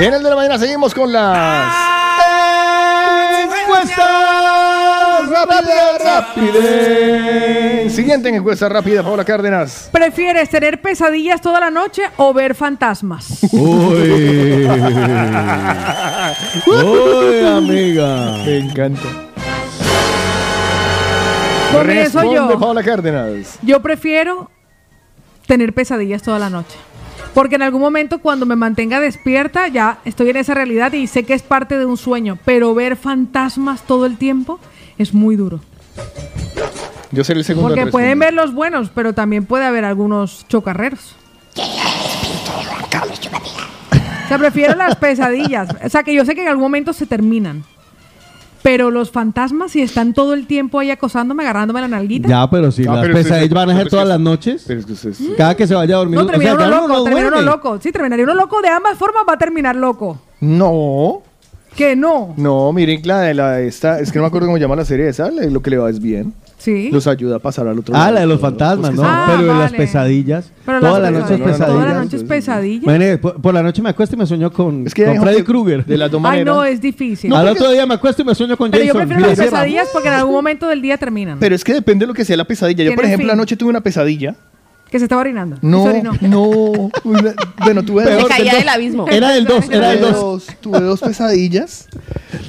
En el de la mañana seguimos con las encuestas rápida, rápida. Siguiente encuesta rápida, Paola Cárdenas. ¿Prefieres tener pesadillas toda la noche o ver fantasmas? Uy. Uy, amiga. Me encanta. Comienzo Responde, yo. Paola Cárdenas. Yo prefiero tener pesadillas toda la noche. Porque en algún momento cuando me mantenga despierta ya estoy en esa realidad y sé que es parte de un sueño. Pero ver fantasmas todo el tiempo es muy duro. Yo seré el segundo. Porque en pueden ver los buenos, pero también puede haber algunos chocarreros. O sea, prefiero las pesadillas. O sea, que yo sé que en algún momento se terminan. Pero los fantasmas, si están todo el tiempo ahí acosándome, agarrándome la nalguita. Ya, pero si Ah, las pero es que- pesadillas van a ser todas las noches, Pero es que usted es- cada que se vaya a dormir. No, o sea, termina uno ya loco, no termina uno duerme. loco. Sí, terminaría uno loco. De ambas formas va a terminar loco. No. Que no. No, miren, la de la esta, es que no me acuerdo cómo se llama la serie esa, lo que le va es bien. Sí. Los ayuda a pasar al otro Ah, lado. la de los fantasmas, ¿no? Ah, Pero en las vale. pesadillas. Pero toda las la noche es pesadillas- pesadillas. Toda la noche es pesadilla. Imagínate, por, por la noche me acuesto y me sueño con, Es que con hay Freddy Krueger. de las dos Ay, no, es difícil. Al otro día me acuesto y me sueño con Pero yo Jason. prefiero las pesadillas porque en algún momento del día terminan. Pero es que depende de lo que sea la pesadilla. Yo, por ejemplo, anoche tuve una pesadilla. Que se estaba orinando. No, no. Bueno, tuve dos. caía del abismo. Era del 2, era del Tuve 2. dos, tuve dos pesadillas.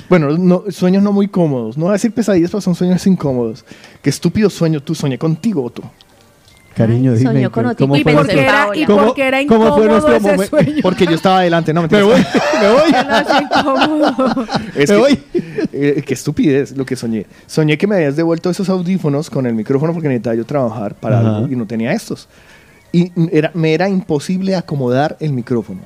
Bueno, no, sueños no muy cómodos. No voy a decir pesadillas, pero son sueños incómodos. Qué estúpido sueño tú. Soñé contigo, tú. Cariño, dime. soñó con ¿cómo Otico y fue pensó en Paola. y ¿Cómo- porque era cómo fue incómodo nuestro ese momento? sueño. Porque yo estaba adelante. No, Me mentiras. voy, me voy. Es Me que- voy. eh, qué estupidez lo que soñé. Soñé que me habías devuelto esos audífonos con el micrófono porque necesitaba yo trabajar para Ajá. algo y no tenía estos. Y era, me era imposible acomodar el micrófono.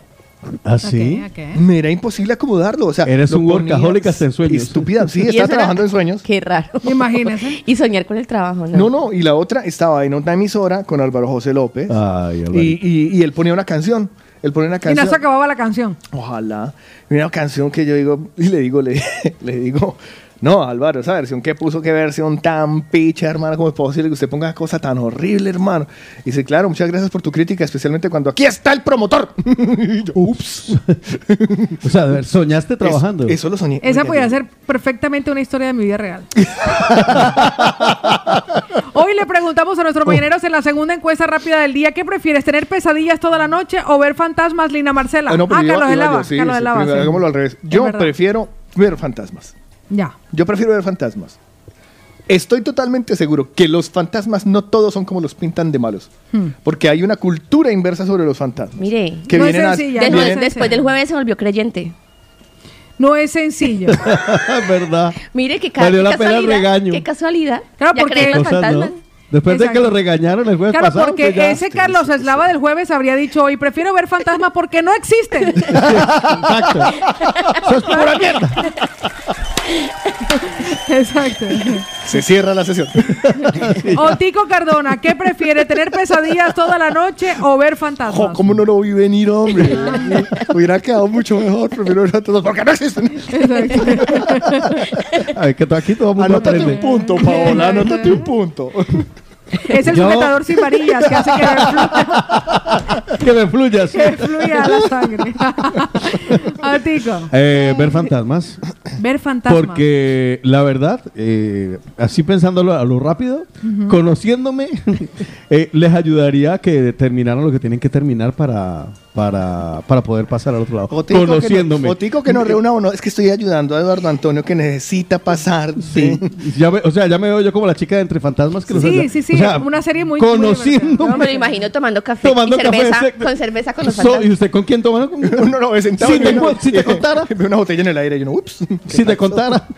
¿Ah, sí? Ok, ok. Me era imposible acomodarlo. O sea, Eres un workaholic hasta en sueños. Estúpida, sí, Y estaba era- trabajando en sueños. Qué raro. Imagínese. Y soñar con el trabajo, ¿no? No, no, y la otra estaba en una emisora con Álvaro José López Ay, y, y- y él ponía una canción. Él ponía una Y canción. no se acababa la canción. Ojalá. Y Una canción que yo digo, y le digo, le, le digo, no, Álvaro, esa versión que puso, qué versión tan picha, hermano, ¿cómo es posible que usted ponga cosa tan horrible, hermano? Y dice, claro, muchas gracias por tu crítica, especialmente cuando aquí está el promotor. Yo, Ups. O sea, a ver, soñaste trabajando. Eso, eso lo soñé. Esa Oiga, podía yo- ser perfectamente una historia de mi vida real. Hoy le preguntamos a nuestros mañaneros en la segunda encuesta rápida del día, ¿qué prefieres, tener pesadillas toda la noche o ver fantasmas, Lina Marcela? Ah, no, pero ah, Carlos de Lava. sí, Carlos de Lava, hagámoslo al revés. Yo prefiero ver fantasmas. Ya. Yo prefiero ver fantasmas. Estoy totalmente seguro que los fantasmas no todos son como los pintan de malos. Hmm. Porque hay una cultura inversa sobre los fantasmas. Mire, Que No es vienen a- sencilla, después, no es vienen- después del jueves se volvió creyente. No es sencillo. ¿Verdad? Mire qué, ca- Valió qué la pena el regaño. Qué casualidad. Claro, ya porque- los Cosas, ¿no? fantasmas. Después de que lo regañaron el jueves Claro, pasado. porque pues ya. ese Carlos Eslava del jueves habría dicho hoy, prefiero ver fantasmas porque no existen. Exacto. Eso es pura mierda. Exacto. Se cierra la sesión. Otico Cardona, ¿qué prefiere, tener pesadillas toda la noche o ver fantasmas? Jo, ¿Cómo no lo vi venir, hombre? Hubiera quedado mucho mejor. Prefiero ver a todos porque no existen. A ver, que aquí todo el mundo Anótate aprende. un punto, Paola. Anótate un punto. Es el Yo- sujetador sin varillas que hace que me fluya, Que me fluyas. que fluya la sangre. Otico, Eh, ver fantasmas. ver fantasmas. Porque la verdad, eh, así pensándolo a lo rápido, conociéndome, eh, les ayudaría a que terminaran lo que tienen que terminar para, para, para poder pasar al otro lado. Otico que no- conociéndome. Otico que nos reúna o no. Es que estoy ayudando a Eduardo Antonio que necesita pasar. Sí. Ya me- o sea, ya me veo yo como la chica de Entre Fantasmas. Que Sí, hace- sí, sí, o sea, una serie muy conociendo. No, me lo imagino tomando café Tomando y cerveza, café, con cerveza con los So- fantasmas. ¿Y usted con quién toma? No, no, sentado. Si te, una- si te contara. Veo una botella en el aire y yo no, ups. Si te contara.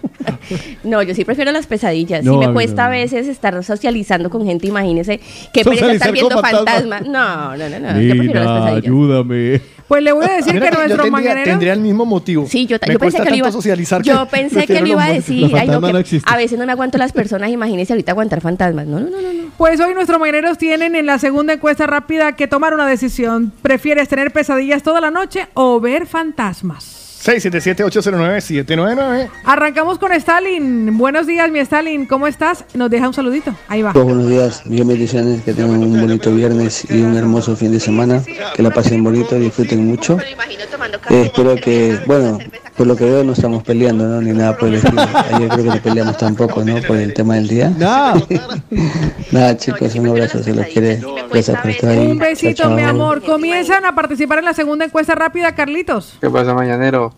No, yo sí prefiero las pesadillas. No, sí me cuesta no. a veces estar socializando con gente, imagínese que estar con viendo fantasmas. fantasmas. No, no, no, no. Yo prefiero las pesadillas. ayúdame. Pues le voy a decir Mira que que yo nuestros tendría, tendría el mismo motivo. Sí, yo, Me yo pensé cuesta que lo iba tanto socializar Yo pensé que lo iba a decir. los Ay, no, fantasmas que no existen. a veces no me aguanto las personas, imagínese ahorita aguantar fantasmas. No, no, no, no. no. Pues hoy nuestros mañaneros tienen en la segunda encuesta rápida que tomar una decisión. ¿Prefieres tener pesadillas toda la noche o ver fantasmas? 677-809-799. Arrancamos con Stalin. Buenos días, mi Stalin. ¿Cómo estás? Nos deja un saludito. Ahí va. Pues buenos días, bien bendiciones, que tengan un bonito viernes y un hermoso fin de semana, que la pasen bonito, disfruten mucho. Eh, espero que, bueno, por lo que veo no estamos peleando, ¿no? Ni nada por el estilo. Ayer creo que no peleamos tampoco, ¿no? Por el tema del día. Nada, chicos, un abrazo, se los quiere. Gracias por estar ahí. Un besito, Chao, mi chao. amor. Comienzan a participar en la segunda encuesta rápida, Carlitos. ¿Qué pasa, mañanero?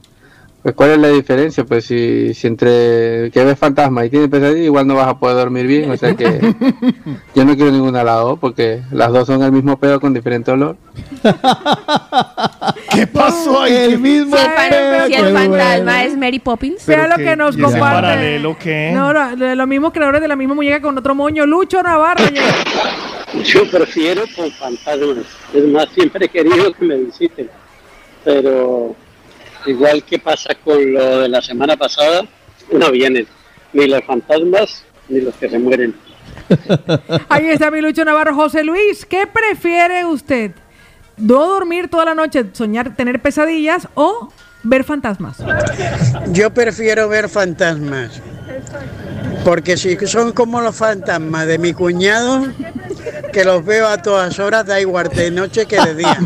Pues, ¿cuál es la diferencia? Pues, si, si entre que ves fantasma y tienes pesadilla, igual no vas a poder dormir bien. O sea que yo no quiero ninguna lado, porque las dos son el mismo pedo con diferente olor. ¿Qué pasó ahí? El mismo Si el, fan- pedo, si el qué fantasma bueno. es Mary Poppins. Vea lo que nos ¿Y ese comparte. paralelo qué? No, no, de los mismos creadores de la misma muñeca con otro moño. Lucho Navarro. Yo prefiero con fantasmas. Es más, siempre he querido que me visiten. Pero igual que pasa con lo de la semana pasada, no vienen. Ni los fantasmas ni los que se mueren. Ahí está mi Lucho Navarro. José Luis, ¿qué prefiere usted? ¿No dormir toda la noche, soñar, tener pesadillas o ver fantasmas? Yo prefiero ver fantasmas. Porque si son como los fantasmas de mi cuñado, que los veo a todas horas, da igual de noche que de día.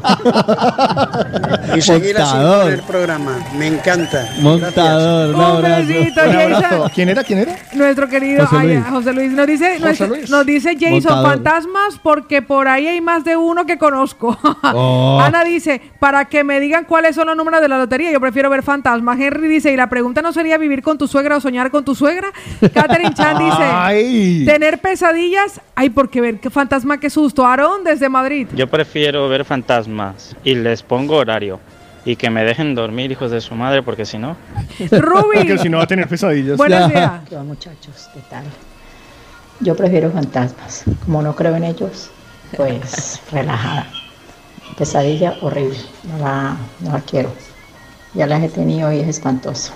Y seguir así con el programa. Me encanta. Montador, un Un abrazo. besito, Un abrazo. ¿Quién era? ¿Quién era? Nuestro querido José ay, Luis. José Luis nos dice, José nuestro- Luis. nos dice Jason, Montador. fantasmas porque por ahí hay más de uno que conozco. Oh. Ana dice, para que me digan cuáles son los números de la lotería, yo prefiero ver fantasmas. Henry dice, y la pregunta no sería vivir con tu suegra o soñar con tu suegra. Catherine Chan dice, Ay. tener pesadillas, ay, porque ver qué fantasma, qué susto. Aarón desde Madrid. Yo prefiero ver fantasmas y les pongo horario y que me dejen dormir, hijos de su madre, porque si no. Porque si no va a tener pesadillas. Buenos días. ¿Qué va, muchachos? ¿Qué tal? Yo prefiero fantasmas. Como no creo en ellos, pues relajada. Pesadilla horrible. No la, no la quiero. Ya las he tenido y es espantoso.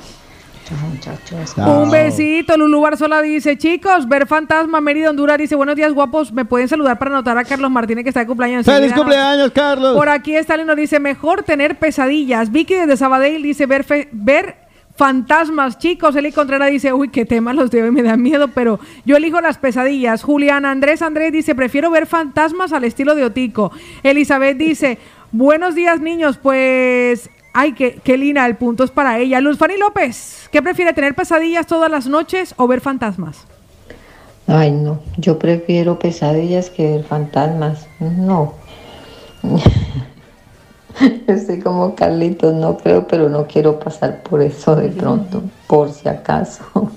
Chao, muchachos. Un besito, Lulu Barzola dice, chicos, ver fantasma, Mérida, Honduras, dice, buenos días, guapos, me pueden saludar para anotar a Carlos Martínez que está de cumpleaños. ¡Feliz ¿no? cumpleaños, Carlos! Por aquí Stalin nos dice, mejor tener pesadillas. Vicky desde Sabadell dice, ver, fe- ver fantasmas. Chicos, Eli Contreras dice, uy, qué temas los de hoy, me da miedo, pero yo elijo las pesadillas. Juliana Andrés Andrés dice, prefiero ver fantasmas al estilo de Otico. Elizabeth dice, buenos días, niños, pues... Ay, qué, qué linda, el punto es para ella. Luz Fanny López, ¿qué prefiere, tener pesadillas todas las noches o ver fantasmas? Ay, no. Yo prefiero pesadillas que ver fantasmas. No. Estoy como Carlitos, no creo, pero no quiero pasar por eso de pronto, por si acaso.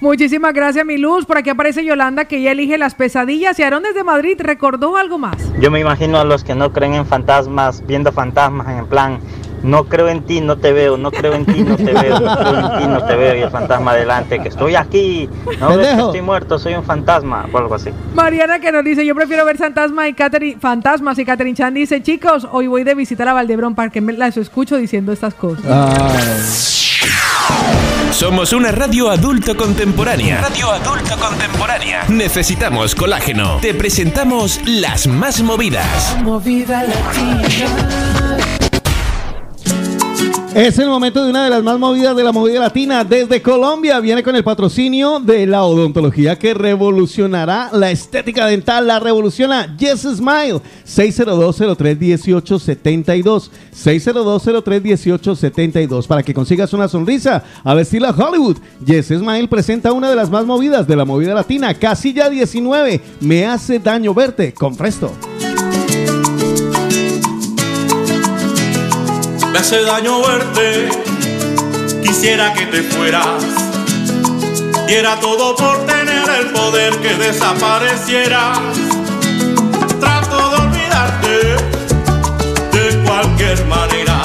Muchísimas gracias, mi Luz. Por aquí aparece Yolanda, que ella elige las pesadillas. Y Aarón desde Madrid recordó algo más. Yo me imagino a los que no creen en fantasmas, viendo fantasmas en plan, no creo en ti, no te veo, no creo en ti, no te veo, no creo en ti, no te veo, y el fantasma adelante, que estoy aquí, no ves que estoy muerto, soy un fantasma, o algo así. Mariana que nos dice, yo prefiero ver fantasma y Catherine, fantasmas y Catherine Chan dice, chicos, hoy voy de visita a Valdebrón para que me las escucho diciendo estas cosas. Somos una radio adulto contemporánea. Radio adulto contemporánea. Necesitamos colágeno. Te presentamos las más movidas. Movida latina. Es el momento de una de las más movidas de la movida latina desde Colombia. Viene con el patrocinio de la odontología que revolucionará la estética dental. La revoluciona Yes Smile. 602-03-1872. 602-03-1872. Para que consigas una sonrisa a vestirla Hollywood. Yes Smile presenta una de las más movidas de la movida latina. Casilla 19. Me hace daño verte. Con Presto. Me hace daño verte, quisiera que te fueras. Diera todo por tener el poder que desaparecieras. Trato de olvidarte de cualquier manera,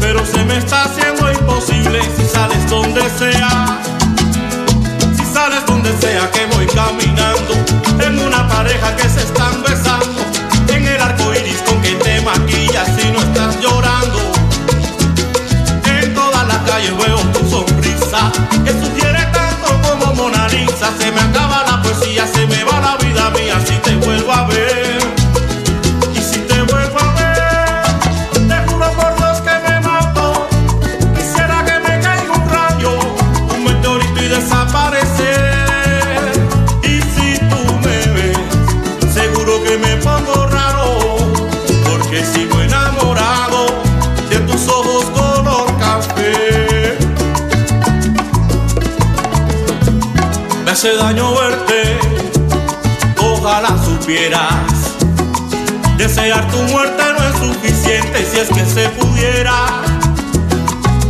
pero se me está haciendo imposible si sales donde sea. Si sales donde sea que voy caminando, en una pareja que se están besando, hace daño verte, ojalá supieras. Desear tu muerte no es suficiente si es que se pudiera.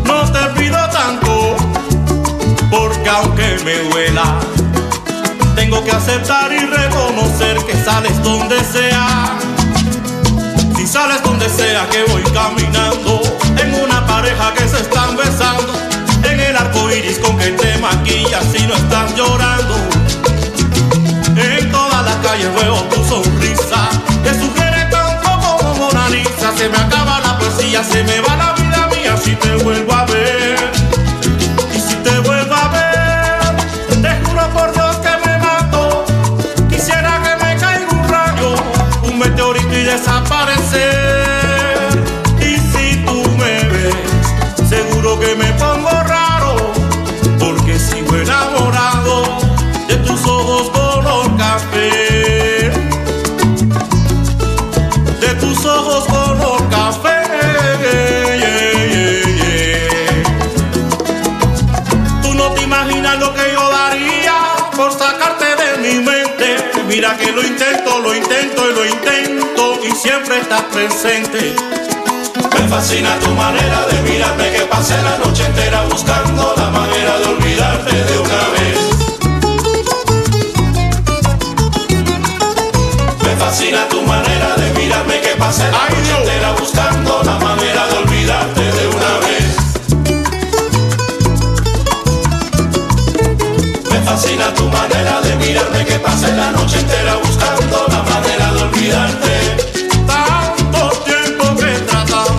No te pido tanto, porque aunque me duela, tengo que aceptar y reconocer que sales donde sea. Si sales donde sea que voy caminando, en una pareja que se están besando, arco iris con que te maquillas si no estás llorando. En todas las calles veo tu sonrisa, que sugiere tanto como Mona Lisa. Se me acaba la poesía, se me va la Mira que lo intento, lo intento y lo intento y siempre estás presente. Me fascina tu manera de mirarme que pasé la noche entera buscando la manera de olvidarte de una vez. Me fascina tu manera de mirarme que pasé la noche entera buscando la manera de olvidarte de una vez. Fascina tu manera de mirarme que pasé la noche entera buscando la manera de olvidarte. Tanto tiempo que he tratado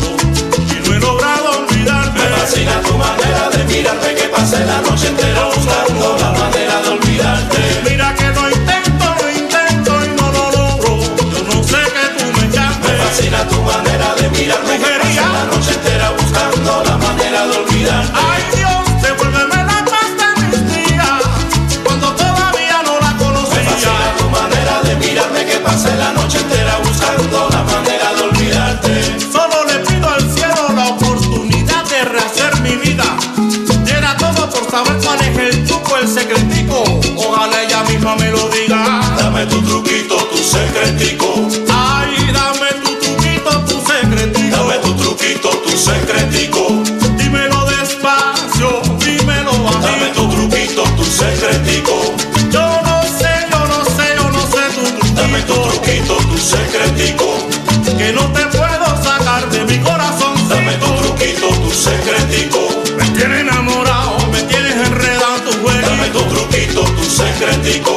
y no he logrado olvidarte. Me fascina tu manera de mirarme que pasé la noche entera buscando la manera de olvidarte. Mira que lo intento, lo intento y no lo logro. Yo no sé que tú me llames. Me fascina tu manera de mirarme que pasé la noche entera buscando la manera de olvidarte. Secretico. Me tienes enamorado, me tienes enredado en tu juego. Dame tu truquito, tu secretico.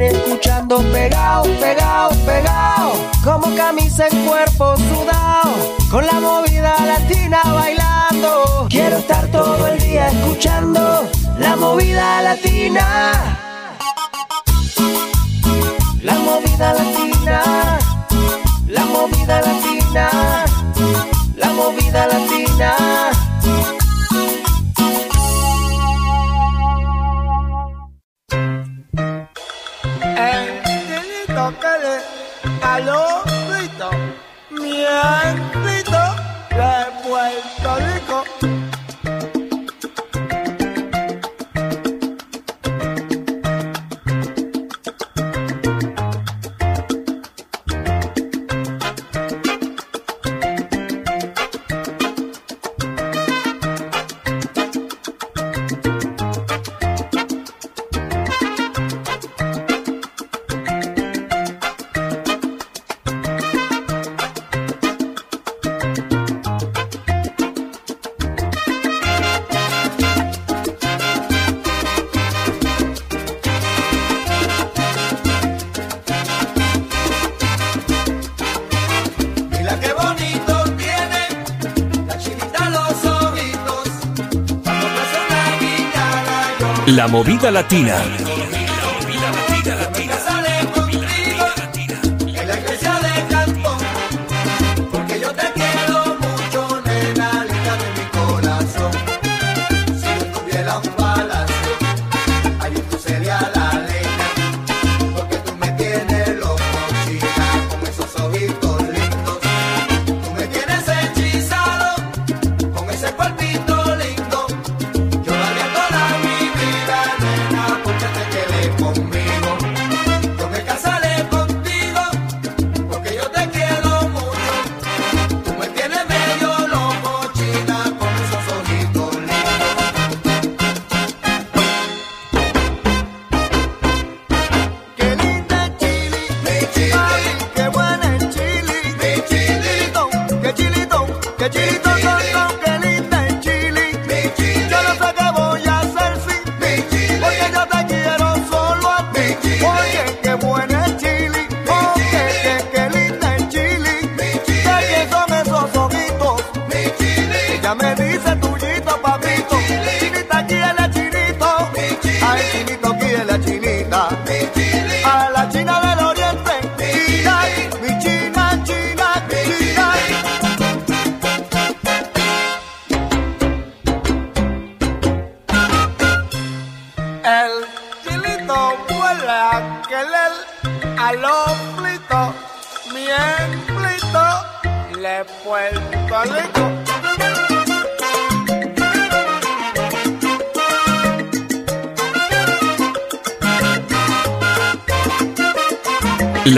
Escuchando pegado, pegado, pegado. Como camisa en cuerpo sudado. Con la movida latina bailando. Quiero estar todo el día escuchando la movida latina. La movida latina.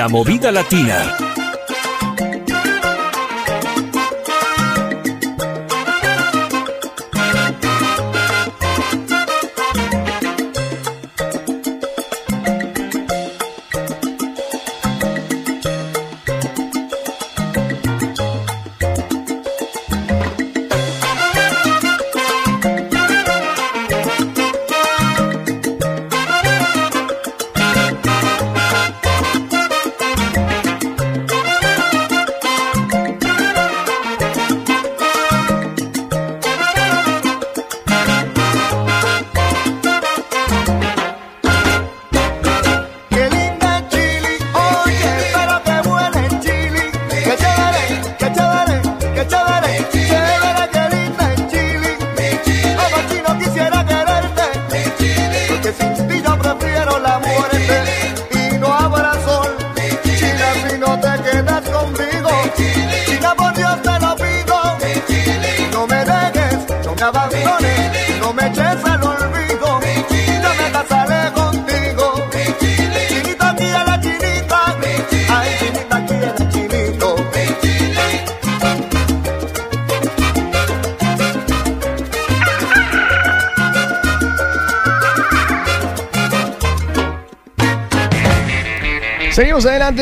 Movida latina.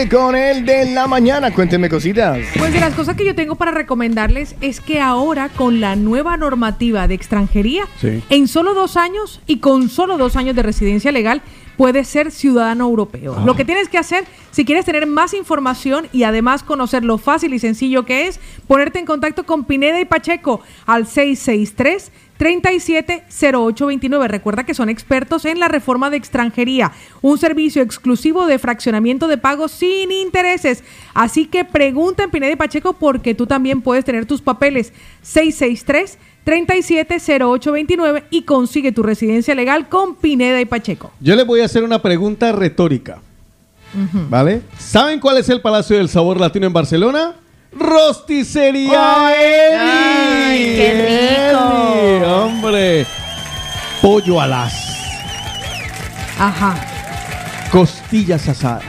con el de la mañana. Cuéntenme cositas. Pues de las cosas que yo tengo para recomendarles es que ahora con la nueva normativa de extranjería, en solo dos años y con solo dos años de residencia legal, puedes ser ciudadano europeo. Ah. Lo que tienes que hacer, si quieres tener más información y además conocer lo fácil y sencillo que es, ponerte en contacto con Pineda y Pacheco al 663. 370829. Recuerda que son expertos en la reforma de extranjería un servicio exclusivo de fraccionamiento de pagos sin intereses. Así que pregunta en Pineda y Pacheco porque tú también puedes tener tus papeles 663 370829 y consigue tu residencia legal con Pineda y Pacheco. Yo les voy a hacer una pregunta retórica, ¿vale? ¿Saben cuál es el Palacio del Sabor Latino en Barcelona? Rosticería Eli. ¡Ay, qué rico! Eli, hombre. Pollo alas, Ajá. Costillas asadas,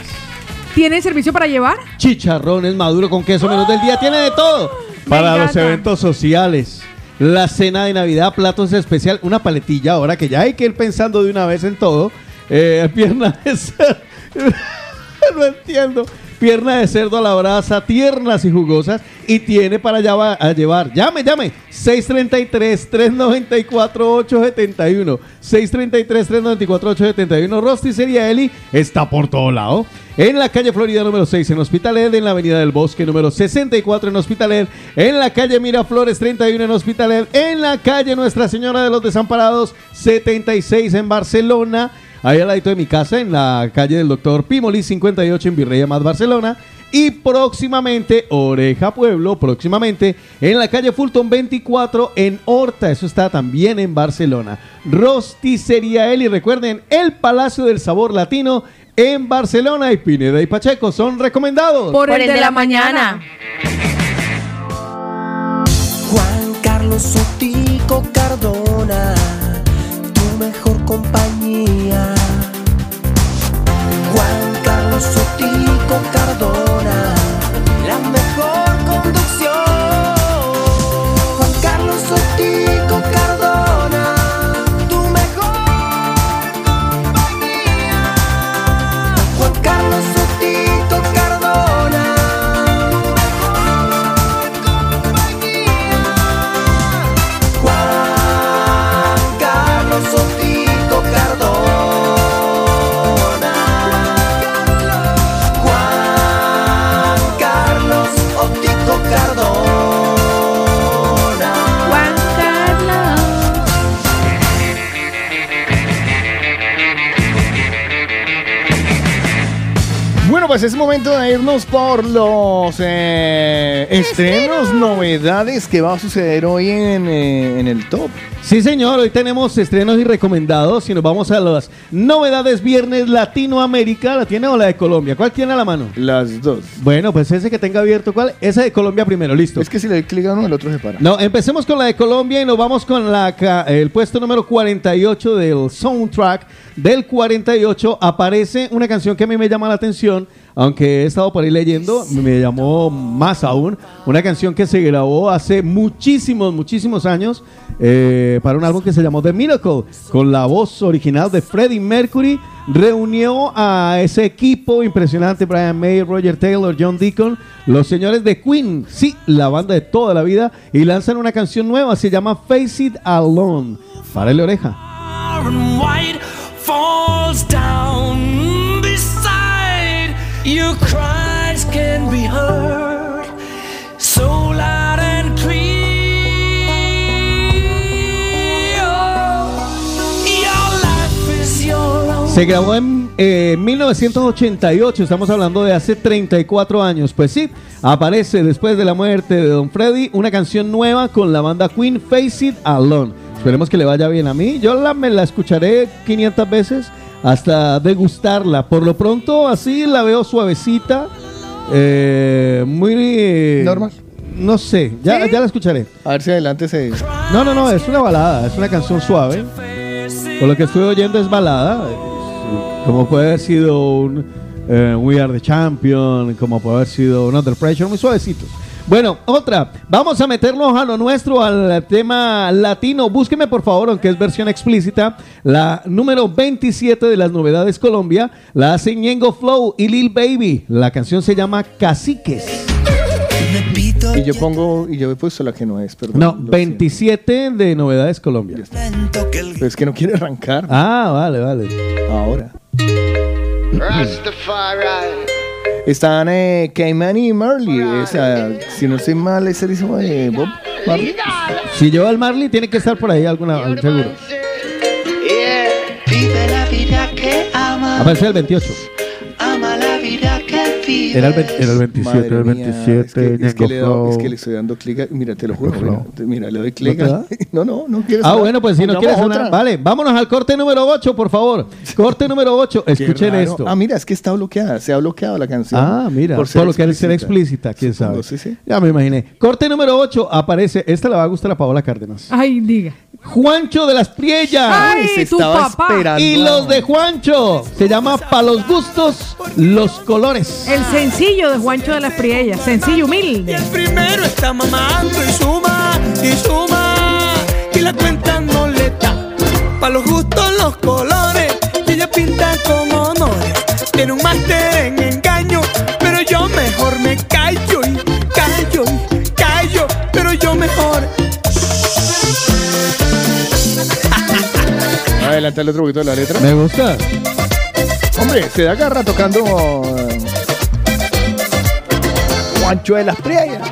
¿Tiene servicio para llevar? chicharrones maduro con queso menú del día, tiene de todo. Para los encanta. eventos sociales, la cena de Navidad, platos especial, una paletilla ahora que ya hay que ir pensando de una vez en todo. Eh, pierna de cerdo, no entiendo. Pierna de cerdo a la brasa, tiernas y jugosas. Y tiene para allá a llevar. Llame, llame. 633-394-871. 633-394-871. Rosticería Eli está por todo lado. En la calle Florida número 6 en Hospitalet, en la avenida del Bosque número 64 en Hospitalet, en la calle Miraflores 31 en Hospitalet, en la calle Nuestra Señora de los Desamparados 76 en Barcelona, ahí al ladito de mi casa, en la calle del Doctor Pimoli 58 en Virrey Amat Barcelona. Y próximamente, Oreja Pueblo, próximamente, en la calle Fulton 24 en Horta, eso está también en Barcelona. Rosticería Eli, recuerden, el Palacio del Sabor Latino en Barcelona y Pineda y Pacheco son recomendados. Por, el, de, la, mañana. Juan Carlos Sotico Cardona, tu mejor compañía. Juan Carlos Sotico Cardona, pues es momento de irnos por los eh, estrenos, novedades que va a suceder hoy en, eh, en el top. Sí, señor, hoy tenemos estrenos y recomendados y nos vamos a las novedades viernes Latinoamérica. ¿La tiene o la de Colombia? ¿Cuál tiene a la mano? Las dos. Bueno, pues ese que tenga abierto, ¿cuál? Esa de Colombia primero, listo. Es que si le clic a uno, el otro se para. No, empecemos con la de Colombia y nos vamos con la el puesto número 48 del soundtrack. Del 48 aparece una canción que a mí me llama la atención, aunque he estado por ahí leyendo, me llamó más aún. Una canción que se grabó hace muchísimos, muchísimos años eh, para un álbum que se llamó The Miracle, con la voz original de Freddie Mercury. Reunió a ese equipo impresionante, Brian May, Roger Taylor, John Deacon, los señores de Queen, sí, la banda de toda la vida, y lanzan una canción nueva, se llama Face It Alone. Párale oreja. falls down your cries can be heard so loud and clear Se grabó en eh, 1988, estamos hablando de hace 34 años. Pues sí, aparece después de la muerte de Don Freddy una canción nueva con la banda Queen, Face It Alone. Esperemos que le vaya bien a mí. Yo la, me la escucharé 500 veces hasta degustarla. Por lo pronto, así la veo suavecita, eh, muy... Normal. No sé, ya, ya la escucharé. A ver si adelante se. No, no, no, es una balada, es una canción suave. Por lo que estoy oyendo es balada. Como puede haber sido un eh, We Are the Champion, como puede haber sido un Under Pressure, muy suavecitos. Bueno, otra. Vamos a meternos a lo nuestro, al tema latino. Búsqueme, por favor, aunque es versión explícita, la número 27 de las novedades Colombia. La hace Ñengo Flow y Lil Baby. La canción se llama Caciques. Y yo pongo, y yo he puesto la que no es, perdón. No, 27 de novedades Colombia. Pero es que no quiere arrancar. Ah, vale, vale. Ahora. Rastafari. Están eh, Cayman y Marley. Esa, si no estoy mal, es el hijo de Bob Marley. Si lleva al Marley, tiene que estar por ahí alguna, seguro. Aparece el 28. Era el, 20 era el 27, era el Madre mía, 27. es, que, es, que Ñengo le es que estoy dando clic. Mira, te lo juro. Mira, Mira, le doy clic. ¿No? No, no, no quieres. Ah, bueno, pues si no quieres sonar. otra. Vale, vámonos al corte número 8, por favor. Corte número 8. Qué Escuchen esto. Ah, mira, es que está bloqueada. Se ha bloqueado la canción. Ah, mira, por, lo que ser explícita, quién sabe. sí, sí. Ya me imaginé. Corte número 8 aparece, esta le va a gustar a Paola Cárdenas. Ay, diga. Juancho de las Priellas. Ay, Se tu estaba papá. esperando. Y los de Juancho. Se llama Pa' los gustos, los colores. El sencillo de Juancho de las Priellas. Sencillo, humilde. primero está mamando y suma y suma y la cuenta no le da pa los gustos los colores y ella pinta con honores tiene un máster en engaño pero yo mejor me callo y callo y callo pero yo mejor Adelantarle otro poquito de la letra. Me gusta. Hombre, se da garra tocando. eh, Juancho de las Priellas.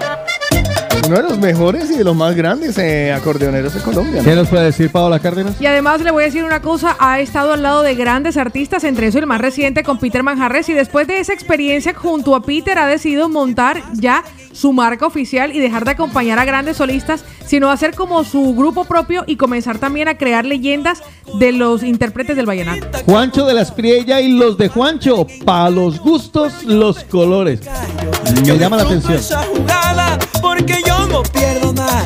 Uno de los mejores y de los más grandes eh, acordeoneros de Colombia. ¿no? ¿Qué nos puede decir Paola Cárdenas? Y además le voy a decir una cosa, ha estado al lado de grandes artistas, entre eso el más reciente con Peter Manjarres, y después de esa experiencia junto a Peter ha decidido montar ya su marca oficial y dejar de acompañar a grandes solistas, sino hacer como su grupo propio y comenzar también a crear leyendas de los intérpretes del vallenato. Juancho de las Priellas y los de Juancho. Pa' los gustos, los colores. Me llama la atención. porque yo no pierdo nada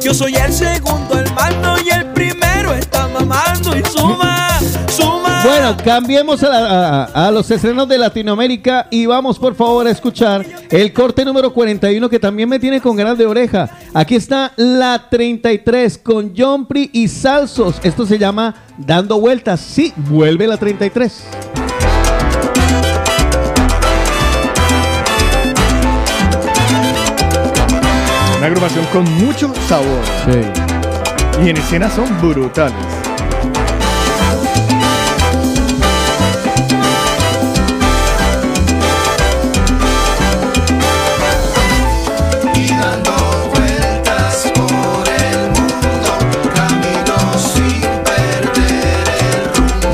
yo soy el segundo mando y el primero está mamando y suma suma Bueno, cambiemos a, la- a- a los estrenos de Latinoamérica y vamos por favor a escuchar el corte número 41 que también me tiene con ganas de oreja. Aquí está la 33 con John Pri y Salsos. Esto se llama Dando Vueltas. Sí, vuelve la 33. Una agrupación con mucho sabor. Y en escena son brutales.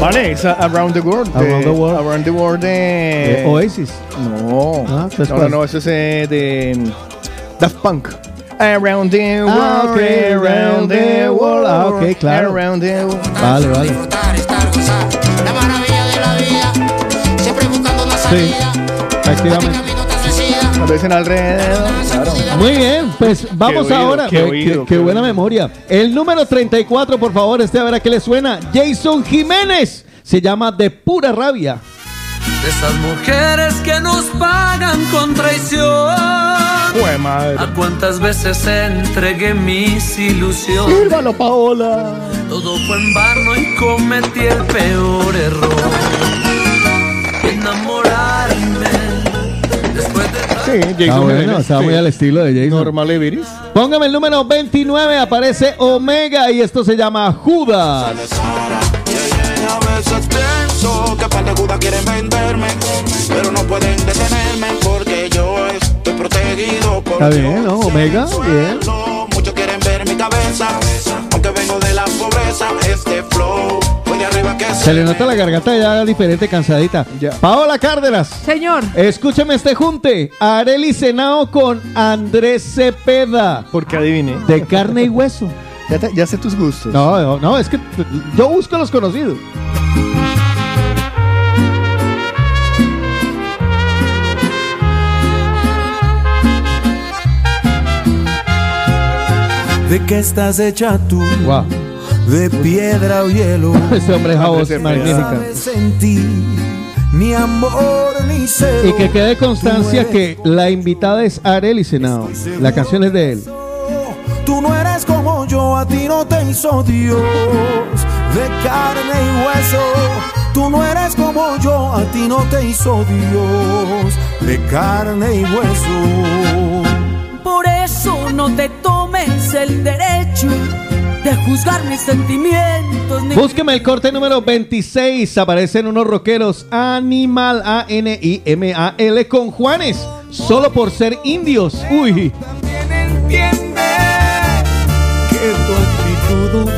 Vale, esa Around the World. de- Around the World. Around the World de. Eh, Oasis. No. Ah, pues, no, no, no, eso es eh, de Daft Punk. Around the world, Ah, ok, around the world, Ah, ok, claro. Around the world. Vale, vale. Sí, efectivamente. Veces alrededor. Claro. Muy bien, pues vamos oído, ahora. qué Qué, oído, qué qué buena oído. memoria. El número 34, por favor, este a ver a qué le suena. Jason Jiménez. Se llama De Pura Rabia. De esas mujeres que nos pagan con traición. Jue madre. ¿A cuántas veces entregué mis ilusiones? Sírvalo, Paola. Todo fue en vano y cometí el peor error. De Sí, Jason Está bueno, Jiménez, está sí. muy al estilo de Jason. Normal Everis. Póngame el número 29, aparece Omega y esto se llama Judas. A veces pienso que par de judas quieren venderme, pero no pueden detenerme porque yo estoy protegido por Está bien, ¿no? Omega, bien. Muchos quieren ver mi cabeza, aunque vengo de la pobreza. Este flow Se le nota la garganta ya diferente, cansadita. Paola Cárdenas. Señor. Escúcheme este junte. Areli Senao con Andrés Cepeda. Porque adivine. De carne y hueso. Ya, te- ya sé tus gustos. No, no, no, es que yo busco los conocidos. ¿De qué estás hecha tú? Wow. ¿De piedra o hielo? Ese hombre es voz magnífica. Amor ni celo. Y que quede constancia que la invitada es Areli Senao. La canción es de él. Tú no eres como yo, a ti no te hizo Dios de carne y hueso. Tú no eres como yo, a ti no te hizo Dios de carne y hueso. Por eso no te tomes el derecho de juzgar mis sentimientos. Ni Búsqueme el corte número 26. Aparecen unos rockeros Animal A-N-I-M-A-L con Juanes. Solo por ser indios. Uy. entiende que tu actitud.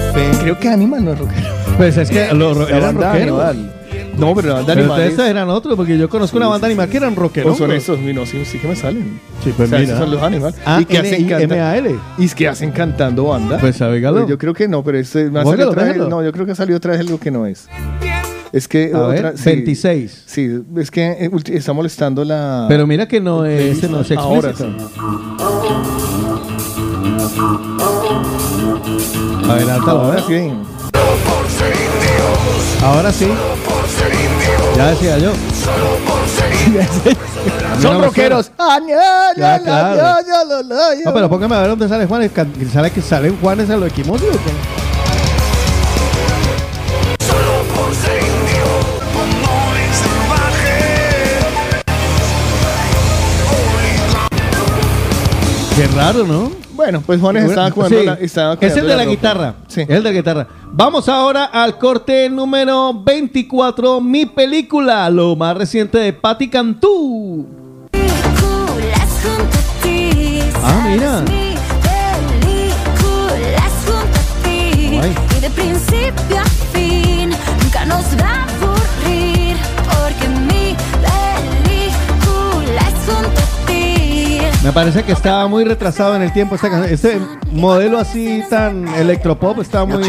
Creo que Animal no es rockero. Pues es que los ro- La eran banda rockeros. Animal. No, pero la banda Pero Animal. ustedes eran otros, porque yo conozco una banda animal que eran rockeros. Pues son esos, no, sí, sí que me salen. Sí, pues O sea, mira. esos son los Animal. Ah, y que hacen canta- N-I-M-A-L. Y que hacen cantando banda. Pues óigalo. Pues yo creo que no, pero este salido otra vez-. No, yo creo que ha salido otra vez algo que no es. Es que A otra, ver, sí, 26. Sí, es que eh, está molestando la. Pero mira que no es, ese no es Ahora explícito. Adelántalo, a ver. Ahora sí. Ahora sí. Ya decía yo. Son rockeros. Ah, Ya, claro. no, pero póngame a ver dónde sale Juanes. ¿Sale que sale Juanes a lo equimosis o qué? Qué raro, ¿no? Bueno, pues Juanes estaba jugando. Sí, la, estaba es el de la ropa. guitarra. Sí. Es el de la guitarra. Vamos ahora al corte número 24, mi película, lo más reciente de Patti Cantú. Ah, mira. Guay. Y de principio a fin nunca nos va Me parece que estaba muy retrasado en el tiempo esta canción. Este modelo así tan electropop estaba muy,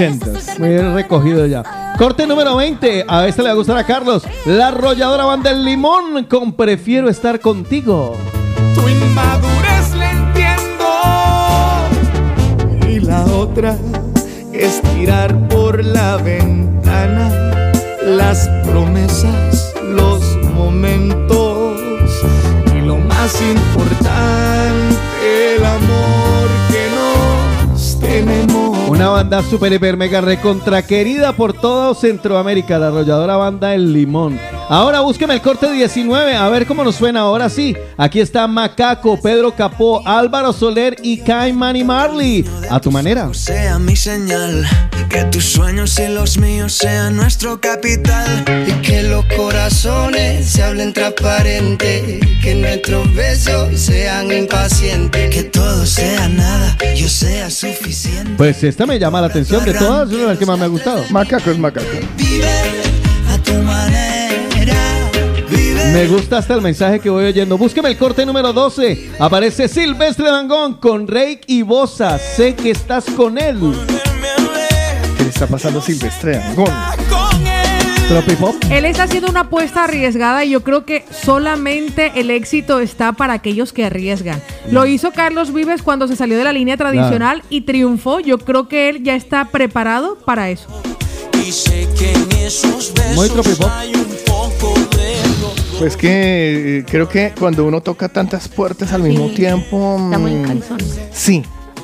muy recogido ya. Corte número 20. A este le va a gustar a Carlos. La arrolladora banda del limón con Prefiero estar contigo. Tu inmadurez le entiendo. Y la otra es tirar por la ventana las promesas, los momentos más importante, el amor que nos tenemos. Una banda super hiper mega recontra querida por todo Centroamérica, la arrolladora banda El Limón. Ahora búsqueme el corte 19, a ver cómo nos suena ahora sí. Aquí está Macaco, Pedro Capó, Álvaro Soler y Caimán y Marley. A tu manera. sea mi señal, que tus sueños y los míos sean nuestro capital y que los corazones se hablen transparente, que nuestros besos sean impacientes, que todo sea nada, yo sea suficiente. Pues esta me llama la atención de todas, es la que más me ha gustado. Macaco es macaco. Vive tu manera. Me gusta hasta el mensaje que voy oyendo. Búsqueme el corte número 12. Aparece Silvestre Dangón con Rake y Bosa. Sé que estás con él. ¿Qué le está pasando a Silvestre? Dangond? Tropipop. Él está haciendo una apuesta arriesgada y yo creo que solamente el éxito está para aquellos que arriesgan. Lo hizo Carlos Vives cuando se salió de la línea tradicional y triunfó. Yo creo que él ya está preparado para eso. Y sé que en esos Muy tropipop. Pues que eh, creo que cuando uno toca tantas puertas al mismo Sí. tiempo. Está muy mm, cansón. Sí,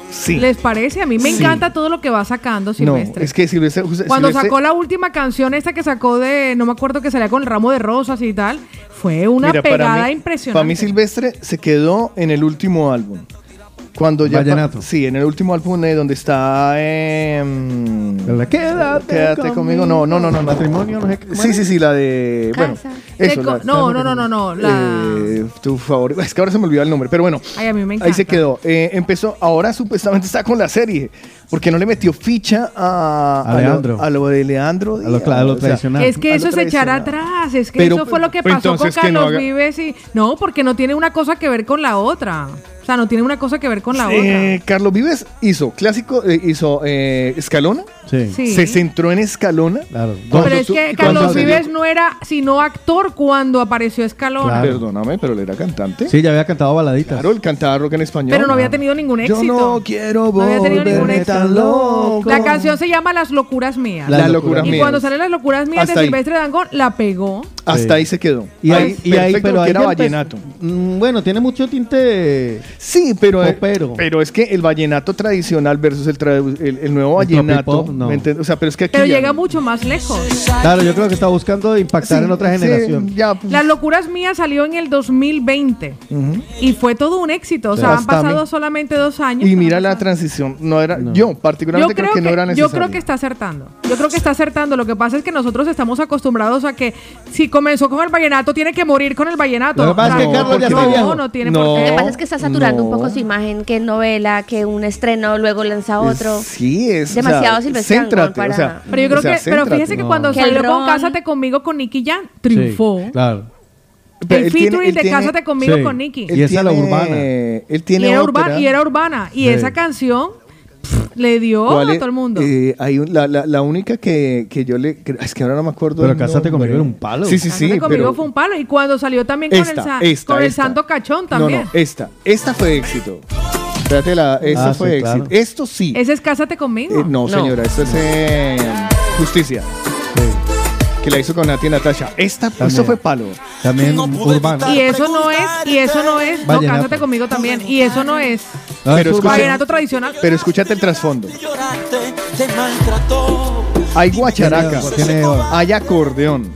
sí. ¿Les parece? A mí me Sí. encanta todo lo que va sacando no, Silvestre. es que Silvestre. Cuando Silvestre- sacó la última canción esta que sacó de, no me acuerdo que salía con el ramo de rosas y tal, fue una Mira, para pegada mí- impresionante. Para mí Silvestre se quedó en el último álbum. Cuando ya Vallenato. sí, en el último álbum eh, donde está em. Quédate, Quédate conmigo. No, no, no, no. Matrimonio, no sé qué. Sí, sí, sí, la de bueno, Casa. eso, De co- la- no, no, no, no, no, la- eh, tu favorito. Es que ahora se me olvidó el nombre, pero bueno. Ay, a mí me encanta. Ahí se quedó. Eh, empezó, ahora supuestamente está con la serie. Porque no le metió ficha a, A Leandro. lo, a lo de Leandro. A lo Díaz, cla- a lo o sea, tradicional. Es que a eso es echar atrás, es que Pero- eso fue lo que pero pasó con entonces que no Carlos haga- Vives y no, porque no tiene una cosa que ver con la otra. O sea, no tiene una cosa que ver con la Eh, Carlos Vives hizo clásico, eh, hizo eh, Escalona. Sí. Sí. Se centró en Escalona. Claro. otra. Pero es que Carlos salió- Vives no era sino actor cuando apareció Escalona. Claro. Perdóname, pero él era cantante. Sí, ya había cantado baladitas. Claro, él cantaba rock en español. Pero no había tenido ningún Yo éxito. no quiero No había tenido ningún éxito. Tan loco. La canción se llama Las locuras mías. Las locuras y mías. cuando salen Las locuras mías Hasta de ahí. Silvestre Dangond, la pegó. Hasta Sí. ahí se quedó. Y ahí, y ahí pero ahí era ya empezó- vallenato. Mm, Bueno, tiene mucho tinte. Sí, pero, eh, Popero. pero es que el vallenato tradicional versus el, tradu- el, el nuevo El vallenato. tropipop, no. ¿me entiendes? O sea, pero es que aquí. Pero ya llega no. mucho más lejos. Claro, yo creo que está buscando impactar Sí, en otra sí, generación. ya, pues, Las locuras mías salió en el 2020 ujú. y fue todo un éxito. O sea, han pasado solamente dos años. Y mira la transición. No era, No. Yo, Yo particularmente, creo, creo, que, no era necesario. yo creo que está acertando. Yo creo que está acertando. Lo que pasa es que nosotros estamos acostumbrados a que si comenzó con el vallenato, tiene que morir con el vallenato. Lo que pasa O es que Carlos ya no, está viejo. no tiene No. por Lo qué. que pasa es que está saturando un poco su imagen, que novela, que un estreno, luego lanza otro. Sí, es. Demasiado o sea, céntrate, para- o sea, Pero yo creo o sea, que, pero fíjese que No. cuando salió con Cásate conmigo con Nicky Jam, Sí, triunfó. claro. Pero El tiene- featuring de tiene- Cásate conmigo Sí. con Nicky. Y esa es la urbana. Él Y tiene era, ópera. urbana, y era urbana. Y Sí. esa canción le dio ¿Cuál a todo el mundo. Eh, hay un- la, la, la única que, que yo le. es que ahora no me acuerdo. Pero el Cásate nombre. conmigo era un palo. Sí, sí, sí. Cásate conmigo pero fue un palo. Y cuando salió también con, el, esta, con el esta. Santo Cachón No, también. no, esta. Esta fue éxito. Espérate, la, esta Ah, fue sí, claro. éxito. Esto sí. Ese es Cásate conmigo. Eh, no, señora, esto es eh, Justicia. Que la hizo con Nati y Natasha. Esta, También. esto fue palo. También urbana. Y eso no es, y eso no es, no, Vallenato. cásate conmigo también. Y eso no es Ah, Pero es escucha- vallenato tradicional. Pero escúchate el trasfondo. Hay guacharaca, hay acordeón.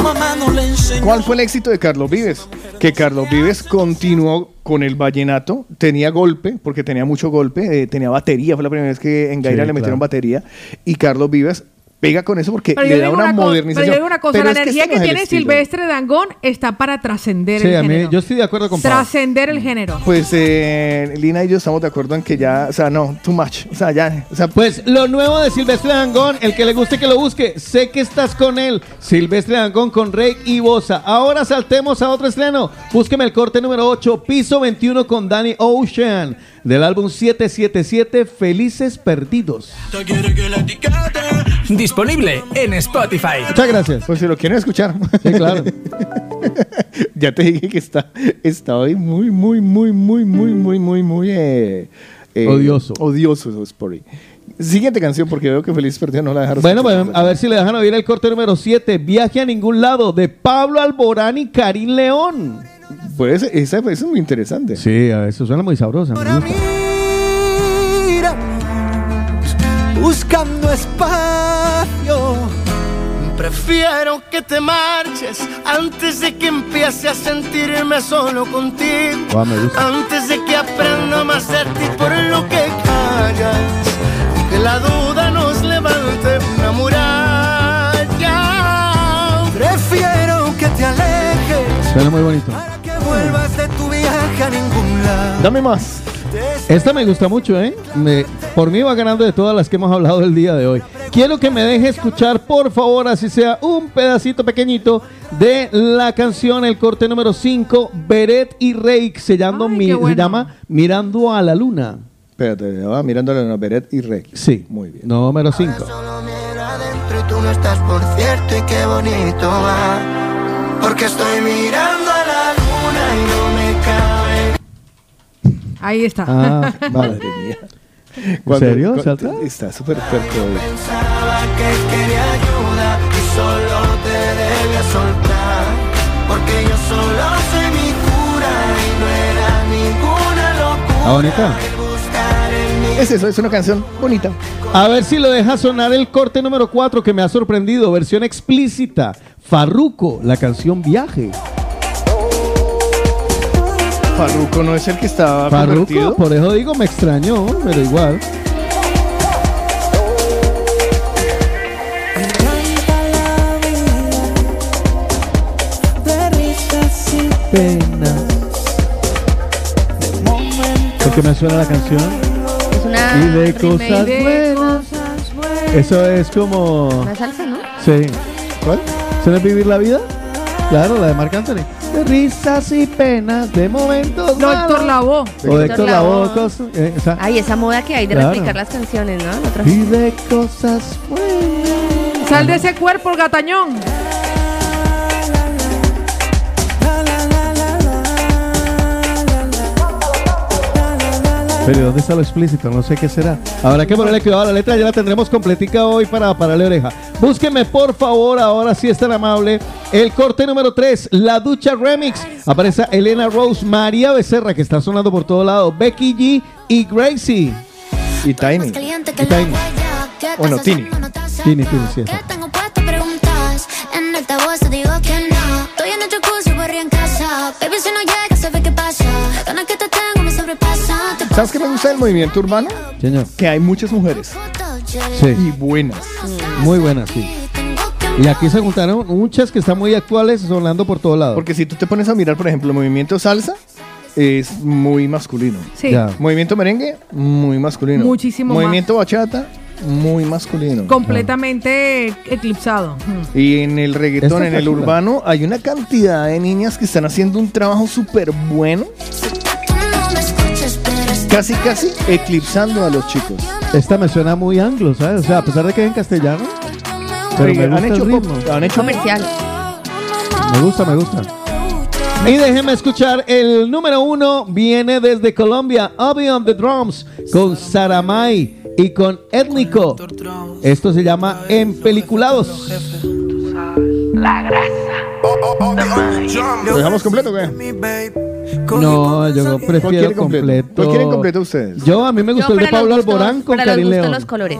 No. ¿Cuál fue el éxito de Carlos Vives? Que Carlos Vives continuó con el vallenato, tenía golpe, porque tenía mucho golpe, eh, tenía batería, fue la primera vez que en Gaira Sí, le metieron claro. batería, y Carlos Vives pega con eso porque Pero le da una, modernización. pero yo digo una cosa, Pero la es que energía este que no tiene. Silvestre Dangón está para trascender Sí, el a mí, género. yo estoy de acuerdo con. Trascender el género. Pues eh, Lina y yo estamos de acuerdo en que ya, o sea, no, too much, o sea, ya, o sea, Pues lo nuevo de Silvestre Dangón, el que le guste que lo busque, sé que estás con él. Silvestre Dangón con Rey y Bosa. Ahora saltemos a otro estreno. Búsqueme el corte número 8, piso 21 con Danny Ocean, del álbum 777, Felices Perdidos. Disponible en Spotify. Muchas gracias. pues si lo quieren escuchar. Sí, claro. ya te dije que está, está hoy muy, muy, muy, muy, muy, muy, muy, muy eh, eh, Odioso. Odioso ahí. Siguiente canción, porque veo que Feliz Perdido no la dejaron. Bueno, pues, a ver si le dejan oír el corte número 7, Viaje a ningún lado, de Pablo Alborán y Karim León. Pues esa, esa es muy interesante. Sí, a eso suena muy sabrosa. gusta. Mira, buscando espacio. Prefiero que te marches antes de que empiece a sentirme solo contigo. Gusta. Antes de que aprenda más de ti por lo que callas. Que la duda nos levante una muralla. Prefiero que te alejes. Suena muy bonito. Vuelvas de tu viaje a ningún lado. Dame más. Esta me gusta mucho, ¿eh? Me- por mí va ganando de todas las que hemos hablado el día de hoy. quiero que me deje escuchar, por favor, así sea un pedacito pequeñito de la canción, el corte número 5, Beret y Reik, se llama, mi- se llama Mirando a la Luna. Espérate, va mirando a la Beret y Rey. Sí. Muy bien. Número 5. Pero tú no estás por cierto y qué bonito va. Porque estoy mirando Ahí está. Ah, vale. ¿En serio? Está súper fuerte hoy. Pensaba que quería ayuda y solo te debía soltar. Porque yo solo soy mi cura y no era ninguna locura. ¿Ah, bonita? Es eso, es una canción bonita. A ver si lo deja sonar el corte número 4 que me ha sorprendido, versión explícita. Farruco, la canción Viaje. Farruko no es el que estaba Farruco, convertido. por eso digo, me extrañó, pero igual. Pena. ¿Por qué me suena la canción? Es una Y de cosas de buenas. cosas buenas. Eso es como. Una salsa, ¿no? Sí. ¿Cuál? ¿Se vivir la vida? Claro, la de Marc Anthony. De risas y penas, de momentos. No, malos. Héctor Lavoe. O de Héctor Héctor Lavoe. Lavoe. cosas- eh. Ay, esa moda que hay de Claro. replicar las canciones, ¿no? Y de cosas buenas. Sal de ese cuerpo, gatañón. Pero ¿y ¿dónde está lo explícito? No sé qué será. Habrá que ponerle cuidado a la letra, ya la tendremos completica hoy para pararle oreja. Búsqueme por favor, ahora sí es tan amable, el corte número 3, La Ducha Remix. Aparece Elena Rose, María Becerra, que está sonando por todo lado, Becky G y Gracie. Y Tiny. Y Tiny. Bueno, Tini. Tini, Tini, sí. esa. Tengo puesto ¿Sabes qué me gusta del movimiento urbano? Señor. Que hay muchas mujeres. Sí. Y buenas. Muy buena, sí. Y aquí se juntaron muchas que están muy actuales sonando por todo lado. Porque si tú te pones a mirar, por ejemplo, el movimiento salsa es muy masculino. Sí. Ya. Movimiento merengue, muy masculino. Muchísimo más. Movimiento bachata, muy masculino. Completamente eclipsado. Mm. Y en el reggaetón, Esta en el urbano, hay una cantidad de niñas que están haciendo un trabajo súper bueno. Casi, casi eclipsando a los chicos. Esta me suena muy anglo, ¿sabes? O sea, a pesar de que es en castellano. Pero me gusta han el hecho ritmo. pop, han hecho Comercial. Me gusta, me gusta. Y déjenme escuchar, el número uno viene desde Colombia, Obi on the Drums, con Saramay y con Étnico. Esto se llama Empeliculados. La grasa ¿Lo dejamos completo o qué? No, yo ¿Cuál prefiero completo? completo. ¿Cuál quieren completo ustedes? Yo, a mí me gustó Yo, el de para los Pablo gustos- Alborán con para los Karim gustos, León. los colores.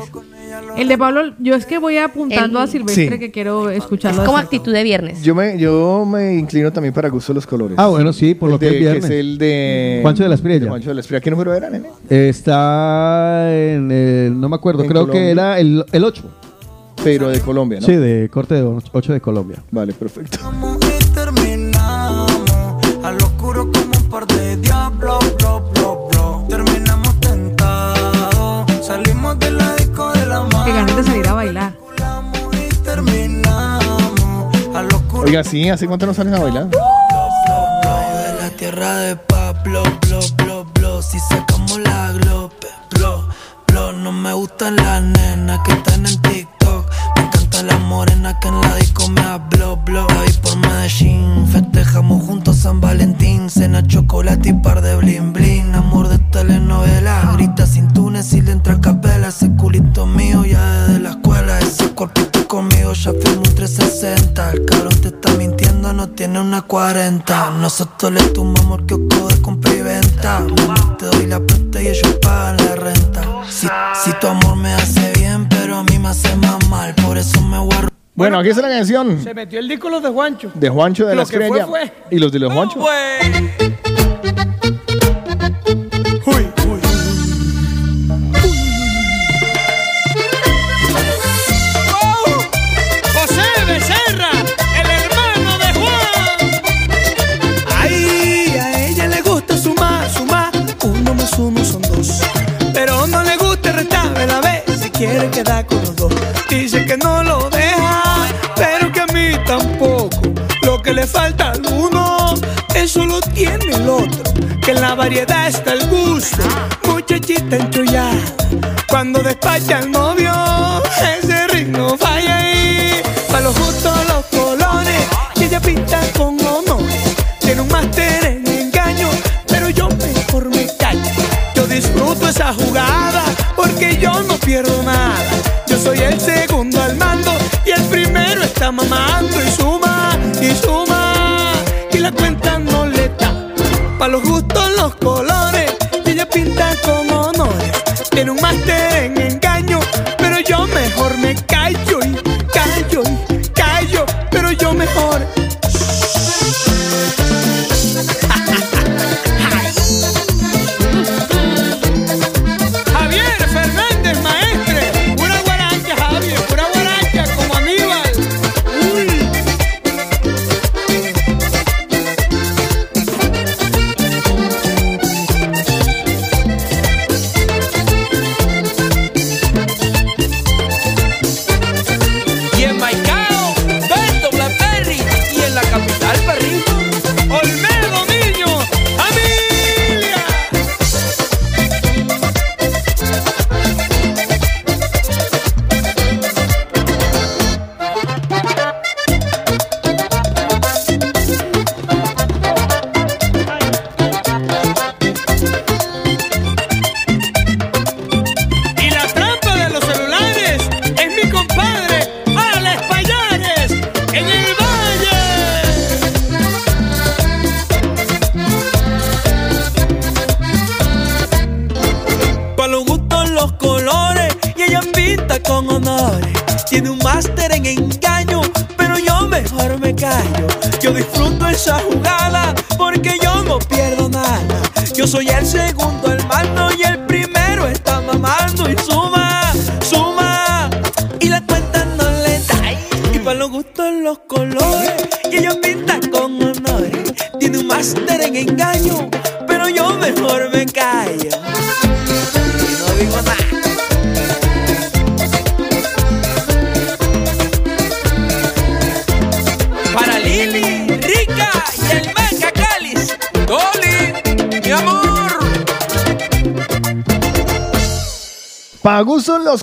El de Pablo, yo es que voy apuntando El- a Silvestre Sí. que quiero escucharlo. Como de actitud de viernes. Yo me, yo me inclino también para gusto de los colores. Ah, bueno, sí, por lo que De- es viernes. es el de Juancho de la Espriella. de Juancho de la Espriella. ¿Qué número era, nene? Está en el, no me acuerdo, En creo Colombia. que era el, el 8. Pero de Colombia, ¿no? Sí, de corte de 8 de Colombia. Vale, perfecto. Oiga, sí, ¿hace cuánto no sales a bailar? de la tierra de Pablo, blo, blo, blo. Si sacamos la blo. No me gustan las nenas que están en TikTok. Encanta la morena que en la disco me habló, blo. Ahí por Medellín, festejamos juntos San Valentín. Cena, chocolate y par de blin blin. Amor de telenovela, grita sin túnez y le entra capela. Ese culito mío ya desde la escuela. Ese cuerpito conmigo ya firmó un 360. El cabrón te está mintiendo, no tiene una 40. Nosotros le tumbamos el kiosco de compra y venta. Te doy la plata y ellos pagan la renta. Si, si tu amor me hace bien, pero a mí me hace más mal. Por eso me guardo. Bueno, aquí está la canción Se metió el disco los de Juancho. de Juancho de la Lo que fue, fue. Y los de los Juancho. ¡Oh! Cuando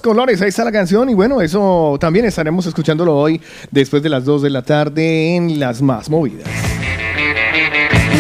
colores, ahí está la canción y bueno, eso también estaremos escuchándolo hoy después de las 2 de la tarde en las más movidas.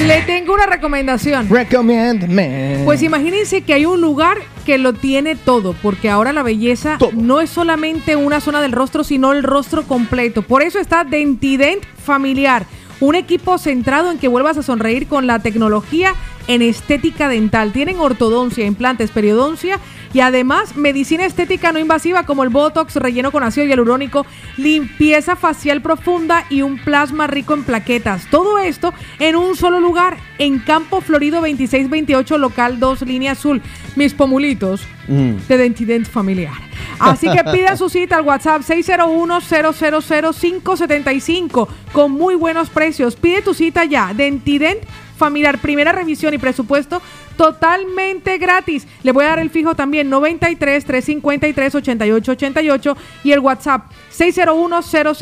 Le tengo una recomendación. Recommend me. Pues imagínense que hay un lugar que lo tiene todo, porque ahora la belleza no es solamente una zona del rostro, sino el rostro completo. Por eso está Dentident Familiar, un equipo centrado en que vuelvas a sonreír con la tecnología en estética dental. Tienen ortodoncia, implantes, periodoncia y además medicina estética no invasiva como el Botox, relleno con ácido hialurónico, limpieza facial profunda y un plasma rico en plaquetas. Todo esto en un solo lugar, en Campo Florido 2628, local 2, línea azul. Mis pomulitos de Dentident Familiar. Así que pida su cita al WhatsApp 601-000-575 con muy buenos precios. Pide tu cita ya. Dentident Familiar, primera revisión y presupuesto totalmente gratis. Le voy a dar el fijo también 93 353 88 88 y el WhatsApp 601 000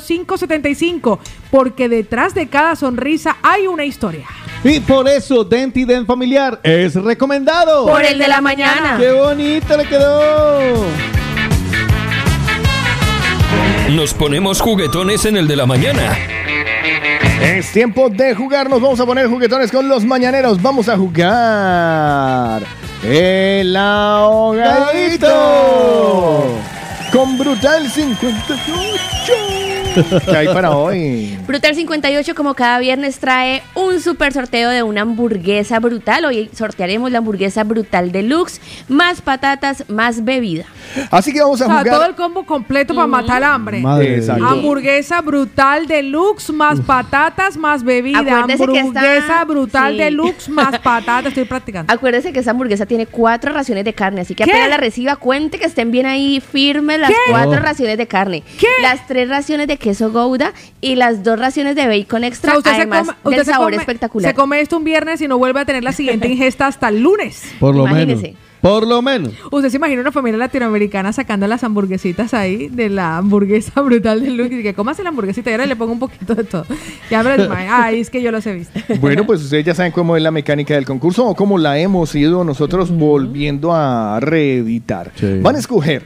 575 porque detrás de cada sonrisa hay una historia. Y por eso Dentident Familiar es recomendado. Por el de la mañana. ¡Qué bonito le quedó! Nos ponemos juguetones en el de la mañana. Es tiempo de jugar, nos vamos a poner juguetones con los mañaneros. Vamos a jugar el ahogadito con Brutal 58. ¿Qué hay para hoy? Brutal 58, como cada viernes, trae un super sorteo de una hamburguesa brutal. Hoy sortearemos la hamburguesa brutal deluxe, más patatas, más bebida. Así que vamos a O sea, jugar. todo el combo completo para matar hambre. Madre Exacto. Hamburguesa brutal deluxe, más patatas, más bebida. Acuérdese que Hamburguesa está- brutal sí. deluxe, más patatas. Estoy practicando. Acuérdese que esa hamburguesa tiene cuatro raciones de carne, así que ¿Qué? apenas la reciba, cuente que estén bien ahí firmes las ¿Qué? cuatro Oh. raciones de carne. ¿Qué? Las tres raciones de queso gouda y las dos raciones de bacon O extra, sea, usted se además del se sabor come- espectacular. Se come esto un viernes y no vuelve a tener la siguiente ingesta hasta el lunes. Por lo Imagínese. menos. Por lo menos. ¿Usted se imagina una familia latinoamericana sacando las hamburguesitas ahí de la hamburguesa brutal de Luke? Y que cómo hace la hamburguesita y ahora le pongo un poquito de todo. Ya me lo. Ay, es que yo los he visto. Bueno, pues ustedes ya saben cómo es la mecánica del concurso o cómo la hemos ido nosotros volviendo a reeditar. Van a escoger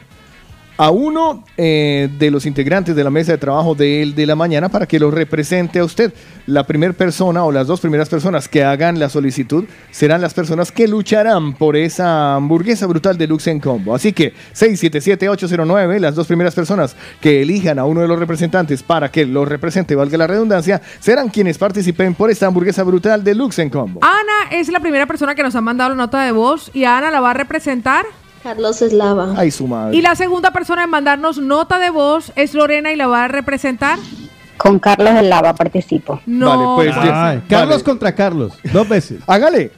a uno eh, de los integrantes de la mesa de trabajo de él de la mañana para que lo represente a usted. La primera persona o las dos primeras personas que hagan la solicitud serán las personas que lucharán por esa hamburguesa brutal deluxe en combo. Así que 677-809, las dos primeras personas que elijan a uno de los representantes para que lo represente, valga la redundancia, serán quienes participen por esta hamburguesa brutal deluxe en combo. Ana es la primera persona que nos ha mandado la nota de voz y Ana la va a representar. Carlos Eslava. Ay, su madre. Y la segunda persona en mandarnos nota de voz es Lorena y la va a representar. Con Carlos Eslava participo. No. Vale, pues, Ay, Carlos vale. contra Carlos. Dos veces. Hágale.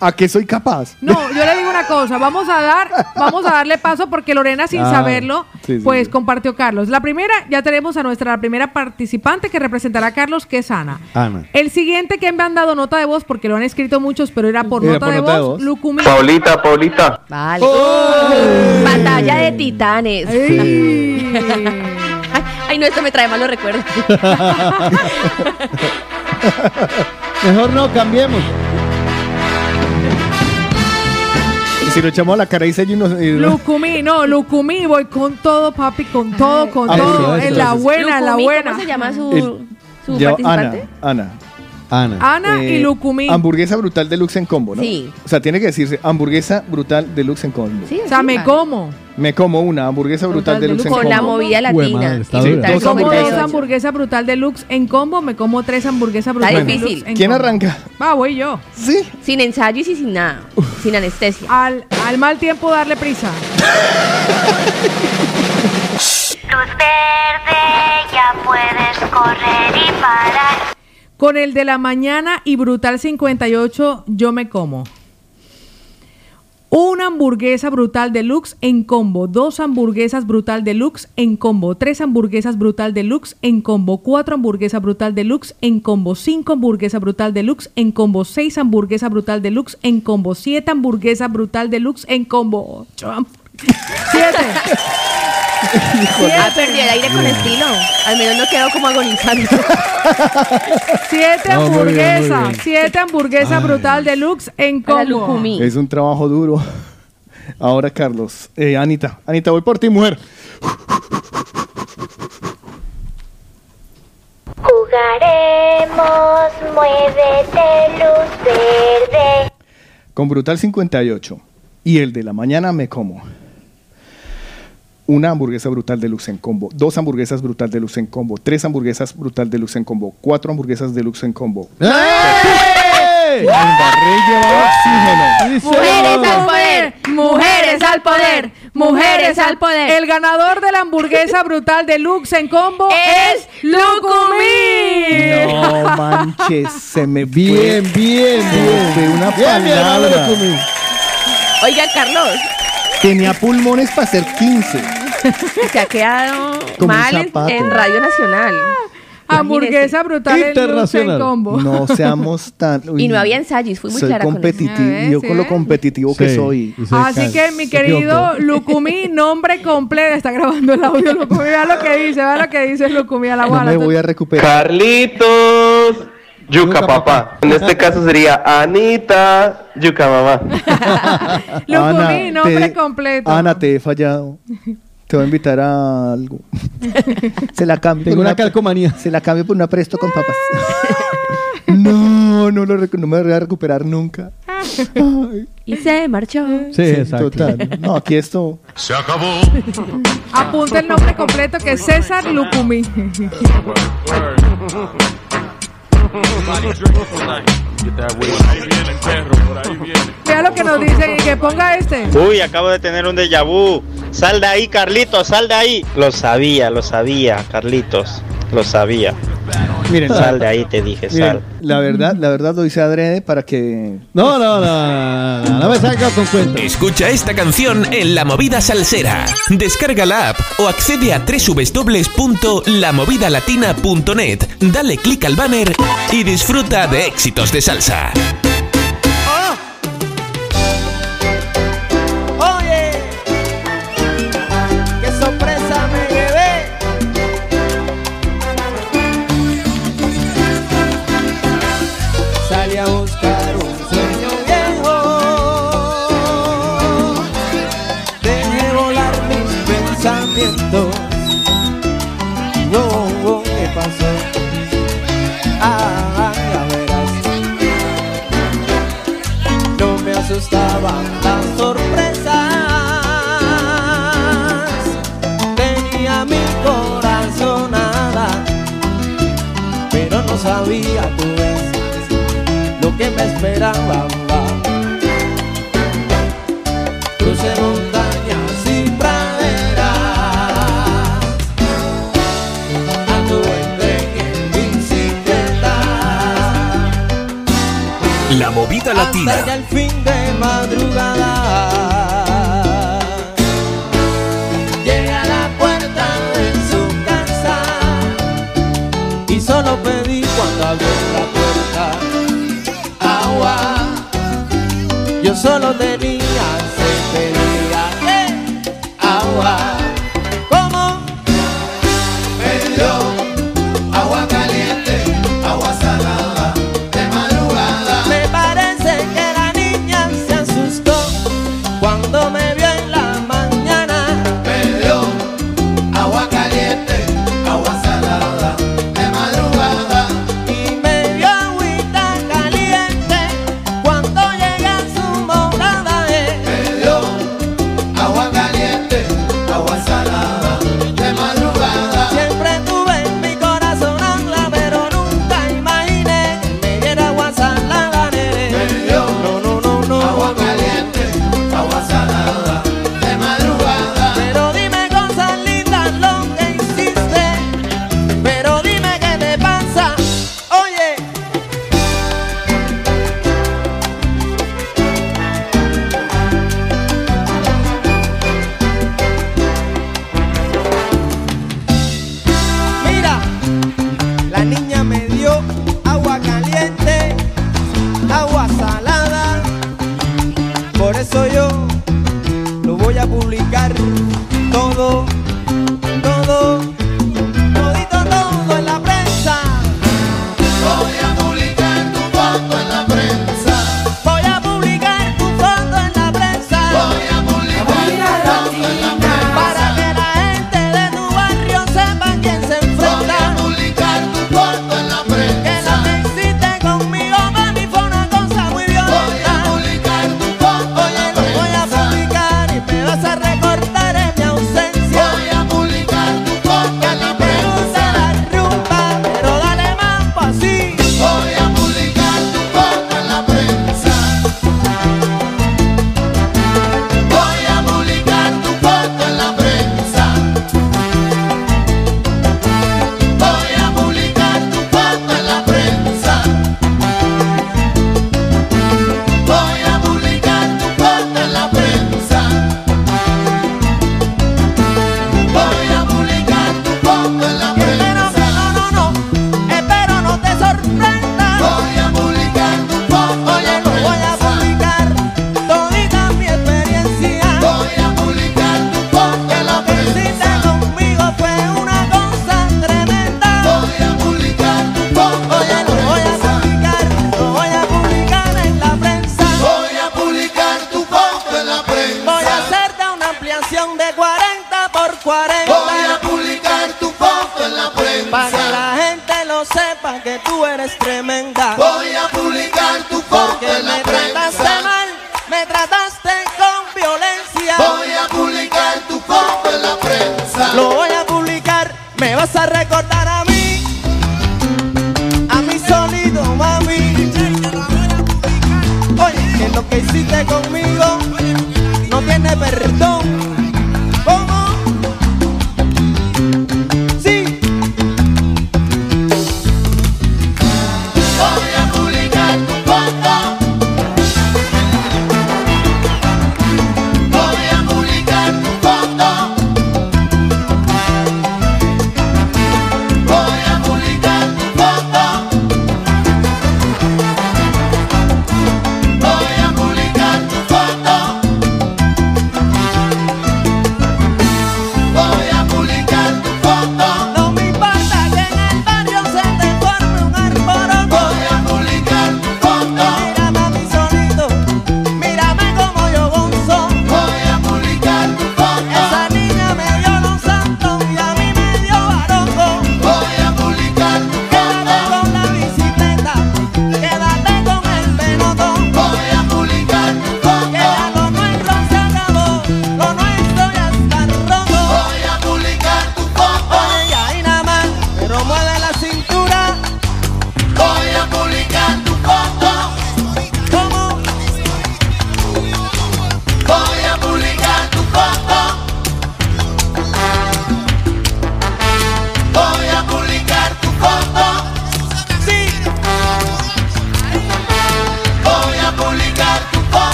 A que soy capaz. No, yo le digo una cosa, vamos a dar, vamos a darle paso porque Lorena sin Ah, saberlo, sí, sí, pues sí. compartió Carlos. La primera, ya tenemos a nuestra la primera participante que representará a Carlos, que es Ana. Ana. El siguiente que me han dado nota de voz, porque lo han escrito muchos, pero era por, Era nota, por de nota de voz, voz. Lucumí. Paulita, Paulita. Vale. Batalla de titanes. Ay, ay, no, esto me trae malos recuerdos. Mejor no, cambiemos. Si lo echamos a la cara y se y- Lucumí, no, Lucumí, voy con todo, papi, con todo, con Ah, todo, eso, en eso, la buena, en la buena. ¿Cómo se llama su, El- su Ya- participante? Ana, Ana. Ana. Ana y Eh, Lucumí. Hamburguesa brutal deluxe en combo, ¿no? Sí. O sea, tiene que decirse hamburguesa brutal deluxe en combo. Sí, O sea, sí, me vale. como. Me como una hamburguesa brutal, Brutal deluxe en deluxe. combo. Con la movida latina. madre, está Dos como dos 58. hamburguesas brutal deluxe en combo, me como tres hamburguesas brutal Está deluxe difícil. en ¿Quién combo. arranca? Va, voy yo. Sí. Sin ensayos y sin nada. Sin anestesia. Al, al mal tiempo darle prisa. Luz verde, ya puedes correr y parar. Con el de la mañana y Brutal 58, yo me como. Una hamburguesa brutal deluxe en combo, dos hamburguesas brutal deluxe en combo, tres hamburguesas brutal deluxe en combo, cuatro hamburguesas brutal deluxe en combo, cinco hamburguesas brutal deluxe en combo, seis hamburguesas brutal deluxe en combo, siete hamburguesas brutal deluxe en combo, ocho siete, Ah, perdí el aire con estilo. Al menos no quedo como agonizando. siete No, muy bien, muy hamburguesas, bien. siete hamburguesas brutal deluxe en Para combo. Lucumí. Es un trabajo duro. Ahora, Carlos. Eh, Anita. Anita, voy por ti, mujer. Jugaremos, muévete, luz verde. Con Brutal 58 y el de la mañana me como. Una hamburguesa brutal deluxe en combo, dos hamburguesas brutal deluxe en combo, tres hamburguesas brutal deluxe en combo, cuatro hamburguesas deluxe en combo. ¡Eh! Embarré y llevaba oxígeno. Mujeres al poder. Mujeres al poder. Mujeres al poder. El ganador de la hamburguesa brutal deluxe en combo es Lucumí. No manches, se me fue. Bien, bien, bien. fue una Bien, palabra. Lucumí. Oiga, Carlos, Tenía pulmones para hacer 15. se ha quedado Como mal en, Radio Nacional. Hamburguesa brutal deluxe en Internacional. combo. No seamos tan. Y no había ensayos, fui muy soy clara con eso. competitivo. Ah, Yo con lo ¿Sí? competitivo que Sí. soy. Así que mi querido. Lucumí, nombre completo, está grabando el audio Lucumí, vea lo que dice, vea lo que dice Lucumí a la No guala. me voy a recuperar. Carlitos. Yuca papá. En este caso sería Anita. Yuca mamá. Lucumí, nombre te- completo. Ana, te he fallado. Te voy a invitar a algo. Se la cambio. Tengo por una calcomanía. Se la cambio por una presto con papas. no, no, lo no me voy a recuperar nunca. Ay, Y se marchó. Sí, exacto. total. No, aquí esto. Se acabó. Apunta el nombre completo que es César Lucumí. Vea lo que nos dicen y que ponga este. Uy, acabo de tener un déjà vu. Sal de ahí, Carlitos, sal de ahí. Lo sabía, lo sabía, Carlitos. Lo sabía. Miren, Sal de ahí, te dije, miren, sal. la verdad, la verdad lo hice adrede para que. No, no, no, no, me salga con cuenta. Escucha esta canción en La Movida Salsera. Descarga la app o accede a www.lamovidalatina.net. Dale clic al banner y disfruta de éxitos de salsa. Oh. ¡Oye! Qué sorpresa me bebé. Salí a buscar un sueño viejo. Deje volar mis pensamientos. sabía pues lo que me esperaba. Crucé montañas y praderas, anduve en tren en bicicleta. La movida latina. Hasta el fin de madrugada. abrió la puerta. Agua, yo solo tenía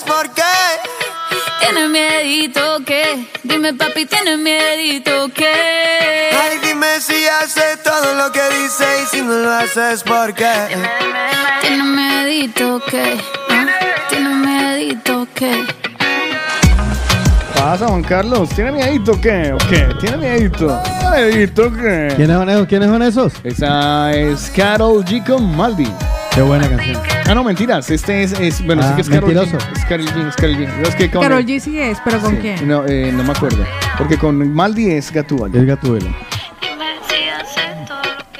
haces, ¿por qué? Tienes miedito que, dime papi, tienes miedito que. Ay, dime si haces todo lo que dices y si no lo haces, ¿por qué? Tienes miedito que, tienes miedito que. pasa, Juan Carlos? ¿Tiene miedito o qué? ¿O qué? ¿Tiene miedito? ¿Tiene miedito o qué? ¿Quiénes son esos? ¿Quiénes son esos? Esa es Carol G con Maldi. Qué buena canción. Ah, no, mentiras. Este es, es bueno, sí Ah, que es Carol. G. Es Carol G, es Carol G. Es que con Carol G sí es, pero ¿con Sí, quién? No, eh, no me acuerdo. Porque con Maldi es Gatúbela. Es Gatúbela.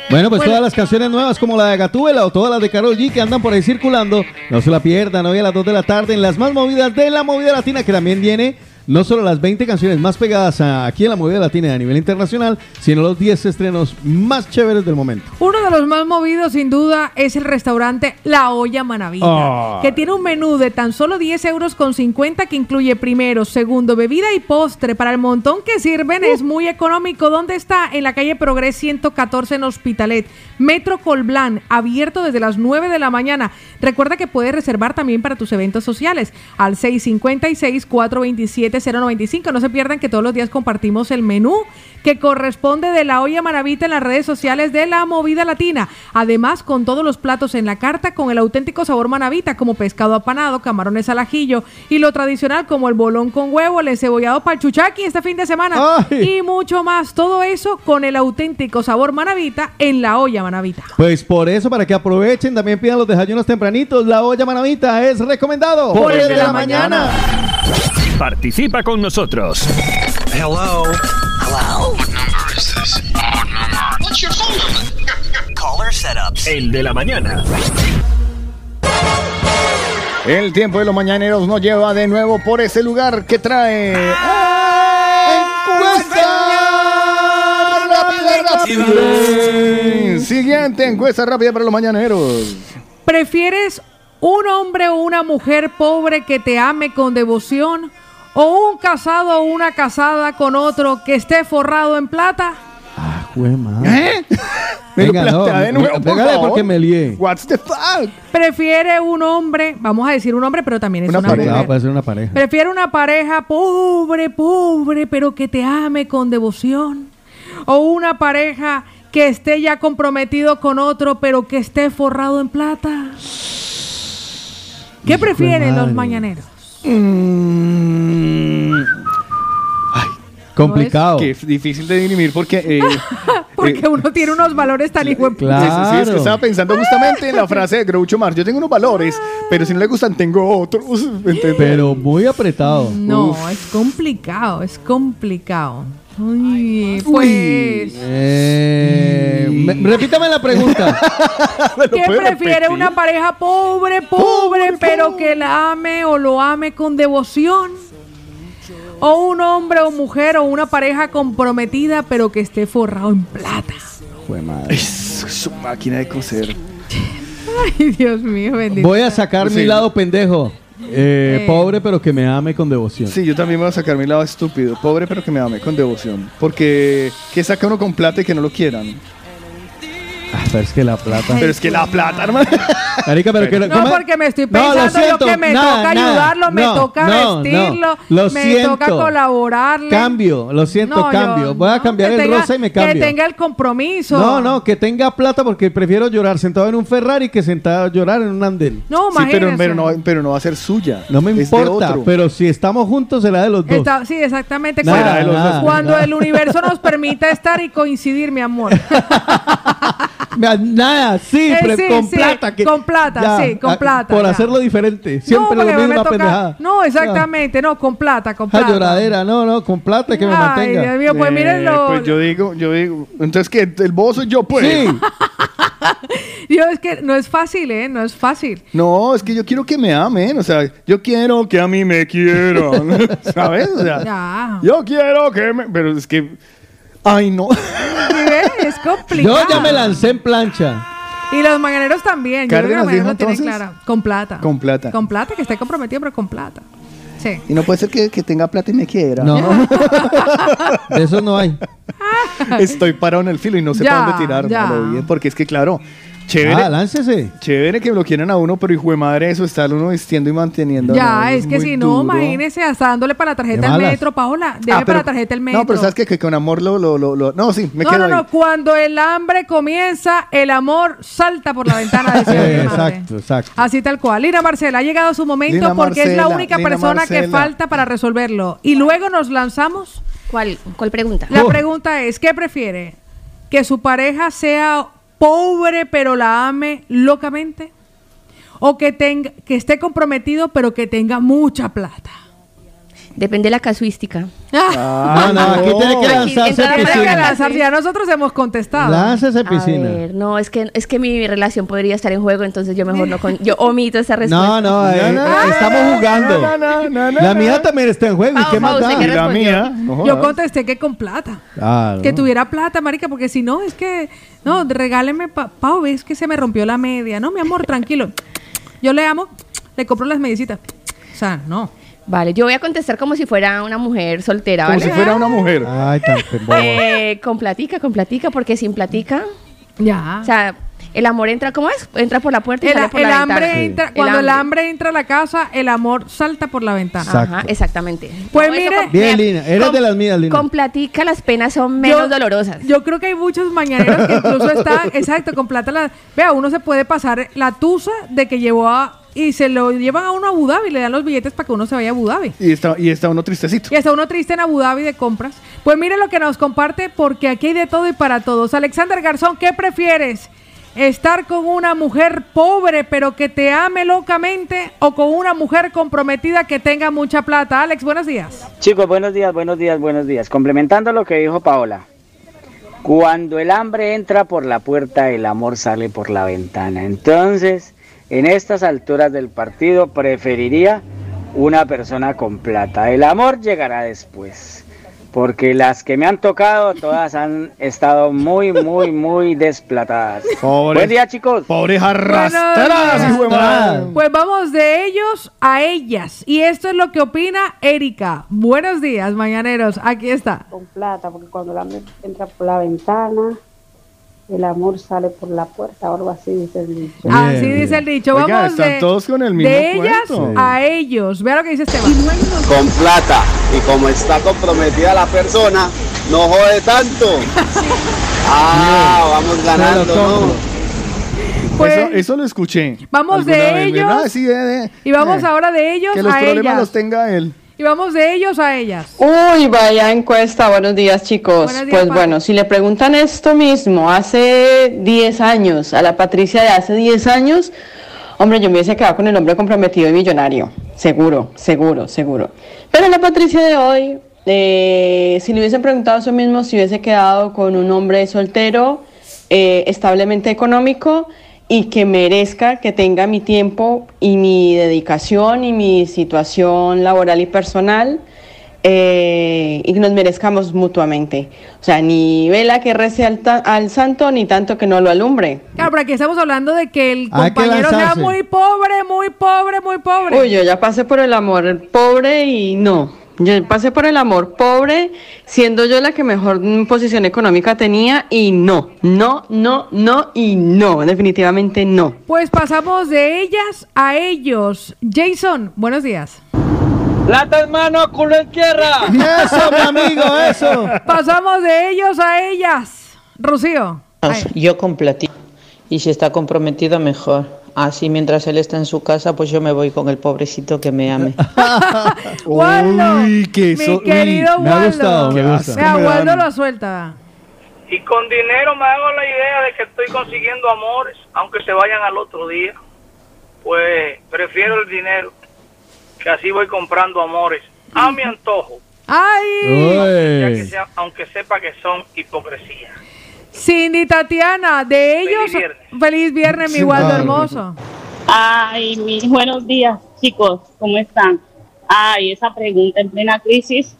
Bueno, pues todas las canciones nuevas como la de Gatúbela o todas las de Karol G que andan por ahí circulando, no se la pierdan hoy a las 2 de la tarde en las más movidas de la movida latina que también viene no solo las 20 canciones más pegadas aquí en la movida latina a nivel internacional, sino los 10 estrenos más chéveres del momento. Uno de los más movidos, sin duda, es el restaurante La Olla Manavita, Ay. que tiene un menú de tan solo 10 euros con 50 que incluye primero, segundo, bebida y postre. Para el montón que sirven es muy económico. ¿Dónde está? En la calle Progres 114 en Hospitalet. Metro Colblán, abierto desde las 9 de la mañana. Recuerda que puedes reservar también para tus eventos sociales al 656-427-52 095. No se pierdan que todos los días compartimos el menú que corresponde de la olla maravita en las redes sociales de la movida latina. Además, con todos los platos en la carta, con el auténtico sabor manavita, como pescado apanado, camarones al ajillo y lo tradicional como el bolón con huevo, el encebollado palchuchaki este fin de semana y mucho más. Todo eso con el auténtico sabor manavita en la olla manavita. Pues por eso, para que aprovechen, también pidan los desayunos tempranitos. La olla manavita es recomendado. Por el de la mañana. Participa con nosotros. Hello. Hello. What number is this? What number? What's your phone number? Caller setups. El de la mañana. El tiempo de los mañaneros nos lleva de nuevo por ese lugar que trae. ¡Encuesta rápida! Siguiente encuesta rápida para los mañaneros. ¿Prefieres un hombre o una mujer pobre que te ame con devoción? ¿O un casado o una casada con otro que esté forrado en plata? Jue madre. ¿Eh? Venga, no, de nuevo, por pégale favor. porque me lié. What's the fuck? ¿Prefiere un hombre, vamos a decir un hombre, pero también es una, mujer? puede ser una pareja. ¿Prefiere una pareja pobre, pobre, pero que te ame con devoción? ¿O una pareja que esté ya comprometido con otro, pero que esté forrado en plata? ¿Qué prefieren los mañaneros? Mm. Complicado. Que es difícil de dirimir porque. eh, Porque uno tiene unos valores tan hijo de Sí, es que estaba pensando justamente en la frase de Groucho Marx. Yo tengo unos valores, pero si no le gustan, tengo otros. ¿entendés? Pero muy apretado. No, es complicado, es complicado. Uy, pues. Eh, me- repítame la pregunta. ¿Qué prefiere una pareja pobre, pobre, pero que la ame o lo ame con devoción? ¿O un hombre o mujer o una pareja comprometida, pero que esté forrado en plata? Jue madre. Es su máquina de coser. Ay, Dios mío, bendito. Voy a sacar Sí. mi lado pendejo. Eh, Eh. Pobre, pero que me ame con devoción. Sí, yo también me voy a sacar mi lado estúpido. Pobre, pero que me ame con devoción. Porque, ¿qué saca uno con plata y que no lo quieran? Ah, pero es que la plata. Pero es que la plata, hermano. Marica, pero que No, porque me estoy No, lo pensando yo siento, que me nada, toca nada. ayudarlo, me No, toca no, no. vestirlo, Lo me siento. toca colaborarle. Cambio, lo siento, No, yo- cambio. Voy a no, cambiar que el tenga- rosa y me Que cambio. tenga el compromiso. No, no, que tenga plata porque prefiero llorar sentado en un Ferrari que sentado a llorar en un andén. No, Sí, pero, imagínese. pero, no, pero no va a ser suya. No me Es de importa, otro. pero si estamos juntos será de los dos. Está- sí, exactamente. Nada, cuando de los dos. cuando nada. el universo nos permita estar y coincidir, mi amor. Nada, sí, Eh, sí, con sí, plata. Que, con plata, sí, con ah, plata, Por ya. hacerlo diferente. no, Siempre porque lo me mismo, una toca- pendejada. No, exactamente, no, con plata, con Ah, plata. lloradera, no, no, con plata que me Ay, mantenga. Dios mío, pues Eh, mírenlo. Pues yo digo, yo digo. Entonces, que ¿El bobo soy yo, pues? Sí, Yo es que no es fácil, ¿eh? No es fácil. No, es que yo quiero que me amen. O sea, yo quiero que a mí me quieran. ¿Sabes? O sea, Ya. yo quiero que me. Pero es que. Ay, no. Es complicado. yo ya me lancé en plancha. Y los mañaneros también. Yo creo que los mañaneros dijo lo tienen entonces. clara. Con plata. Con plata. Con plata, que esté comprometido, pero con plata. Sí. Y no puede ser que, que tenga plata y me quiera. No, de eso no hay. Estoy parado en el filo y no sé Ya, para dónde tirar. ya. malo bien, porque es que, claro, chévere. Ah, láncese. Chévere que lo quieran a uno, pero hijo de madre, eso estar uno vistiendo y manteniendo. Ya, es que si no, imagínese hasta dándole para la tarjeta malas. metro, Paola. Debe Ah, para pero- la tarjeta el metro. No, pero sabes que, que con amor lo, lo, lo, lo- No, sí, me no, quedo no, ahí. no. Cuando el hambre comienza, el amor salta por la ventana. decía mi madre. exacto, exacto. Así tal cual. Lina Marcela, ha llegado su momento Lina porque es la única Lina persona que falta para resolverlo. Y luego nos lanzamos. ¿Cuál, cuál pregunta? La Oh. pregunta es, ¿qué prefiere? ¿Que su pareja sea pobre pero la ame locamente? ¿O que, tenga, que esté comprometido pero que tenga mucha plata? Depende de la casuística. No, no, aquí tiene que Aquí, lanzarse piscina. ya nosotros hemos contestado. A piscina. ver, no, es que, es que mi relación podría estar en juego, entonces yo mejor no con, yo omito esa respuesta. No, no, eh, estamos jugando. No, no, no, no, La no. mía también está en juego. ¿Y qué más da? ¿usted qué Y la mía. no Yo contesté que con plata. Claro. Que tuviera plata, marica, porque si no, es que, no, regáleme, pa, Pau, ves que se me rompió la media. No, mi amor, tranquilo. Yo le amo, le compro las medicitas. O sea, no. Vale, yo voy a contestar como si fuera una mujer soltera, Como ¿vale? si fuera una mujer. Ay, tan. Eh, con platica, con platica, porque sin platica, Ya. o sea, El amor entra, ¿cómo es? Entra por la puerta y El, sale por el la hambre ventana. entra, cuando el hambre. hambre entra a la casa, el amor salta por la ventana. Ajá, exactamente. Pues No, mire- con- Bien, mira, Lina. Eres con- de las mías, Lina. Con platica las penas son menos dolorosas. Yo creo que hay muchos mañaneros que incluso están, exacto, con plata. La, vea, uno se puede pasar la tusa de que llevó a. Y se lo llevan a uno a Abu Dhabi, le dan los billetes para que uno se vaya a Abu Dhabi. Y está, y está uno tristecito. Y está uno triste en Abu Dhabi de compras. Pues mire lo que nos comparte, porque aquí hay de todo y para todos. Alexander Garzón, ¿qué prefieres? ¿Estar con una mujer pobre pero que te ame locamente o con una mujer comprometida que tenga mucha plata? Alex, buenos días. Chicos, buenos días, buenos días, buenos días. Complementando lo que dijo Paola. Cuando el hambre entra por la puerta, el amor sale por la ventana. Entonces, en estas alturas del partido, preferiría una persona con plata. El amor llegará después. Porque las que me han tocado, todas han estado muy, muy, muy desplatadas. Buen día, chicos. Pobres arrastradas. Pues vamos de ellos a ellas. Y esto es lo que opina Erika. Buenos días, mañaneros. Aquí está. Con plata, porque cuando hambre entra por la ventana, el amor sale por la puerta, o algo así dice el dicho. Así dice el dicho. Oiga, Vamos están de, todos con el mismo de ellas cuento. a ellos. Vea lo que dice Esteban. con plata y como está comprometida la persona, no jode tanto. Ah, vamos ganando, ¿no? Pues- eso, eso lo escuché. Vamos de ellos ¿verdad? Sí, de- de- Y vamos eh, ahora de ellos Que los a problemas ellas. los tenga él. Y vamos de ellos a ellas. Uy, vaya encuesta. Buenos días, chicos. Buenos días, pues Pati. bueno, si le preguntan esto mismo hace 10 años, a la Patricia de hace 10 años, hombre, yo me hubiese quedado con el hombre comprometido y millonario. Seguro, seguro, seguro. Pero la Patricia de hoy, eh, si le hubiesen preguntado eso mismo, si hubiese quedado con un hombre soltero, eh, establemente económico y que merezca, que tenga mi tiempo y mi dedicación y mi situación laboral y personal eh, y que nos merezcamos mutuamente. O sea, ni vela que rece al, ta- al santo, ni tanto que no lo alumbre. Claro, pero aquí estamos hablando de que el Hay que compañero sea lanzarse. muy pobre, muy pobre, muy pobre. Uy, yo ya pasé por el amor pobre y no. Yo pasé por el amor pobre, siendo yo la que mejor posición económica tenía y no, no, no, no y no, definitivamente no. Pues pasamos de ellas a ellos. Jason, buenos días. Plata en mano, culo en tierra. Eso, mi amigo, eso. Pasamos de ellos a ellas. Rocío. Yo con platito. Y si está comprometido, mejor. Así mientras él está en su casa, pues yo me voy con el pobrecito que me ame. Waldo, Uy, que mi uy, querido me ha gustado, me gusta. Me Waldo lo suelta. Y con dinero me hago la idea de que estoy consiguiendo amores, aunque se vayan al otro día. Pues prefiero el dinero, que así voy comprando amores a mi antojo, ¡Ay! ya que sea- aunque sepa que son hipocresía. Cindy Tatiana, de ellos. Feliz viernes, mi Waldo claro. hermoso. Ay, mis buenos días, chicos, ¿cómo están? Ay, esa pregunta en plena crisis,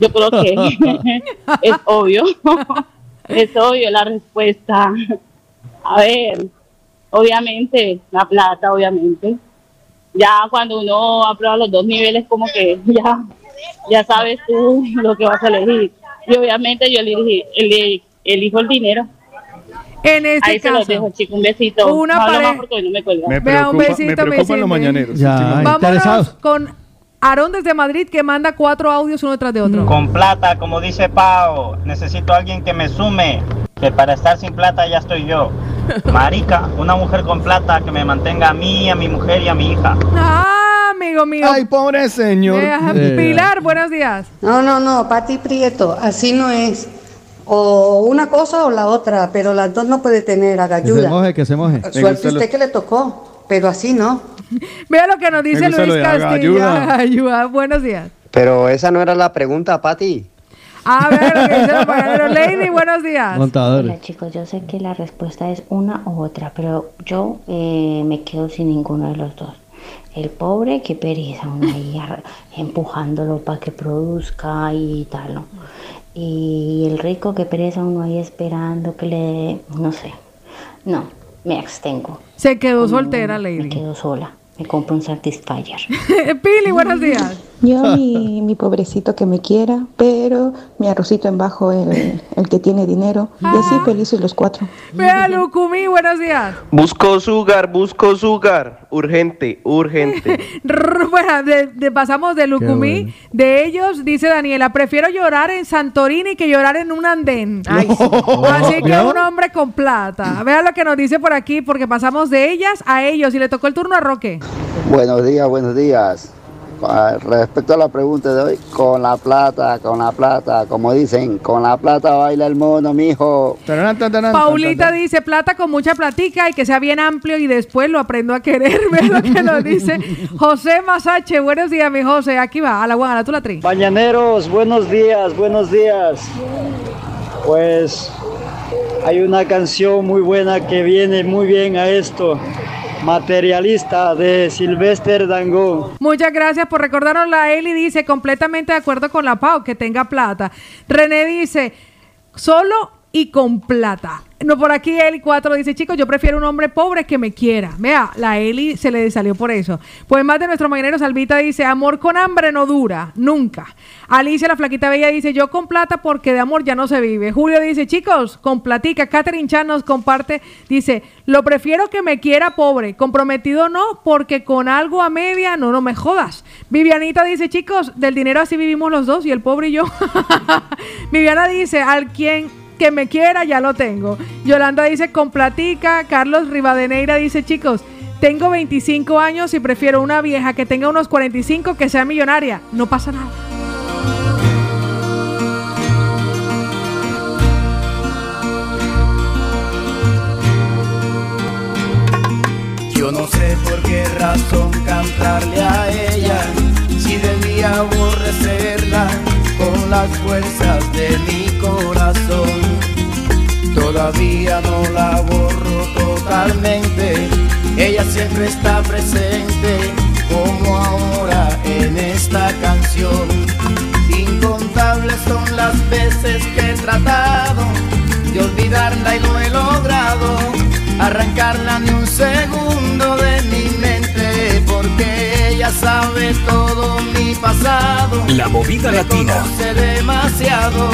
yo creo que es obvio, es obvio la respuesta. A ver, obviamente, la plata, obviamente. Ya cuando uno aprueba los dos niveles, como que ya, ya sabes tú lo que vas a elegir. Y obviamente yo elegí, ele- elijo el dinero. En este Ahí se los caso, dejo, chicos, un besito. una no hablo pare- más porque hoy no me cuelga. Me Vea, un besito, me preocupan besito. los mañaneros. Ya. Vámonos con Aarón desde Madrid que manda cuatro audios uno tras de otro. Con plata, como dice Pau, necesito a alguien que me sume, que para estar sin plata ya estoy yo. Marica, una mujer con plata que me mantenga a mí, a mi mujer y a mi hija. Ah, amigo mío. Ay, pobre señor. Eh. Pilar, buenos días. No, no, no, Pati Prieto, así no es. O una cosa o la otra, pero las dos no puede tener, haga Que se ayuda. moje, que se moje. Suerte usted que le tocó, pero así no. Vea lo que nos dice Luis Castillo. ayuda. Buenos días. Pero esa no era la pregunta, Pati. A ver, lo que dice los mañaneros. Lady, buenos días. Hola chicos, yo sé que la respuesta es una u otra, pero yo eh, me quedo sin ninguno de los dos. El pobre que pereza uno ahí ar- empujándolo para que produzca y tal, ¿no? Y el rico que pereza uno ahí esperando que le... no sé. No, me abstengo. Se quedó soltera, Me Lady. quedo sola. Me compro un Satisfyer. Pili, buenos días. Yo mi, mi pobrecito que me quiera, pero mi arrocito en bajo el, el que tiene dinero. Y así felices los cuatro. Vea, Lucumí, buenos días. Busco sugar, busco sugar. Urgente, urgente. Bueno, de- de- pasamos de Lucumí. bueno. De ellos, dice Daniela, prefiero llorar en Santorini que llorar en un andén. Así que un hombre con plata. Vea lo que nos dice por aquí, porque pasamos de ellas a ellos y le tocó el turno a Roque. Buenos días, buenos días. Ah, Respecto a la pregunta de hoy, con la plata, con la plata, como dicen, con la plata baila el mono, mijo. Paulita dice, plata con mucha platica y que sea bien amplio y después lo aprendo a querer. Ve lo que nos dice José Masache. Buenos días, mi José. Aquí va, a la guana, tú la tri. Mañaneros, buenos días, buenos días. Pues hay una canción muy buena que viene muy bien a esto. Materialista de Sylvester Dangond. Muchas gracias por recordarnos la Eli dice completamente de acuerdo con la Pau que tenga plata. René dice solo y con plata. No, por aquí Eli 4 dice, chicos, yo prefiero un hombre pobre que me quiera. Vea, la Eli se le salió por eso. Pues más de nuestro mañanero Salvita dice, amor con hambre no dura, nunca. Alicia, la flaquita bella, dice, yo con plata porque de amor ya no se vive. Julio dice, chicos, con platica. Catherine Chan nos comparte, dice, lo prefiero que me quiera pobre, comprometido no, porque con algo a media no, no me jodas. Vivianita dice, chicos, del dinero así vivimos los dos y el pobre y yo. Viviana dice, al quien que me quiera ya lo tengo. Yolanda dice, con platica. Carlos Rivadeneira dice, chicos, tengo 25 años y prefiero una vieja que tenga unos 45 que sea millonaria. No pasa nada. Yo no sé por qué razón cantarle a ella, si debía aborrecerla con las fuerzas de mi corazón. Todavía no la borro totalmente, ella siempre está presente, como ahora en esta canción. Incontables son las veces que he tratado de olvidarla y no he logrado arrancarla ni un segundo de mi mente porque ella sabe todo mi pasado. La movida Me latina. conoce demasiado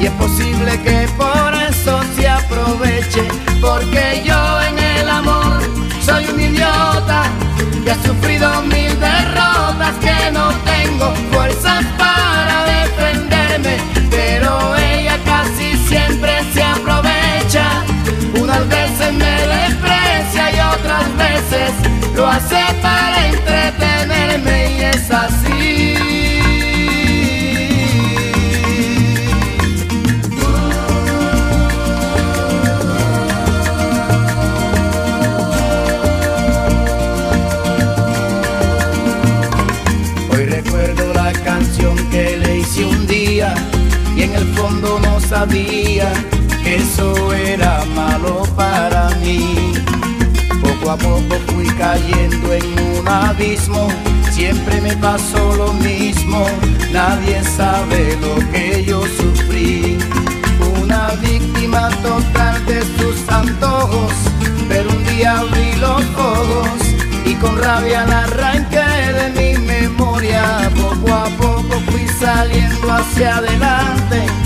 y es posible que por se aproveche porque yo en el amor soy un idiota que ha sufrido mil derrotas que no tengo fuerzas para defenderme pero ella casi siempre se aprovecha. Unas veces me desprecia y otras veces lo hace para entretenerme sabía que eso era malo para mí. Poco a poco fui cayendo en un abismo, siempre me pasó lo mismo, nadie sabe lo que yo sufrí. Una víctima total de sus antojos, pero un día abrí los ojos y con rabia la arranqué de mi memoria. Poco a poco fui saliendo hacia adelante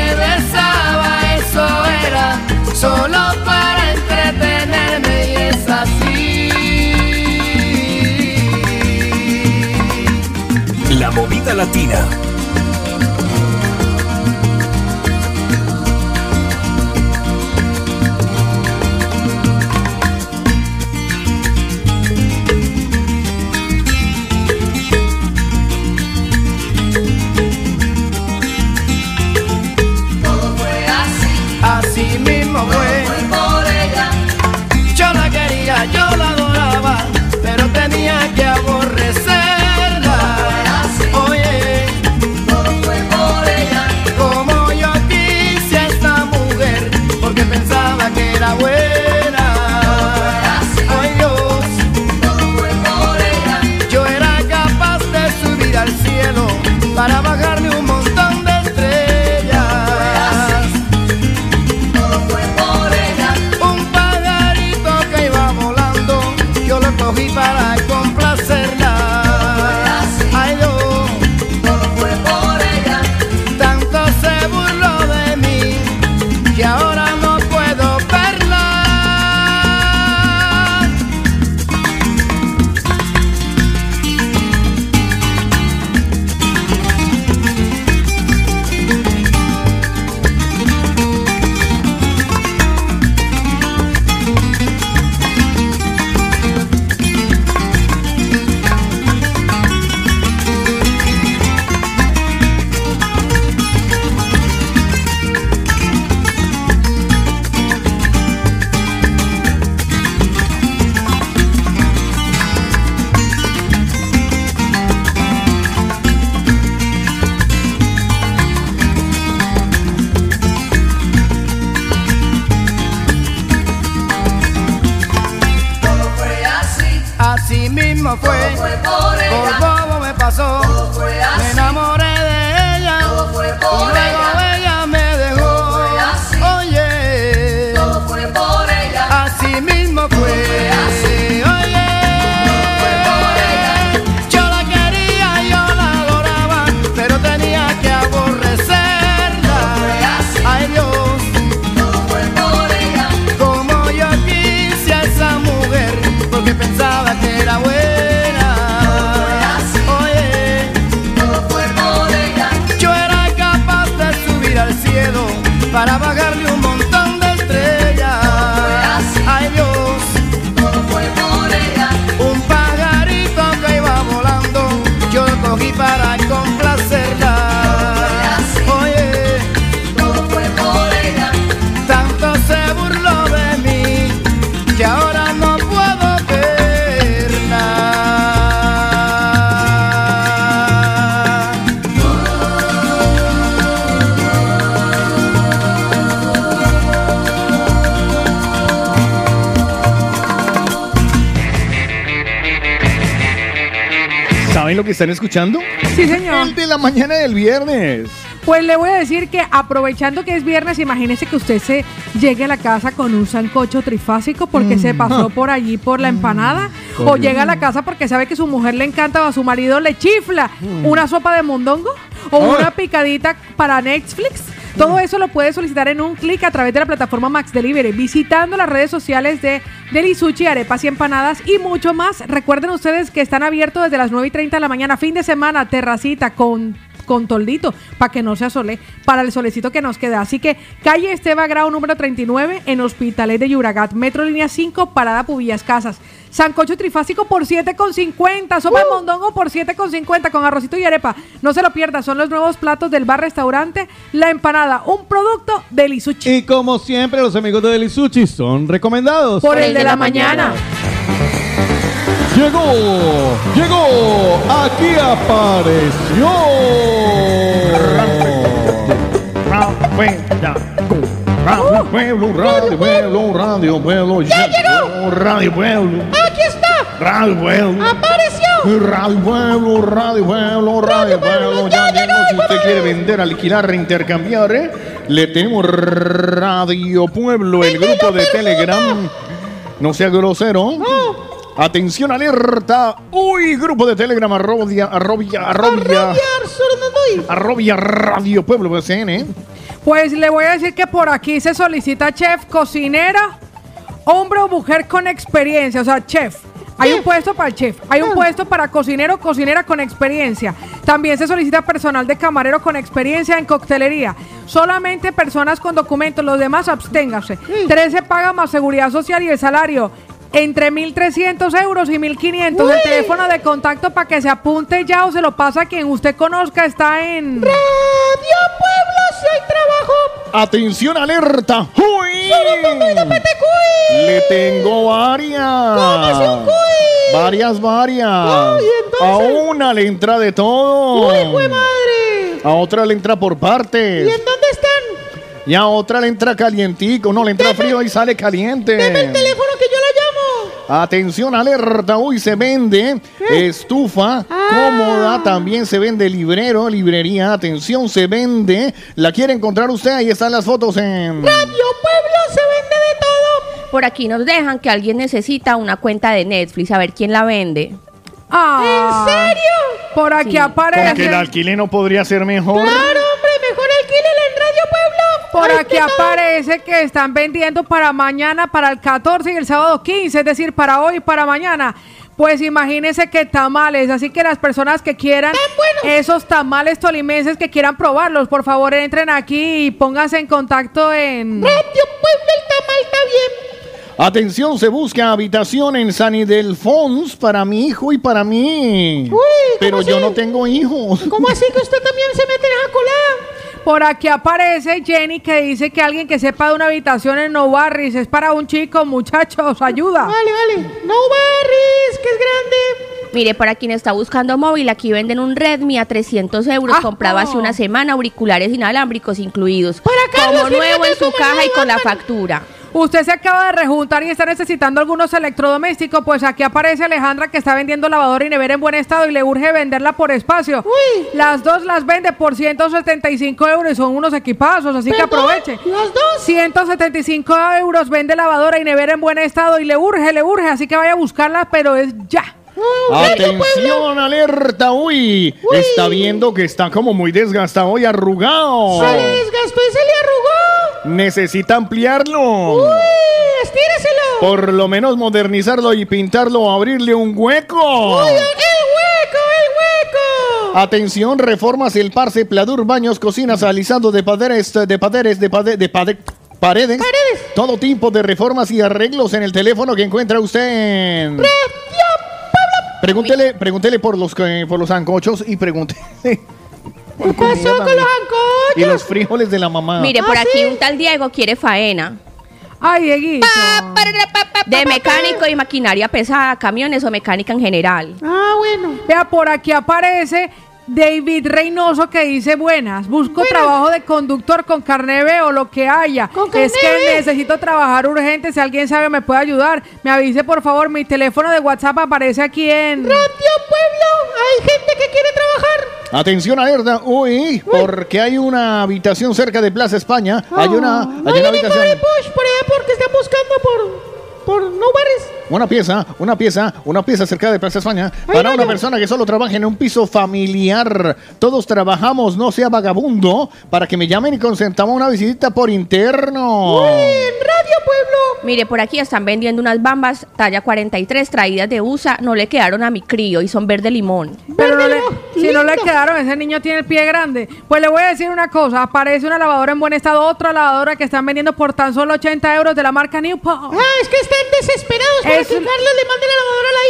movida latina. Están escuchando? Sí, señor. El de la mañana del viernes. Pues le voy a decir que aprovechando que es viernes, imagínese que usted se llegue a la casa con un sancocho trifásico porque se pasó por allí por la empanada. O llega a la casa porque sabe que su mujer le encanta o a su marido le chifla una sopa de mondongo o Ah. una picadita para Netflix. Todo eso lo puede solicitar en un clic a través de la plataforma Max Delivery, visitando las redes sociales de Delisuchi, Arepas y Empanadas y mucho más. Recuerden ustedes que están abiertos desde las 9 y 30 de la mañana, fin de semana, terracita con con toldito, para que no se asole, para el solecito que nos queda. Así que calle Esteba Grau número 39 en Hospitalet de Yuragat, Metro Línea 5, Parada Pubillas Casas. Sancocho trifásico por 7,50, sopa de mondongo por 7,50 con arrocito y arepa. No se lo pierda, son los nuevos platos del bar restaurante La Empanada, un producto de Lisuchi. Y como siempre, los amigos de Delisuchi son recomendados. Por el de la mañana. Llegó, llegó, aquí apareció. Radio Pueblo, Radio Pueblo, Radio Pueblo. ¡Ya llegó! Radio Pueblo. ¡Aquí está! Radio Pueblo. ¡Apareció! Radio Pueblo, Radio Pueblo, Radio Pueblo. Ya llegó. Si usted quiere vender, alquilar, reintercambiar, ¿eh? Le tenemos Radio Pueblo, el grupo de Telegram. No sea grosero. Atención, alerta. Uy, grupo de Telegram, arrobia, arrobia, arrobia. Arrobia Radio Pueblo, PCN. ¿eh? Pues le voy a decir que por aquí se solicita chef, cocinera, hombre o mujer con experiencia, o sea, chef. Hay un puesto para el chef, hay un puesto para cocinero cocinera con experiencia. También se solicita personal de camarero con experiencia en coctelería. Solamente personas con documentos, los demás absténgase. 13 paga más seguridad social y el salario entre 1.300 euros y 1.500. El teléfono de contacto para que se apunte ya o se lo pasa a quien usted conozca está en... Radio Pueblo, si hay trabajo. Atención, alerta. ¡Uy! Le tengo varias. Póngase un cuy. Varias, varias. Ay, entonces- A una le entra de todo. Uy, jue madre. A otra le entra por partes. ¿Y en dónde están? Y a otra le entra calientico. No, le entra frío y sale caliente. Deme el teléfono que yo la llamo. Atención, alerta. Uy, se vende estufa cómoda. También se vende librero, librería. Atención, se vende. ¿La quiere encontrar usted? Ahí están las fotos en... Radio Pueblo se vende de todo. Por aquí nos dejan que alguien necesita una cuenta de Netflix, a ver quién la vende. Ah, ¿En serio? Por aquí Sí. aparece. Con que el alquiler no podría ser mejor. Claro, hombre, mejor alquílela en Radio Pueblo. Por aquí aparece que están vendiendo para mañana, para el 14 y el sábado 15, es decir, para hoy y para mañana. Pues imagínense que tamales, así que las personas que quieran esos tamales tolimenses que quieran probarlos, por favor entren aquí y pónganse en contacto en... Radio Pueblo, el tamal está bien. Atención, se busca habitación en San Ildefonso para mi hijo y para mí. ¿cómo Pero yo no tengo hijos. ¿Cómo así que usted también se mete en esa colada? Por aquí aparece Jenny que dice que alguien que sepa de una habitación en No Barris es para un chico, muchachos, ayuda. Vale, vale. No barris, que es grande. Mire, para quien está buscando móvil, aquí venden un Redmi a 300 euros, Ah, comprado hace una semana, auriculares inalámbricos incluidos. Para Carlos, como nuevo en su caja y no con la factura. Usted se acaba de rejuntar y está necesitando algunos electrodomésticos, pues aquí aparece Alejandra que está vendiendo lavadora y nevera en buen estado y le urge venderla por espacio. Las dos las vende por 175 euros y son unos equipazos, así que aproveche. ¿Las dos? 175 euros vende lavadora y nevera en buen estado y le urge, le urge, así que vaya a buscarla, pero es ya. Atención, alerta, uy. Está viendo que está como muy desgastado y arrugado. Se le desgastó y se le arrugó. Necesita ampliarlo. Uy, estíreselo. Por lo menos modernizarlo y pintarlo o abrirle un hueco. Uy, el hueco, el hueco. Atención, reformas, el parse, pladur, baños, cocinas, alisado de paredes, de paredes, de paredes, de pade- paredes. Todo tipo de reformas y arreglos en el teléfono que encuentra usted en... Pregúntele, pregúntele por los que- por los ancochos y pregúntele. ¿Qué pasó con los ancochos? Y los frijoles de la mamá. Mire, por aquí un tal Diego quiere faena. Ay, Dieguito. De mecánico y maquinaria pesada, camiones o mecánica en general. Ah, bueno. Vea, por aquí aparece David Reynoso que dice buenas. Busco trabajo de conductor con carne B o lo que haya. Es que necesito trabajar urgente. Si alguien sabe me puede ayudar. Me avise por favor. Mi teléfono de WhatsApp aparece aquí en... Radio Pueblo, hay gente que quiere trabajar. Atención, alerta. Uy, porque hay una habitación cerca de Plaza España. hay una, hay Hay una habitación. de Bush por allá porque están buscando por, por no bares. Una pieza, una pieza, una pieza cerca de Plaza España para una persona que solo trabaja en un piso familiar. Todos trabajamos, no sea vagabundo, para que me llamen y consentamos una visita por interno. Radio Pueblo. Mire, por aquí están vendiendo unas bambas talla 43 traídas de USA. No le quedaron a mi crío y son verde limón. Pero no le- si no le quedaron, ese niño tiene el pie grande. Pues le voy a decir una cosa. Aparece una lavadora en buen estado, otra lavadora que están vendiendo por tan solo 80 euros de la marca Newport. Ah, es que están desesperados para Es- que Carlos le mande la lavadora a la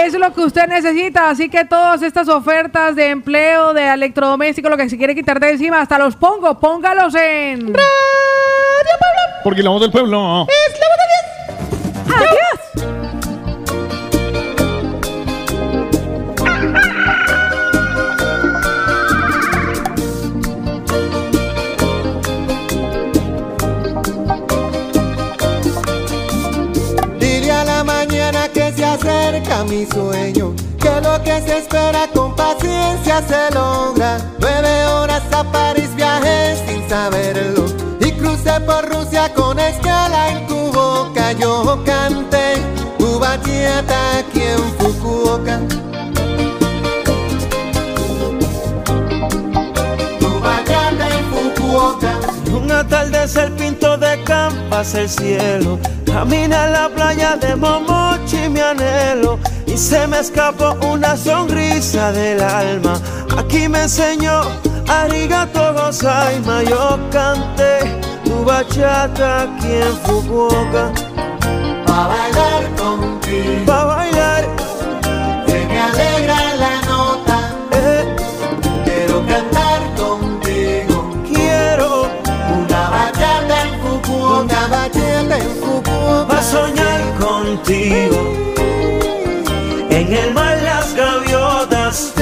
hija. Es lo que usted necesita, así que todas estas ofertas de empleo, de electrodoméstico, lo que se quiere quitar de encima, hasta los pongo, póngalos en... Porque la voz del pueblo. Es la voz de Dios. ¡Adiós! Acerca mi sueño, que lo que se espera con paciencia se logra. Nueve horas a París viajé sin saberlo y crucé por Rusia con escala en Cuboca. Yo canté bachata aquí en Fukuoka. Bachata en Fukuoka. Un atardecer pinto de el cielo. Camina en la playa de Momochi mi anhelo. Y se me escapó una sonrisa del alma. Aquí me enseñó Arigato Gozaima. Yo canté tu bachata aquí en Fukuoka. Pa' bailar contigo. Pa' bailar. En el mar las gaviotas,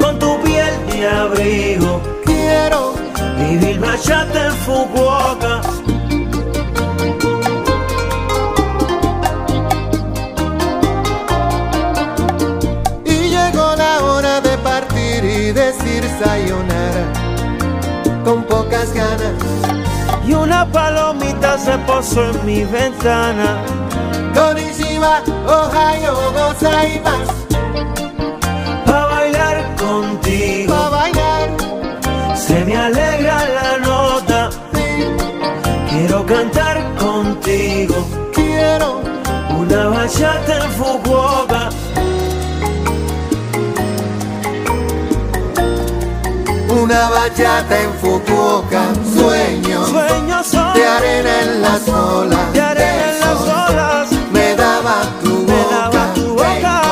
con tu piel de abrigo. Quiero vivir bachata en Fukuoka. Y llegó la hora de partir y decir sayonara con pocas ganas. Y una palomita se posó en mi ventana. Konnichiwa, Ohio, gozaimasu. Pa' bailar contigo. Pa' bailar, Se me alegra la nota. Quiero cantar contigo. quiero Una bachata en Fukuoka. Una bachata en Fukuoka. Sueño Sueños son de arena en las olas. de arena en las olas. Me daba tu Me daba boca. tu boca.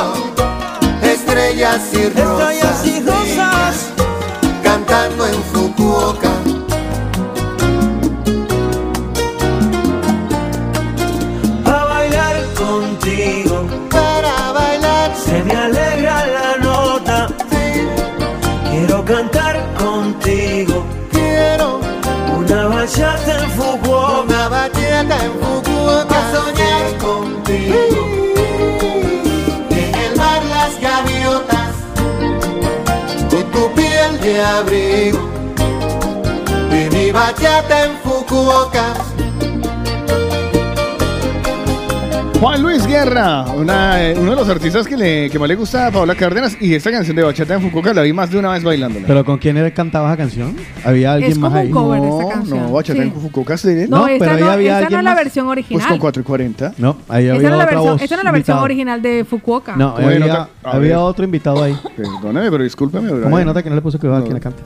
Estrellas y rosas. Estrellas y rosas. Abrigo. Bachata en Fukuoka. Juan Luis Guerra, una, eh, uno de los artistas que, le, que más le gusta a Paola Cárdenas y esta canción de Bachata en Fukuoka la vi más de una vez bailándola. ¿Pero con quién era cantaba esa canción? ¿Había alguien Es más como un ahí? cover de no, esta canción. no, Bachata Sí. en Fukuoka es de él. No, esta pero ahí no, había esta no alguien es la más. versión original. Pues con 4 y 40. No, ahí esta había no es la otra versión, voz esta no es la versión invitada. original de Fukuoka. No, ¿Cómo había, nota? A había ver. otro invitado ahí. Perdóname, pero discúlpeme. ¿Cómo Brian. se nota que no le puso cuidado a quien la canta?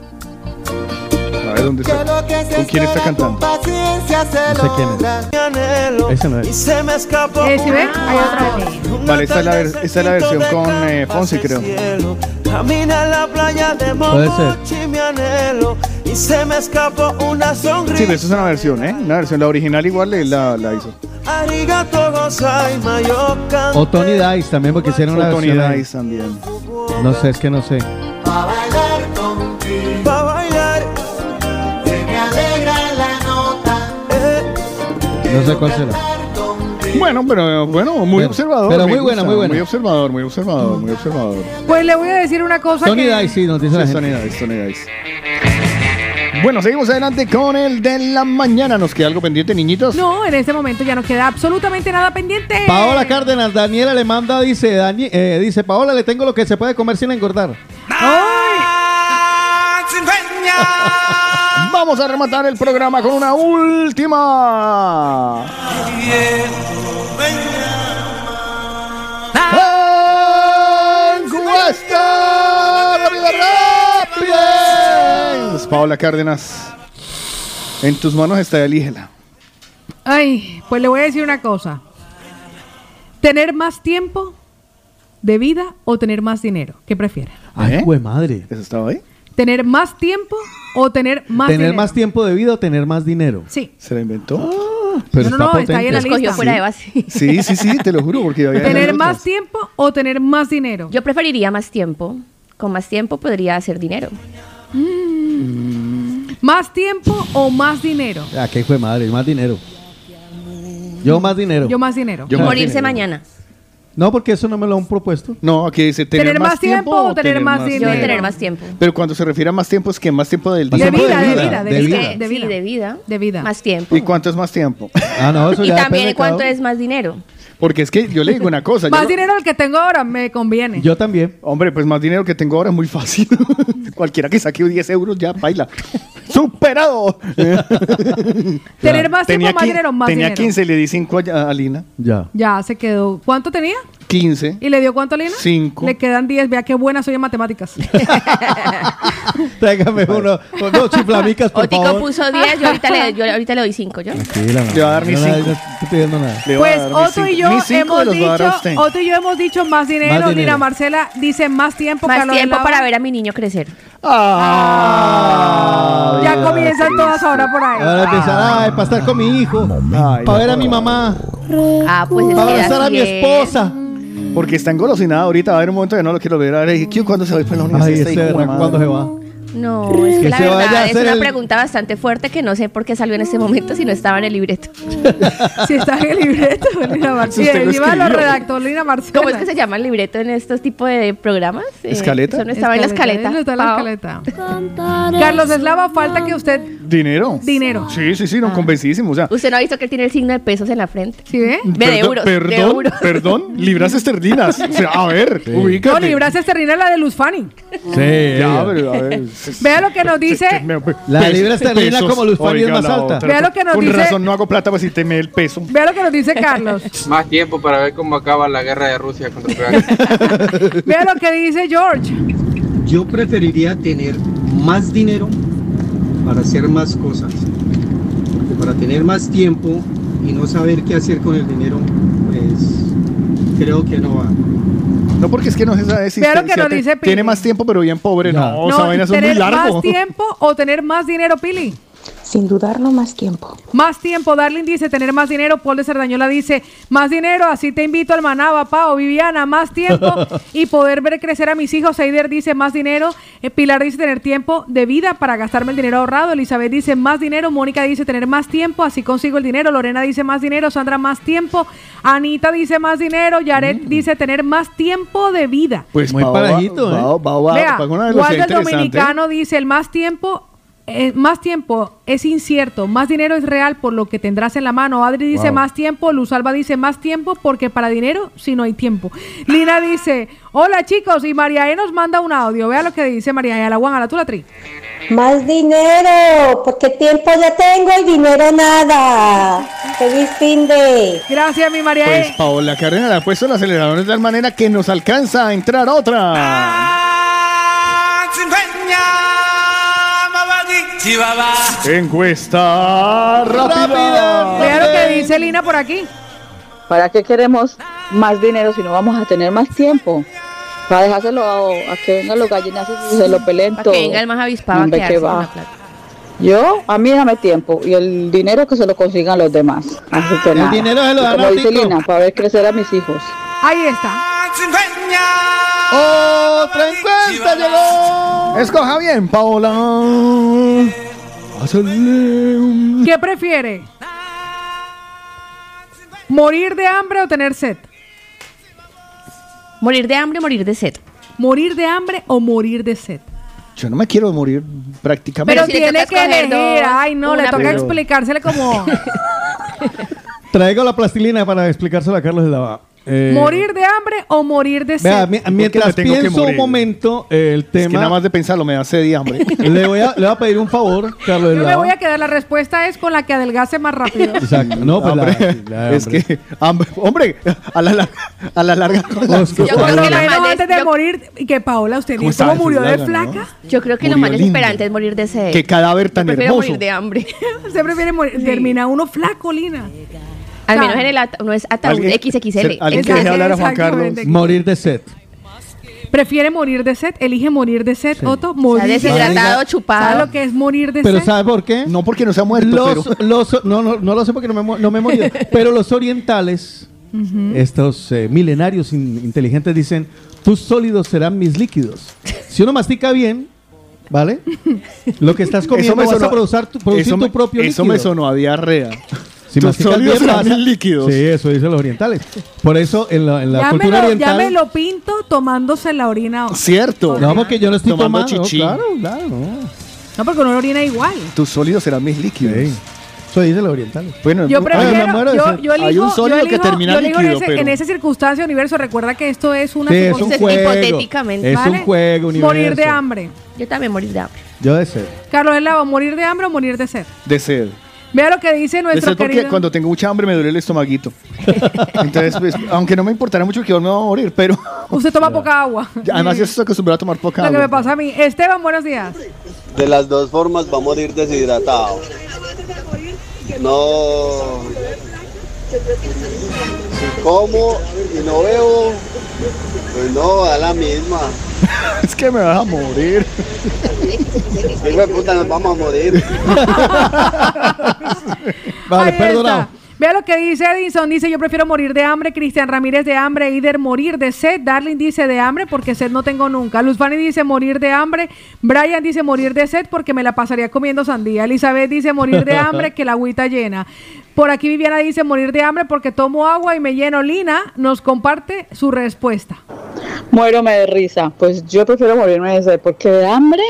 ¿Con quién está cantando? No sé quién no es. se me escapó. Eh, ¿sí ven? una Hay otra vez. Vale, esta es la, ver- esta es la versión con eh, Fonsi, creo. Camina en la playa de Puede ser. Momochi, mi anhelo y se me escapó una Sí, sonrisa. pero esta es una versión, ¿eh? Una versión. La original igual le- la, la hizo. Arigato gozaimasu, yo canto. O Tony Dice también, porque hicieron una O Tony versión ahí. Dice también. No sé, es que no sé. Pa' No sé cuál será. Bueno, pero bueno, muy observador. pero muy buena, gusta, muy buena. Muy observador, muy observador, muy observador. Pues le voy a decir una cosa Tony que... Dice, sí, nos dice la Sí, gente. Tony Dice, Tony Dice. Bueno, seguimos adelante con el de la mañana. ¿Nos queda algo pendiente, niñitos? No, en este momento ya no queda absolutamente nada pendiente. Paola Cárdenas, Daniela le manda, dice, Dani- eh, dice, Paola, le tengo lo que se puede comer sin engordar. Vamos a rematar el programa con una última. Encuesta rápida, rápida. Paola Cárdenas, en tus manos está, elígela. Ay, pues le voy a decir una cosa. ¿Tener más tiempo de vida o tener más dinero? ¿Qué prefiere? Ay, ¿Eh? güey, madre. ¿Eso estaba ahí? ¿Tener más tiempo o tener más ¿Tener dinero? más tiempo de vida o tener más dinero? Sí. ¿Se la inventó? Pero No, no, no, está ahí en la lista. fuera de base. Sí, sí, sí, te lo juro, porque había ¿Tener otras. más tiempo o tener más dinero? Yo preferiría más tiempo. Con más tiempo podría hacer dinero. ¿Más tiempo o más dinero? Ah, qué hijo de madre, más dinero. Yo más dinero. Yo más dinero. Yo más Morirse dinero. mañana. No, porque eso no me lo han propuesto. No, aquí dice tener, ¿Tener más tiempo o tener más dinero? de tener más tiempo. Pero cuando se refiere a más tiempo, es que más tiempo del día. De vida, de de vida, de vida. De vida. de vida. De vida. Más tiempo. ¿Y cuánto es más tiempo? Ah, no, eso Y ya también cuánto cada es más dinero. Porque es que yo le digo una cosa. Más dinero el que tengo ahora me conviene. Yo también. Hombre, pues más dinero que tengo ahora es muy fácil. Cualquiera que saque 10 euros ya baila. ¡Superado! Tener más tiempo, más dinero, más tenía dinero. 15, le di 5 a, a Lina. Ya. Ya se quedó. ¿Cuánto tenía? 15. ¿Y le dio cuánto Lina? Cinco. Le quedan 10. Vea qué buena soy en matemáticas. Tráigame uno, dos chiflamicas, por Otico favor. puso 10, yo ahorita le, yo ahorita le doy 5, ¿yo? Tranquila, no. Le va a dar mis No, no, cinco. no estoy pidiendo nada. Le voy a Pues dar mis Otto y cinco. yo Mis cinco hemos los va a dar a dicho, usted. Otto y yo hemos dicho más dinero. Más dinero. Lina Marcela dice más tiempo. Más Carlos tiempo para ver a mi niño crecer. Ah, Ya comienzan todas ahora por ahí. Ahora empezar, ay, para estar con mi hijo, Ay, para ver a mi mamá, Ah, pues es para que abrazar a así mi es. esposa. Porque está engolosinada ahorita. Va a haber un momento que no lo quiero ver. A ver, ¿qué- ¿cuándo se va a ir para la universidad? ¿cuándo se va? No, es que, Que la se vaya a verdad es una el- pregunta bastante fuerte que no sé por qué salió en este momento si no estaba en el libreto. Si está en el libreto, Lina Marcela. Encima lo redactó Lina Marcela. ¿Cómo es que se llama el libreto en estos tipos de programas? Eh, ¿Escaleta? Eso no estaba en la escaleta. No está en la escaleta. Carlos Eslava, falta que usted. ¿Dinero? Dinero. Sí, sí, sí, no, convencidísimo. O sea, Usted no ha visto que él tiene el signo de pesos en la frente. ¿Sí ve? De perdón, euros. de Perdón, euros. perdón, libras esterlinas. O sea, a ver, No, ubícate. libras esterlina la de Luz Fanny. Sí, Ya, pero a ver. Vea lo que nos dice. La libra esterlina como Luz es Oiga, más alta. Vea lo que nos Con dice- razón no hago plata para si teme el peso. Vea lo que nos dice Carlos. Más tiempo para ver cómo acaba la guerra de Rusia contra Ucrania. Vea lo que dice George. Yo preferiría tener más dinero para hacer más cosas. Porque para tener más tiempo y no saber qué hacer con el dinero, pues creo que no va. No, porque es que no es esa existencia. Vea lo que dice Pili. Tiene más tiempo, pero bien pobre. No, esa No, vaina son muy tener largo. más tiempo o tener más dinero, Pili. Sin dudarlo, más tiempo. Más tiempo, Darling dice tener más dinero. Paul de Cerdañola dice más dinero, así te invito al Manaba, Pao, Viviana, más tiempo y poder ver crecer a mis hijos. Eider dice más dinero. Eh, Pilar dice tener tiempo de vida para gastarme el dinero ahorrado. Elizabeth dice más dinero. Mónica dice tener más tiempo, así consigo el dinero. Lorena dice más dinero. Sandra más tiempo. Anita dice más dinero. Yaret dice tener más tiempo de vida. Pues Muy va- ¿eh? va- va- va- Vea, para una Waldo el velocidad interesante. Dominicano dice el más tiempo. Eh, más tiempo es incierto, más dinero es real por lo que tendrás en la mano. Adri dice Wow. más tiempo, Luz Alba dice más tiempo porque para dinero si no hay tiempo. Lina dice, hola chicos, y María E nos manda un audio. Vea lo que dice María E. La Juan, a la tú la tri. Más dinero, porque tiempo ya tengo y dinero nada. Feliz fin de. Gracias, mi María Pues Paola Carrera le ha puesto el acelerador de tal manera que nos alcanza a entrar otra. Encuesta rápida. Vea lo que dice Lina por aquí. ¿Para qué queremos más dinero si no vamos a tener más tiempo? Para dejárselo a, a que vengan los gallinazos y se lo peleen Para todo. que venga el más avispado. Yo, a mí dame tiempo y el dinero que se lo consigan los demás. Así que El nada. dinero se lo dan como a dice. Lina, para ver crecer a mis hijos. Ahí está. ¡Otra encuesta llegó! Escoja bien, Paola. ¿Qué prefiere? ¿Morir de hambre o tener sed? Morir de hambre o morir de sed. ¿Morir de hambre o morir de sed? Yo no me quiero morir prácticamente. Pero si le tiene que elegir. dos, Ay, no, le toca Pero- explicársele como Traigo la plastilina para explicárselo a Carlos de la eh, morir de hambre o morir de Vea, sed. mi- mientras me tengo que pienso un morir? momento eh, el Es que nada tema, más de pensarlo me da sed y hambre. le, voy a, le voy a pedir un favor, Carlos Yo la me voy a quedar, la respuesta es con la que adelgace más rápido. Exacto, no, pues la- Hambre. la- es que, hambre- hombre, a la, larga- a la larga. la- Oscar, Yo Por creo lo que lo menos antes de yo- morir, y que Paola, usted ¿Cómo vio está cómo murió de flaca. Yo creo que lo Murió más lindo. desesperante es morir de sed. Qué cadáver Yo tan prefiero hermoso. morir de hambre. Usted prefiere morir, termina uno flaco, Lina. Al sea, menos en el ata- no es ataúd XXL. alguien grande. hablar a Juan. Carlos. morir de sed. Prefiere morir de sed, elige morir de sed, Otto, O morir sea, de sed. deshidratado, ¿Sabe chupado. lo que es morir de Pero sed? ¿sabe por qué? No porque no se ha muerto, Los, pero los- no, no, no lo sé porque no me, no me he morido. pero los orientales, estos eh, milenarios in- inteligentes dicen, tus sólidos serán mis líquidos. Si uno mastica bien, ¿vale? Lo que estás comiendo vas a producir, tu, producir eso tu me- propio Eso líquido. me sonó a diarrea. Si Tus masticas sólidos bien, serán mis líquidos. Sí, eso dicen los orientales. Por eso en la, en la ya, me cultura lo, ya oriental... me lo pinto tomándose la orina. Cierto. No, porque yo no estoy Tomando tomando. chichi. Claro, claro, no. No, porque uno orina igual. Tus sólidos serán mis líquidos. Sí. Eso dicen los orientales. Bueno, Yo ay, me prefiero, de yo, yo elijo, Hay un yo sólido elijo, que termina yo líquido, en, ese- pero... en esa circunstancia, universo, recuerda que esto es una Sí, es un juego. hipotéticamente. Es ¿Vale? un juego, universo. Morir de hambre. Yo también morir de hambre. Yo de sed. Carlos Elavo, morir de hambre o morir de sed. De sed. Vea lo que dice nuestro sed porque querido. cuando tengo mucha hambre me duele el estomaguito. Entonces, pues, aunque no me importara mucho que yo me va a morir, pero Usted toma poca agua. además yo estoy acostumbrado a tomar poca Lo que agua. me pasa a mí. Esteban, buenos días. De las dos formas va a morir deshidratado. No. Como y no bebo, pues no, da la misma. es que me vas a morir. Hijo de puta, nos vamos a morir. Vale, perdonado. Vea lo que dice Edison. Dice, yo prefiero morir de hambre. Cristian Ramírez de hambre. Ider morir de sed. Darling dice de hambre porque sed no tengo nunca. Luz Fanny dice morir de hambre. Brian dice morir de sed porque me la pasaría comiendo sandía. Elizabeth dice morir de hambre que la agüita llena. Por aquí Viviana dice morir de hambre porque tomo agua y me lleno. Lina nos comparte su respuesta. Muérome de risa. Pues yo prefiero morirme de sed porque de hambre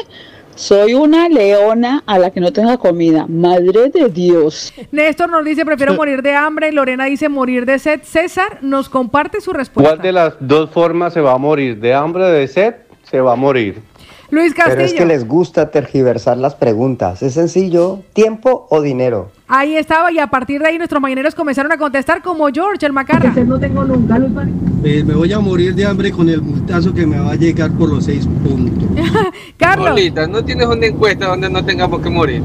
soy una leona a la que no tenga comida. Madre de Dios. Néstor nos dice prefiero morir de hambre. Lorena dice morir de sed. César nos comparte su respuesta. ¿Cuál de las dos formas se va a morir? ¿De hambre o de sed? Se va a morir. Luis Pero es que Castillo. les gusta tergiversar las preguntas. Es sencillo, tiempo o dinero. Ahí estaba y a partir de ahí nuestros mañaneros comenzaron a contestar como George, el macarra. no tengo nunca, Eh, me voy a morir de hambre con el multazo que me va a llegar por los seis puntos. Carlos. ¿no tienes una encuesta donde no tengamos que morir?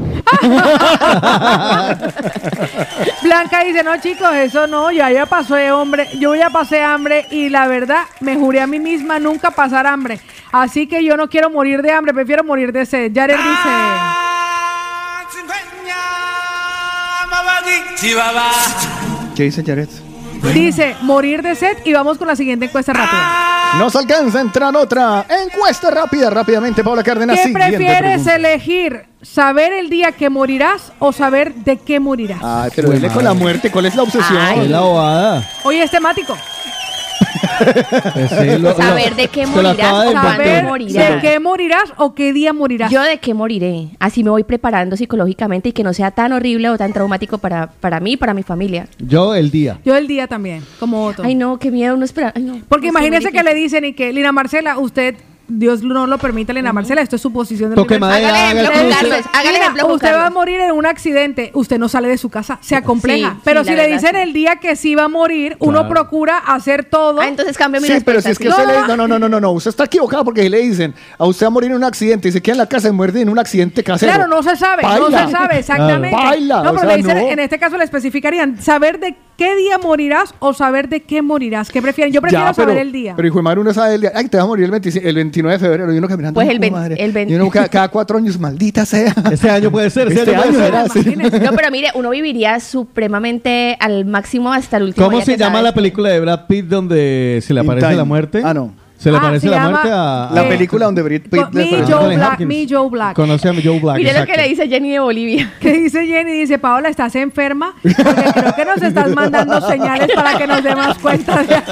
Blanca dice, no chicos, eso no, yo ya pasé hambre, yo ya pasé hambre y la verdad me juré a mí misma nunca pasar hambre. Así que yo no quiero morir de hambre, prefiero morir de sed. Jared dice... ¿Qué dice Jared? Dice, morir de sed y vamos con la siguiente encuesta rápida. Nos alcanza a entrar otra encuesta rápida, rápidamente, Paula Cárdenas. ¿Qué siguiente prefieres pregunta. elegir? ¿Saber el día que morirás o saber de qué morirás? Ay, pero dile con la muerte, ¿cuál es la obsesión? Ay. Es la bobada. Hoy es temático. Sí, lo- Saber lo- de qué morirás acaba de o cuándo inventar. morirás. ¿De qué morirás o qué día morirás? Yo de qué moriré. Así me voy preparando psicológicamente y que no sea tan horrible o tan traumático para, para mí y para mi familia. Yo el día. Yo el día también, como Otto. Ay, no, qué miedo, no espera. Ay, no. Porque No imagínese que le dicen y que, Lina Marcela, usted, Dios no lo permita, Lina Marcela, esto es su posición de Toque madera, Hágale ejemplo. Carlos. Hágale ejemplo usted va a morir en un accidente, usted no sale de su casa, se acompleja. Sí, Pero sí, si le dicen sí. el día que sí va a morir, uno procura hacer todo. Ah, entonces cambia mi Sí, pero si es que No, usted le no. no, no, no, no, no, no, usted está equivocado porque si le dicen a usted va a morir en un accidente y se queda en la casa y muerde en un accidente casero. Claro, no se sabe, no se sabe exactamente. Claro. Baila, no, o pero sea, le dicen, no. en este caso le especificarían saber de qué día morirás o saber de qué morirás. ¿Qué prefieren? Yo prefiero Ya, pero, saber el día. Pero hijo de madre, uno sabe el día. Ay, te vas a morir el, 25 el 29 de febrero. Y uno caminando. Pues el hijo de 20 madre. el 20. Y uno cada, cada cuatro años, maldita sea. Este año puede ser, este, Este año. No, pero mire, uno viviría supremamente al máximo hasta el último ¿Cómo día se llama la película de Brad Pitt donde se le aparece la muerte? Ah, no. Se le Ah, aparece se la llama- muerte a... La película donde Brad Pitt me, Joe Black, Hopkins. me, Joe Black. Conoce a Joe Black. Mire lo que le dice Jenny de Bolivia. ¿Qué dice Jenny? Dice, Paola, ¿estás enferma? Porque creo que nos estás mandando señales para que nos demos cuenta. de-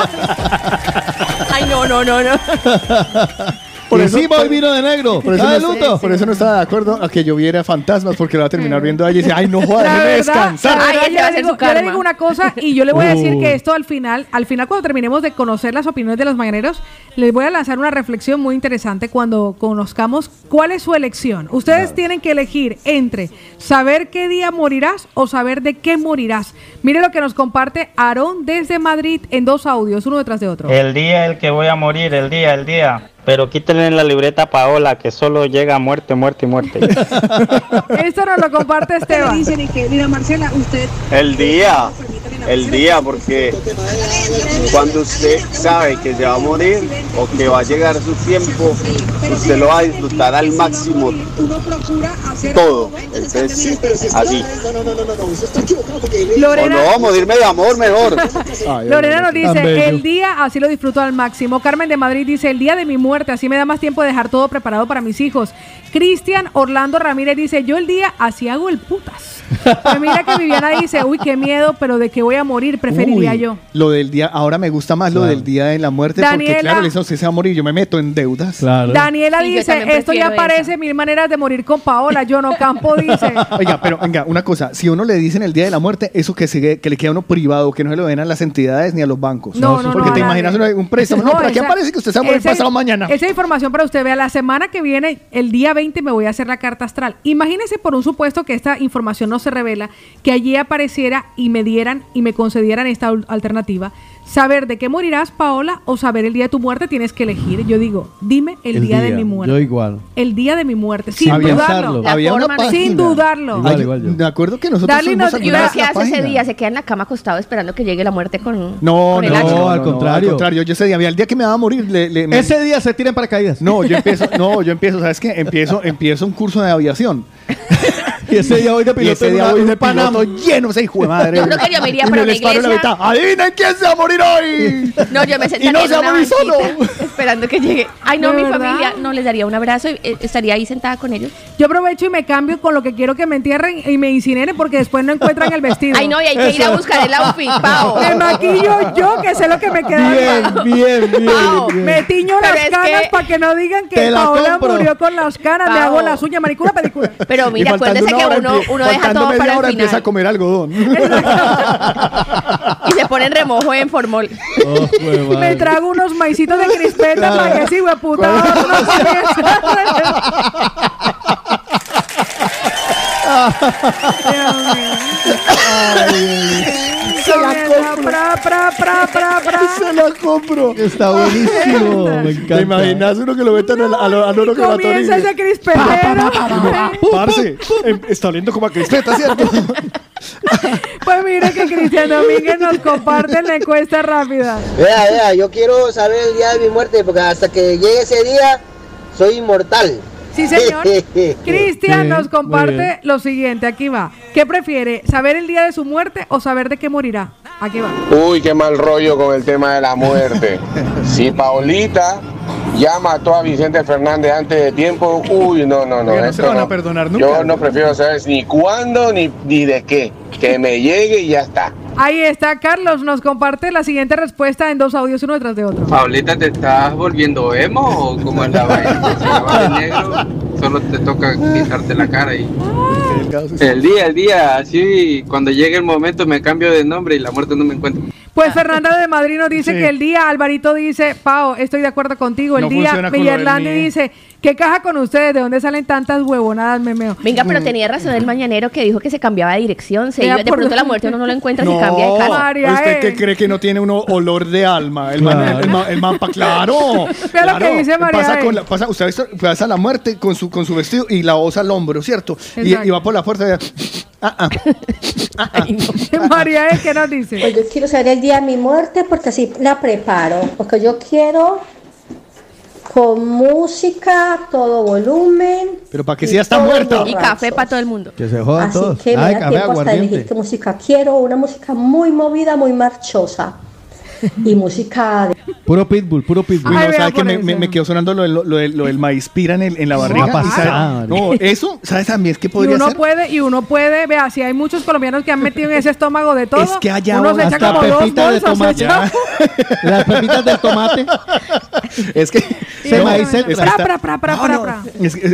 Ay, no, no, no, no. Por eso- encima hoy vino de negro. Por eso, no, luto. por eso no estaba de acuerdo a que yo viera fantasmas, porque lo va a terminar viendo a ella y dice, ay, no jodas, déjeme descansar. la verdad, yo, le digo, yo le digo una cosa y yo le voy a decir Uh. que esto al final, al final cuando terminemos de conocer las opiniones de los mañaneros, les voy a lanzar una reflexión muy interesante cuando conozcamos cuál es su elección. Ustedes tienen que elegir entre saber qué día morirás o saber de qué morirás. Mire lo que nos comparte Aarón desde Madrid en dos audios, uno detrás de otro. El día el que voy a morir, el día, el día. Pero quítenle en la libreta a Paola que solo llega muerte, muerte y muerte. Esto nos lo comparte Esteban. El día, el día, porque cuando usted sabe que se va a morir o que va a llegar su tiempo, usted lo va a disfrutar al máximo todo. Entonces, así. O Lorena, no, morirme de amor mejor. Lorena nos dice, el día así lo disfruto al máximo. Carmen de Madrid dice, el día de mi muerte, así me da más tiempo de dejar todo preparado para mis hijos. Cristian Orlando Ramírez dice, yo el día así hago el putas. Pues mira que Viviana dice, uy, qué miedo, pero de qué voy a morir, preferiría Uy, yo. Lo del día, ahora me gusta más lo Claro. del día de la muerte, Daniela- porque claro, le dice, usted se va a morir, yo me meto en deudas. Claro. Daniela Sí, yo dice, esto ya parece mil maneras de morir con Paola. Jono Campo dice, Oiga, pero venga, una cosa, si uno le dicen el día de la muerte, eso que sigue, que le queda a uno privado, que no se lo den a las entidades ni a los bancos. No, no, Porque no, te imaginas un préstamo. No, pero aquí aparece que usted se va a morir pasado mañana. Esa información para usted, vea, la semana que viene, el día 20, me voy a hacer la carta astral. Imagínese por un supuesto que esta información no se revela, que allí apareciera y me dieran y me concedieran esta alternativa. Saber de qué morirás, Paola, o saber el día de tu muerte, tienes que elegir. Yo digo, dime el, día, de mi muerte. Yo igual. El día de mi muerte, sin había, dudarlo. La había una forma, ¿no? página. Sin dudarlo. Igual, igual yo. Me acuerdo que nosotros Dale, fuimos no- a ¿Y uno mirar qué la hace ese día? ¿Se queda en la cama acostado esperando que llegue la muerte con, No, con no, el no, al contrario. Al contrario, yo ese día, había el día que me va a morir, le, le- me- Ese día se tiran paracaídas. No, yo empiezo, no, yo empiezo, ¿sabes qué? Empiezo, empiezo un curso de aviación. Y ese día voy de Y piloto ese día voy de Panam. piloto lleno, ese hijo de madre. Yo creo que yo me iría para la iglesia. mitad. Adivinen quién se va a morir hoy. No, yo me Y sentaría no en se va a una morir solo. esperando que llegue. Ay, no, ¿De mi verdad? familia. No, les daría un abrazo y eh, estaría ahí sentada con ellos. Yo aprovecho y me cambio con lo que quiero que me entierren y me incineren porque después no encuentran el vestido. Ay, no, y hay que ir a buscar el outfit, Pao. Me maquillo yo, que sé lo que me queda. Bien, bien, bien. Bien. Me tiño Pero las canas que- para que no digan que Paola murió con las canas. Me hago las uñas, manicura, pedicura. Pero mira, Y acuérdese que hora uno, uno deja todo media para hora el empieza a final. comer algodón. Y se pone en remojo en formol. Oh, Me trago unos maicitos de crispeta Claro. para que sí, hueputa. no comienza. Dios mío. Se la compro. Pra, pra, pra. Se la compro. Está buenísimo. Me encanta. ¿Te imaginas uno que lo metan al, al, al oro Comienza ese crispetero. Parce, em, está oliendo como a crispeta, ¿cierto? Pues mire que Cristian Domínguez nos comparte la encuesta rápida. Vea, vea, yo quiero saber el día de mi muerte porque hasta que llegue ese día soy inmortal. Sí, señor. Cristian nos comparte lo siguiente, aquí va. ¿Qué prefiere, saber el día de su muerte o saber de qué morirá? Aquí va. Uy, qué mal rollo con el tema de la muerte. Si Paulita ya mató a Vicente Fernández antes de tiempo, uy, no, no, no. Oiga, no se van a perdonar nunca. Yo no prefiero saber ni cuándo ni, ni de qué. Que me llegue y ya está. Ahí está, Carlos nos comparte la siguiente respuesta en dos audios, uno detrás de otro. Paulita, ¿te estás volviendo emo o cómo es la vaina? Solo te toca pintarte la cara y... El día, el día, así cuando llegue el momento me cambio de nombre y la muerte no me encuentra. Pues Fernanda de Madrid nos dice Sí. que el día, Alvarito dice, Pao, estoy de acuerdo contigo. El No día, Villarlandi dice, ¿qué caja con ustedes? ¿De dónde salen tantas huevonadas, memeo? Venga, pero tenía razón el mañanero que dijo que se cambiaba de dirección. Se iba, de pronto la muerte uno no lo encuentra, se cambia de casa. ¿Usted qué cree que no tiene uno olor de alma? El, man, Claro. el, ma- el claro. Vea lo que claro. dice María Pasa con la, pasa, usted ha visto, pasa la muerte con su, con su vestido y la osa al hombro, ¿cierto? Y, va por la puerta y ah, ah. María, ¿eh? ¿qué nos dice? Pues yo quiero saber el día de mi muerte porque así la preparo. Porque yo quiero con música, todo volumen. Pero para que si ya está muerta. Y café para todo el mundo. Que se jodan Así todos. que me Ay, da café, tiempo hasta elegir qué música quiero. Una música muy movida, muy marchosa. Y música de... Puro pitbull, puro pitbull. Uy, no, Ay, vea ¿sabe que me, me- me quedó sonando lo, del- lo del- lo del maíz pira en, el- en la barriga? va a Y pasar, sabe- no, eso, ¿sabes también? Es que Y podría uno ser. puede, y uno puede, vea, si hay muchos colombianos que han metido en ese estómago de todo, Es que allá uno se echa como dos de bolsas, se tomate. Las pepitas del tomate. Es que. Se no, maíz No, no,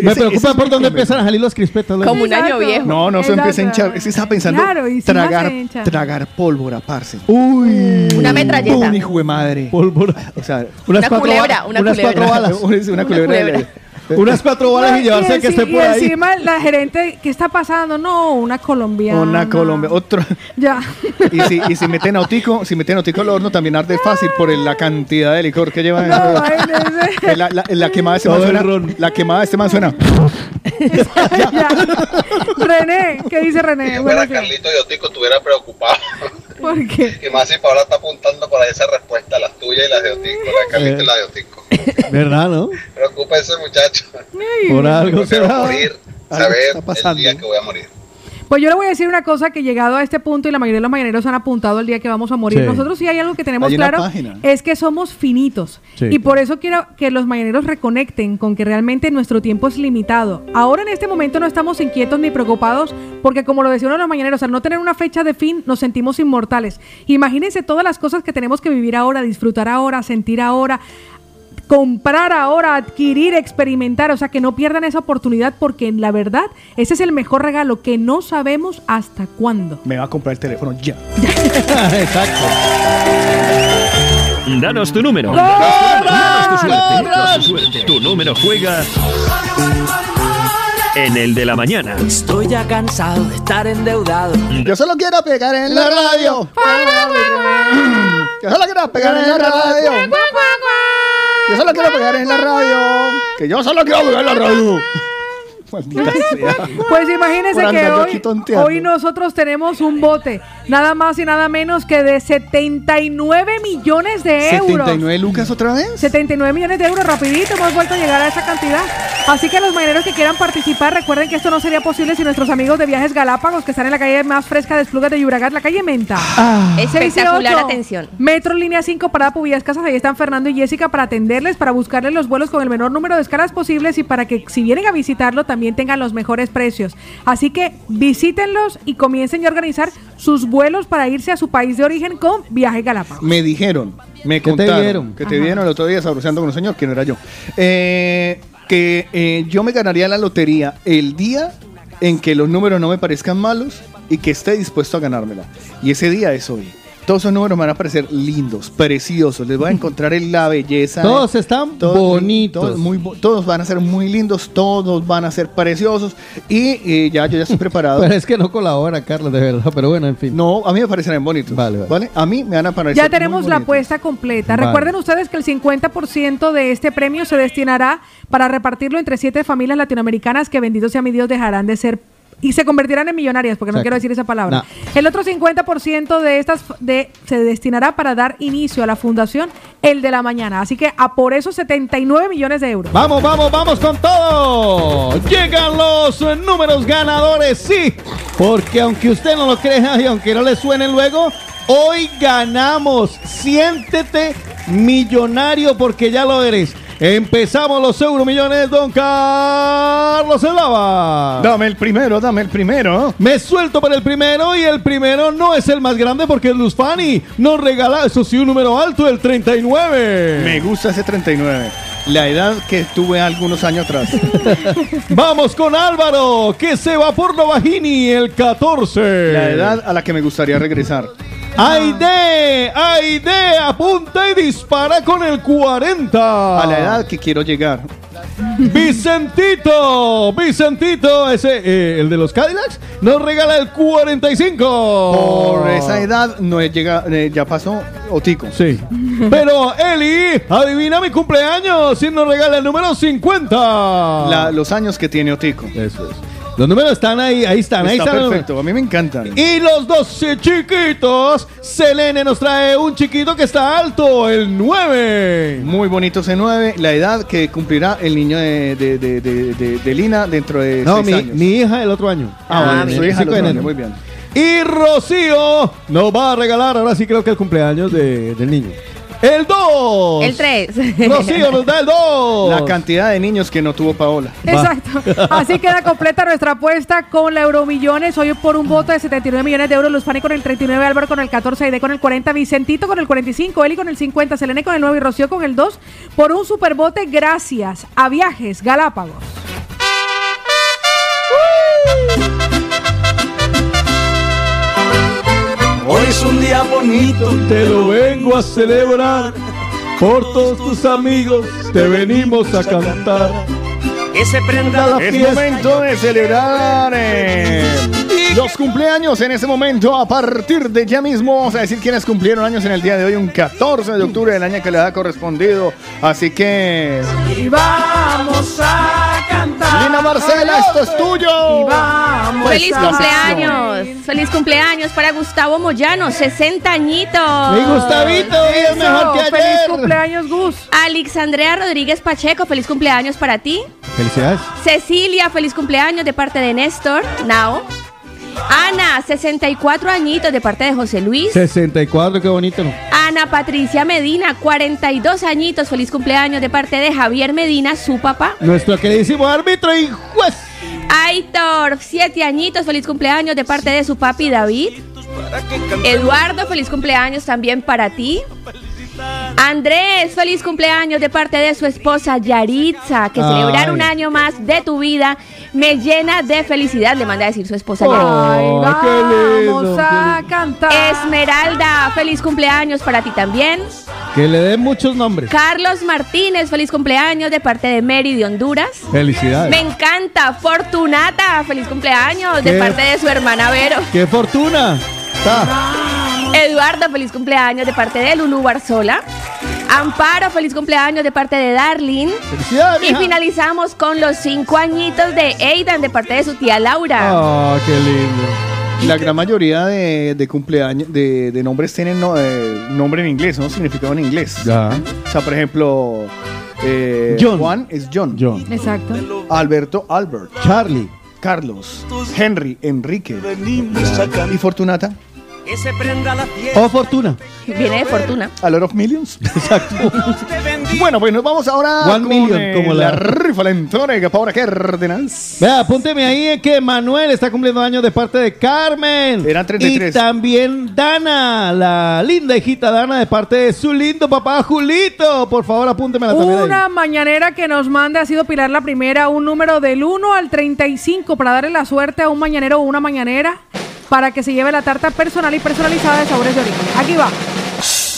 Me preocupa por dónde empiezan a salir los crispetas. luego. Como un año viejo. No, no se empieza a hinchar. Es que estaba pensando y tragar, tragar pólvora, parce. Uy. Una metralleta. Un hijo de madre. Pólvora. O sea, Una culebra, una unas culebra. cuatro balas. una, una culebra. Unas cuatro balas y llevarse al que enci- esté por y ahí. encima la gerente, ¿qué está pasando? No, una colombiana. Una Colombia. Otro. Ya. Y si, y si meten autico, si meten autico al horno, también arde fácil por el- la cantidad de licor que lleva. No, imagínese. la, la, la quemada de este man suena. ron. La quemada de este man suena. Ya. René, ¿qué dice René? Si fuera Carlito y Otico estuviera preocupado. ¿Por qué? Y más si Paola está apuntando para esa respuesta, las tuyas y las de Otico, la de Carlito y la de Otico. ¿Verdad, no? Preocúpense, muchachos. Por algo será. morir, Algo saber el día que voy a morir. Pues yo le voy a decir una cosa que llegado a este punto y la mayoría de los mañaneros han apuntado el día que vamos a morir. Sí. Nosotros sí hay algo que tenemos claro, página. es que somos finitos. Sí. y por eso quiero que los mañaneros reconecten con que realmente nuestro tiempo es limitado. Ahora en este momento no estamos inquietos ni preocupados porque como lo decía uno de los mañaneros, al no tener una fecha de fin nos sentimos inmortales. Imagínense todas las cosas que tenemos que vivir ahora, disfrutar ahora, sentir ahora comprar ahora, adquirir, experimentar, o sea, que no pierdan esa oportunidad porque la verdad, ese es el mejor regalo que no sabemos hasta cuándo. Me va a comprar el teléfono ya. Exacto. Danos tu número. Danos tu suerte. Danos tu suerte. Tu número juega en el de la mañana. Estoy ya cansado de estar endeudado. Yo solo quiero pegar en la radio. Yo solo quiero pegar en la radio. Yo solo quiero pegar en la radio. Que yo solo quiero pegar en la radio. Maldita sea. Pues imagínense Por que hoy, hoy nosotros tenemos un bote, nada más y nada menos que de 79 millones de euros. ¿79 lucas otra vez? 79 millones de euros, rapidito, hemos vuelto a llegar a esa cantidad. Así que los marineros que quieran participar, recuerden que esto no sería posible si nuestros amigos de Viajes Galápagos, que están en la calle más fresca de Esplugas de Llobregat, la calle Menta. Espectacular 618, atención. Metro Línea 5, Parada Pubillas Casas, ahí están Fernando y Jessica para atenderles, para buscarles los vuelos con el menor número de escalas posibles y para que si vienen a visitarlo también tengan los mejores precios. Así que visítenlos y comiencen a organizar sus vuelos para irse a su país de origen con Viajes Galápagos. Me dijeron, me ¿Qué te contaron, dieron? que te Ajá. vieron el otro día sabroseando con un señor, que no era yo, eh, que eh, yo me ganaría la lotería el día en que los números no me parezcan malos y que esté dispuesto a ganármela. Y ese día es hoy. Todos esos números me van a parecer lindos, preciosos. Les voy a encontrar en la belleza. Todos están Todos- bonitos. Todos, muy todos van a ser muy lindos, todos van a ser preciosos. Y eh, ya, yo ya estoy preparado. Pero es que no colabora, Carlos, de verdad. Pero bueno, en fin. No, a mí me parecerán bonitos. Vale, vale. A mí me van a parecer Ya muy tenemos la apuesta completa. Vale. Recuerden ustedes que el 50% de este premio se destinará para repartirlo entre siete familias latinoamericanas que bendito sea mi Dios dejarán de ser y se convertirán en millonarias, porque no quiero decir esa palabra. No. El otro 50% de estas de, se destinará para dar inicio a la fundación El de la Mañana. Así que a por esos 79 millones de euros. Vamos, vamos, vamos con todo. Llegan los eh, números ganadores, sí. Porque aunque usted no lo crea y aunque no le suene luego, hoy ganamos. Siéntete millonario porque ya lo eres. Empezamos los euromillones, don Carlos Eslava. Dame el primero, dame el primero. Me suelto para el primero y el primero no es el más grande porque Luz Fanny nos regala, eso sí, un número alto, el 39. Me gusta ese 39. La edad que tuve algunos años atrás. Vamos con Álvaro, que se va por Novagini, el 14. La edad a la que me gustaría regresar. Aide, Aide, apunta y dispara con el 40. A la edad que quiero llegar. Vicentito, Vicentito, ese, eh, el de los Cadillacs, nos regala el 45. Por esa edad no he llegado, eh, ya pasó Otico. Sí. Pero Eli, adivina mi cumpleaños y nos regala el número 50. La- los años que tiene Otico. Eso es. Los números están ahí, ahí están, ahí Está están. perfecto, a mí me encantan. Y los dos chiquitos, Selene nos trae un chiquito que está alto, el 9. Muy bonito ese 9, la edad que cumplirá el niño de, de, de, de- de- de Lina dentro de No, 6 mi, años. mi hija el otro año. Ah, bueno, el su hija el 5 de otro año, muy bien. Y Rocío nos va a regalar, ahora sí creo que el cumpleaños de- del niño. El 2. El 3. Rocío nos da el 2. La cantidad de niños que no tuvo Paola. Exacto. Así queda completa nuestra apuesta con la Euromillones. Hoy por un voto de 79 millones de euros. Luz Fanny con el 39, Álvaro con el 14, Aide con el 40, Vicentito con el 45, Eli con el 50, Selene con el 9 y Rocío con el 2. Por un superbote gracias a Viajes Galápagos. Hoy es un día bonito, Te lo vengo a celebrar. Por todos tus amigos te venimos a cantar. que se prenda la Es momento de celebrar eh, los cumpleaños en ese momento. A partir de ya mismo vamos a decir quiénes cumplieron años en el día de hoy, un 14 de octubre del año que les ha correspondido. Así que, Y vamos a cantar. Lina Marcela, esto es tuyo. Vamos. Feliz cumpleaños. Feliz cumpleaños para Gustavo Moyano, 60 añitos. Mi Gustavito, hoy es mejor que Feliz ayer. cumpleaños, Gus. Alexandrea Rodríguez Pacheco, feliz cumpleaños para ti. Felicidades. Cecilia, feliz cumpleaños de parte de Néstor, Nao. Ana, 64 añitos de parte de José Luis. 64, qué bonito, ¿no? Ana Patricia Medina, 42 añitos, feliz cumpleaños de parte de Javier Medina, su papá. Nuestro queridísimo árbitro y juez. Aitor, 7 añitos, feliz cumpleaños de parte de su papi David. Eduardo, feliz cumpleaños también para ti. Andrés, feliz cumpleaños de parte de su esposa Yaritza, que celebrar Ay. un año más de tu vida me llena de felicidad, le manda a decir su esposa Yaritza. qué lindo, Vamos a cantar. Esmeralda, feliz cumpleaños para ti también. Que le den muchos nombres. Carlos Martínez, feliz cumpleaños de parte de Mary de Honduras. Felicidades. Me encanta. Fortunata, feliz cumpleaños ¿Qué? de parte de su hermana Vero. ¡Qué fortuna! Ta. Eduardo, feliz cumpleaños de parte de Lulu Barzola. Amparo, feliz cumpleaños de parte de Darlene. Felicidades, Y finalizamos con los cinco añitos de Aidan de parte de su tía Laura. Oh, qué lindo. La gran mayoría de, de cumpleaños, de, de nombres tienen no- eh, nombre en inglés, ¿no? Significado en inglés. Ya. O sea, por ejemplo, eh, John. Juan es John. John. Exacto. Alberto, Albert. Charlie. Carlos. Henry, Enrique. ¿Y Fortunata? Que se prenda la fiesta. Oh, fortuna. Viene de fortuna. A lot of millions. Exacto. bueno, pues nos vamos ahora One con million, eh, como la la- rifa la entrega para Cárdenas. Vea, apúnteme ahí que Manuel está cumpliendo años de parte de Carmen. Eran 33. Y también Dana, la linda hijita Dana de parte de su lindo papá Julito. Por favor, apúntemela también ahí. Una mañanera que nos manda ha sido Pilar la primera, un número del 1 al 35 para darle la suerte a un mañanero o una mañanera para que se lleve la tarta personal y personalizada de sabores de origen. Aquí va.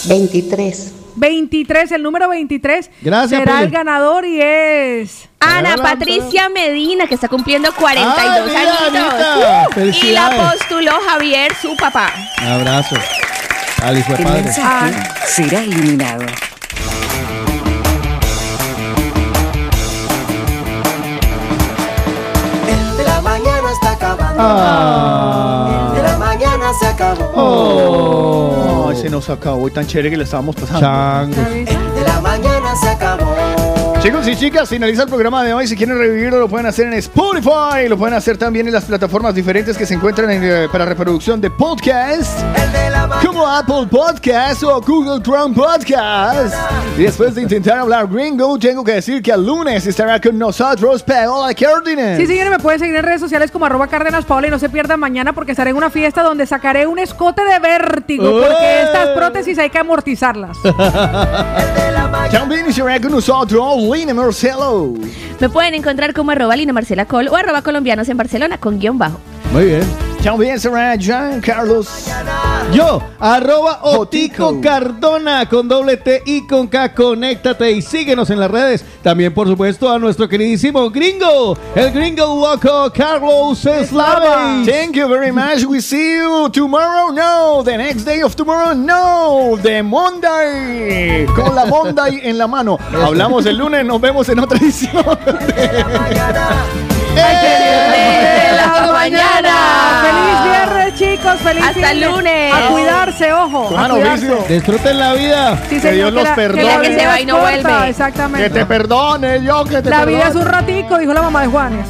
23. 23, el número 23 Gracias, será Pili. el ganador y es Ana Hola, Patricia Medina, que está cumpliendo 42 Ay, mira, añitos. Uh, y la postuló Javier, su papá. Un abrazo. Ali fue El padre. mensaje será eliminado. Ah. De la mañana se acabó. Oh. Ay, se nos acabó y tan chévere que le estábamos pasando. Changos. De la mañana se acabó. Chicos y chicas, finaliza el programa de hoy. Si quieren revivirlo, lo pueden hacer en Spotify. Lo pueden hacer también en las plataformas diferentes que se encuentran en, eh, para reproducción de podcast. Como Apple Podcast o Google Chrome Podcast. Y después de intentar hablar gringo, tengo que decir que el lunes estará con nosotros Paola Cárdenas. Sí, señores, me pueden seguir en redes sociales como arroba Cárdenas Paola y no se pierdan mañana porque estaré en una fiesta donde sacaré un escote de vértigo ¡Eh! porque estas prótesis hay que amortizarlas. También estará con nosotros Lina Marcelo. Me pueden encontrar como arroba Lina Marcela Col o arroba colombianos en Barcelona con guion bajo. Muy bien. También estará Jean Carlos. Yo, arroba Otico Cardona con doble T y con K. Conéctate y síguenos en las redes. También, por supuesto, a nuestro queridísimo gringo, el gringo loco Carlos Slave. Thank you very much. We see you tomorrow. No, the next day of tomorrow. No, the Monday. Con la Monday en la mano. Hablamos el lunes. Nos vemos en otra edición. ¡De la mañana! ¡Feliz viernes, chicos! ¡Feliz Hasta el viernes! lunes. A cuidarse, ojo. a Mano, cuidarse. Disfruten la vida. Sí, Que señor, Dios los la- perdone. la Que se va y no vuelve. Exactamente. Que te perdone, yo que te La vida es un ratico, dijo la mamá de Juanes.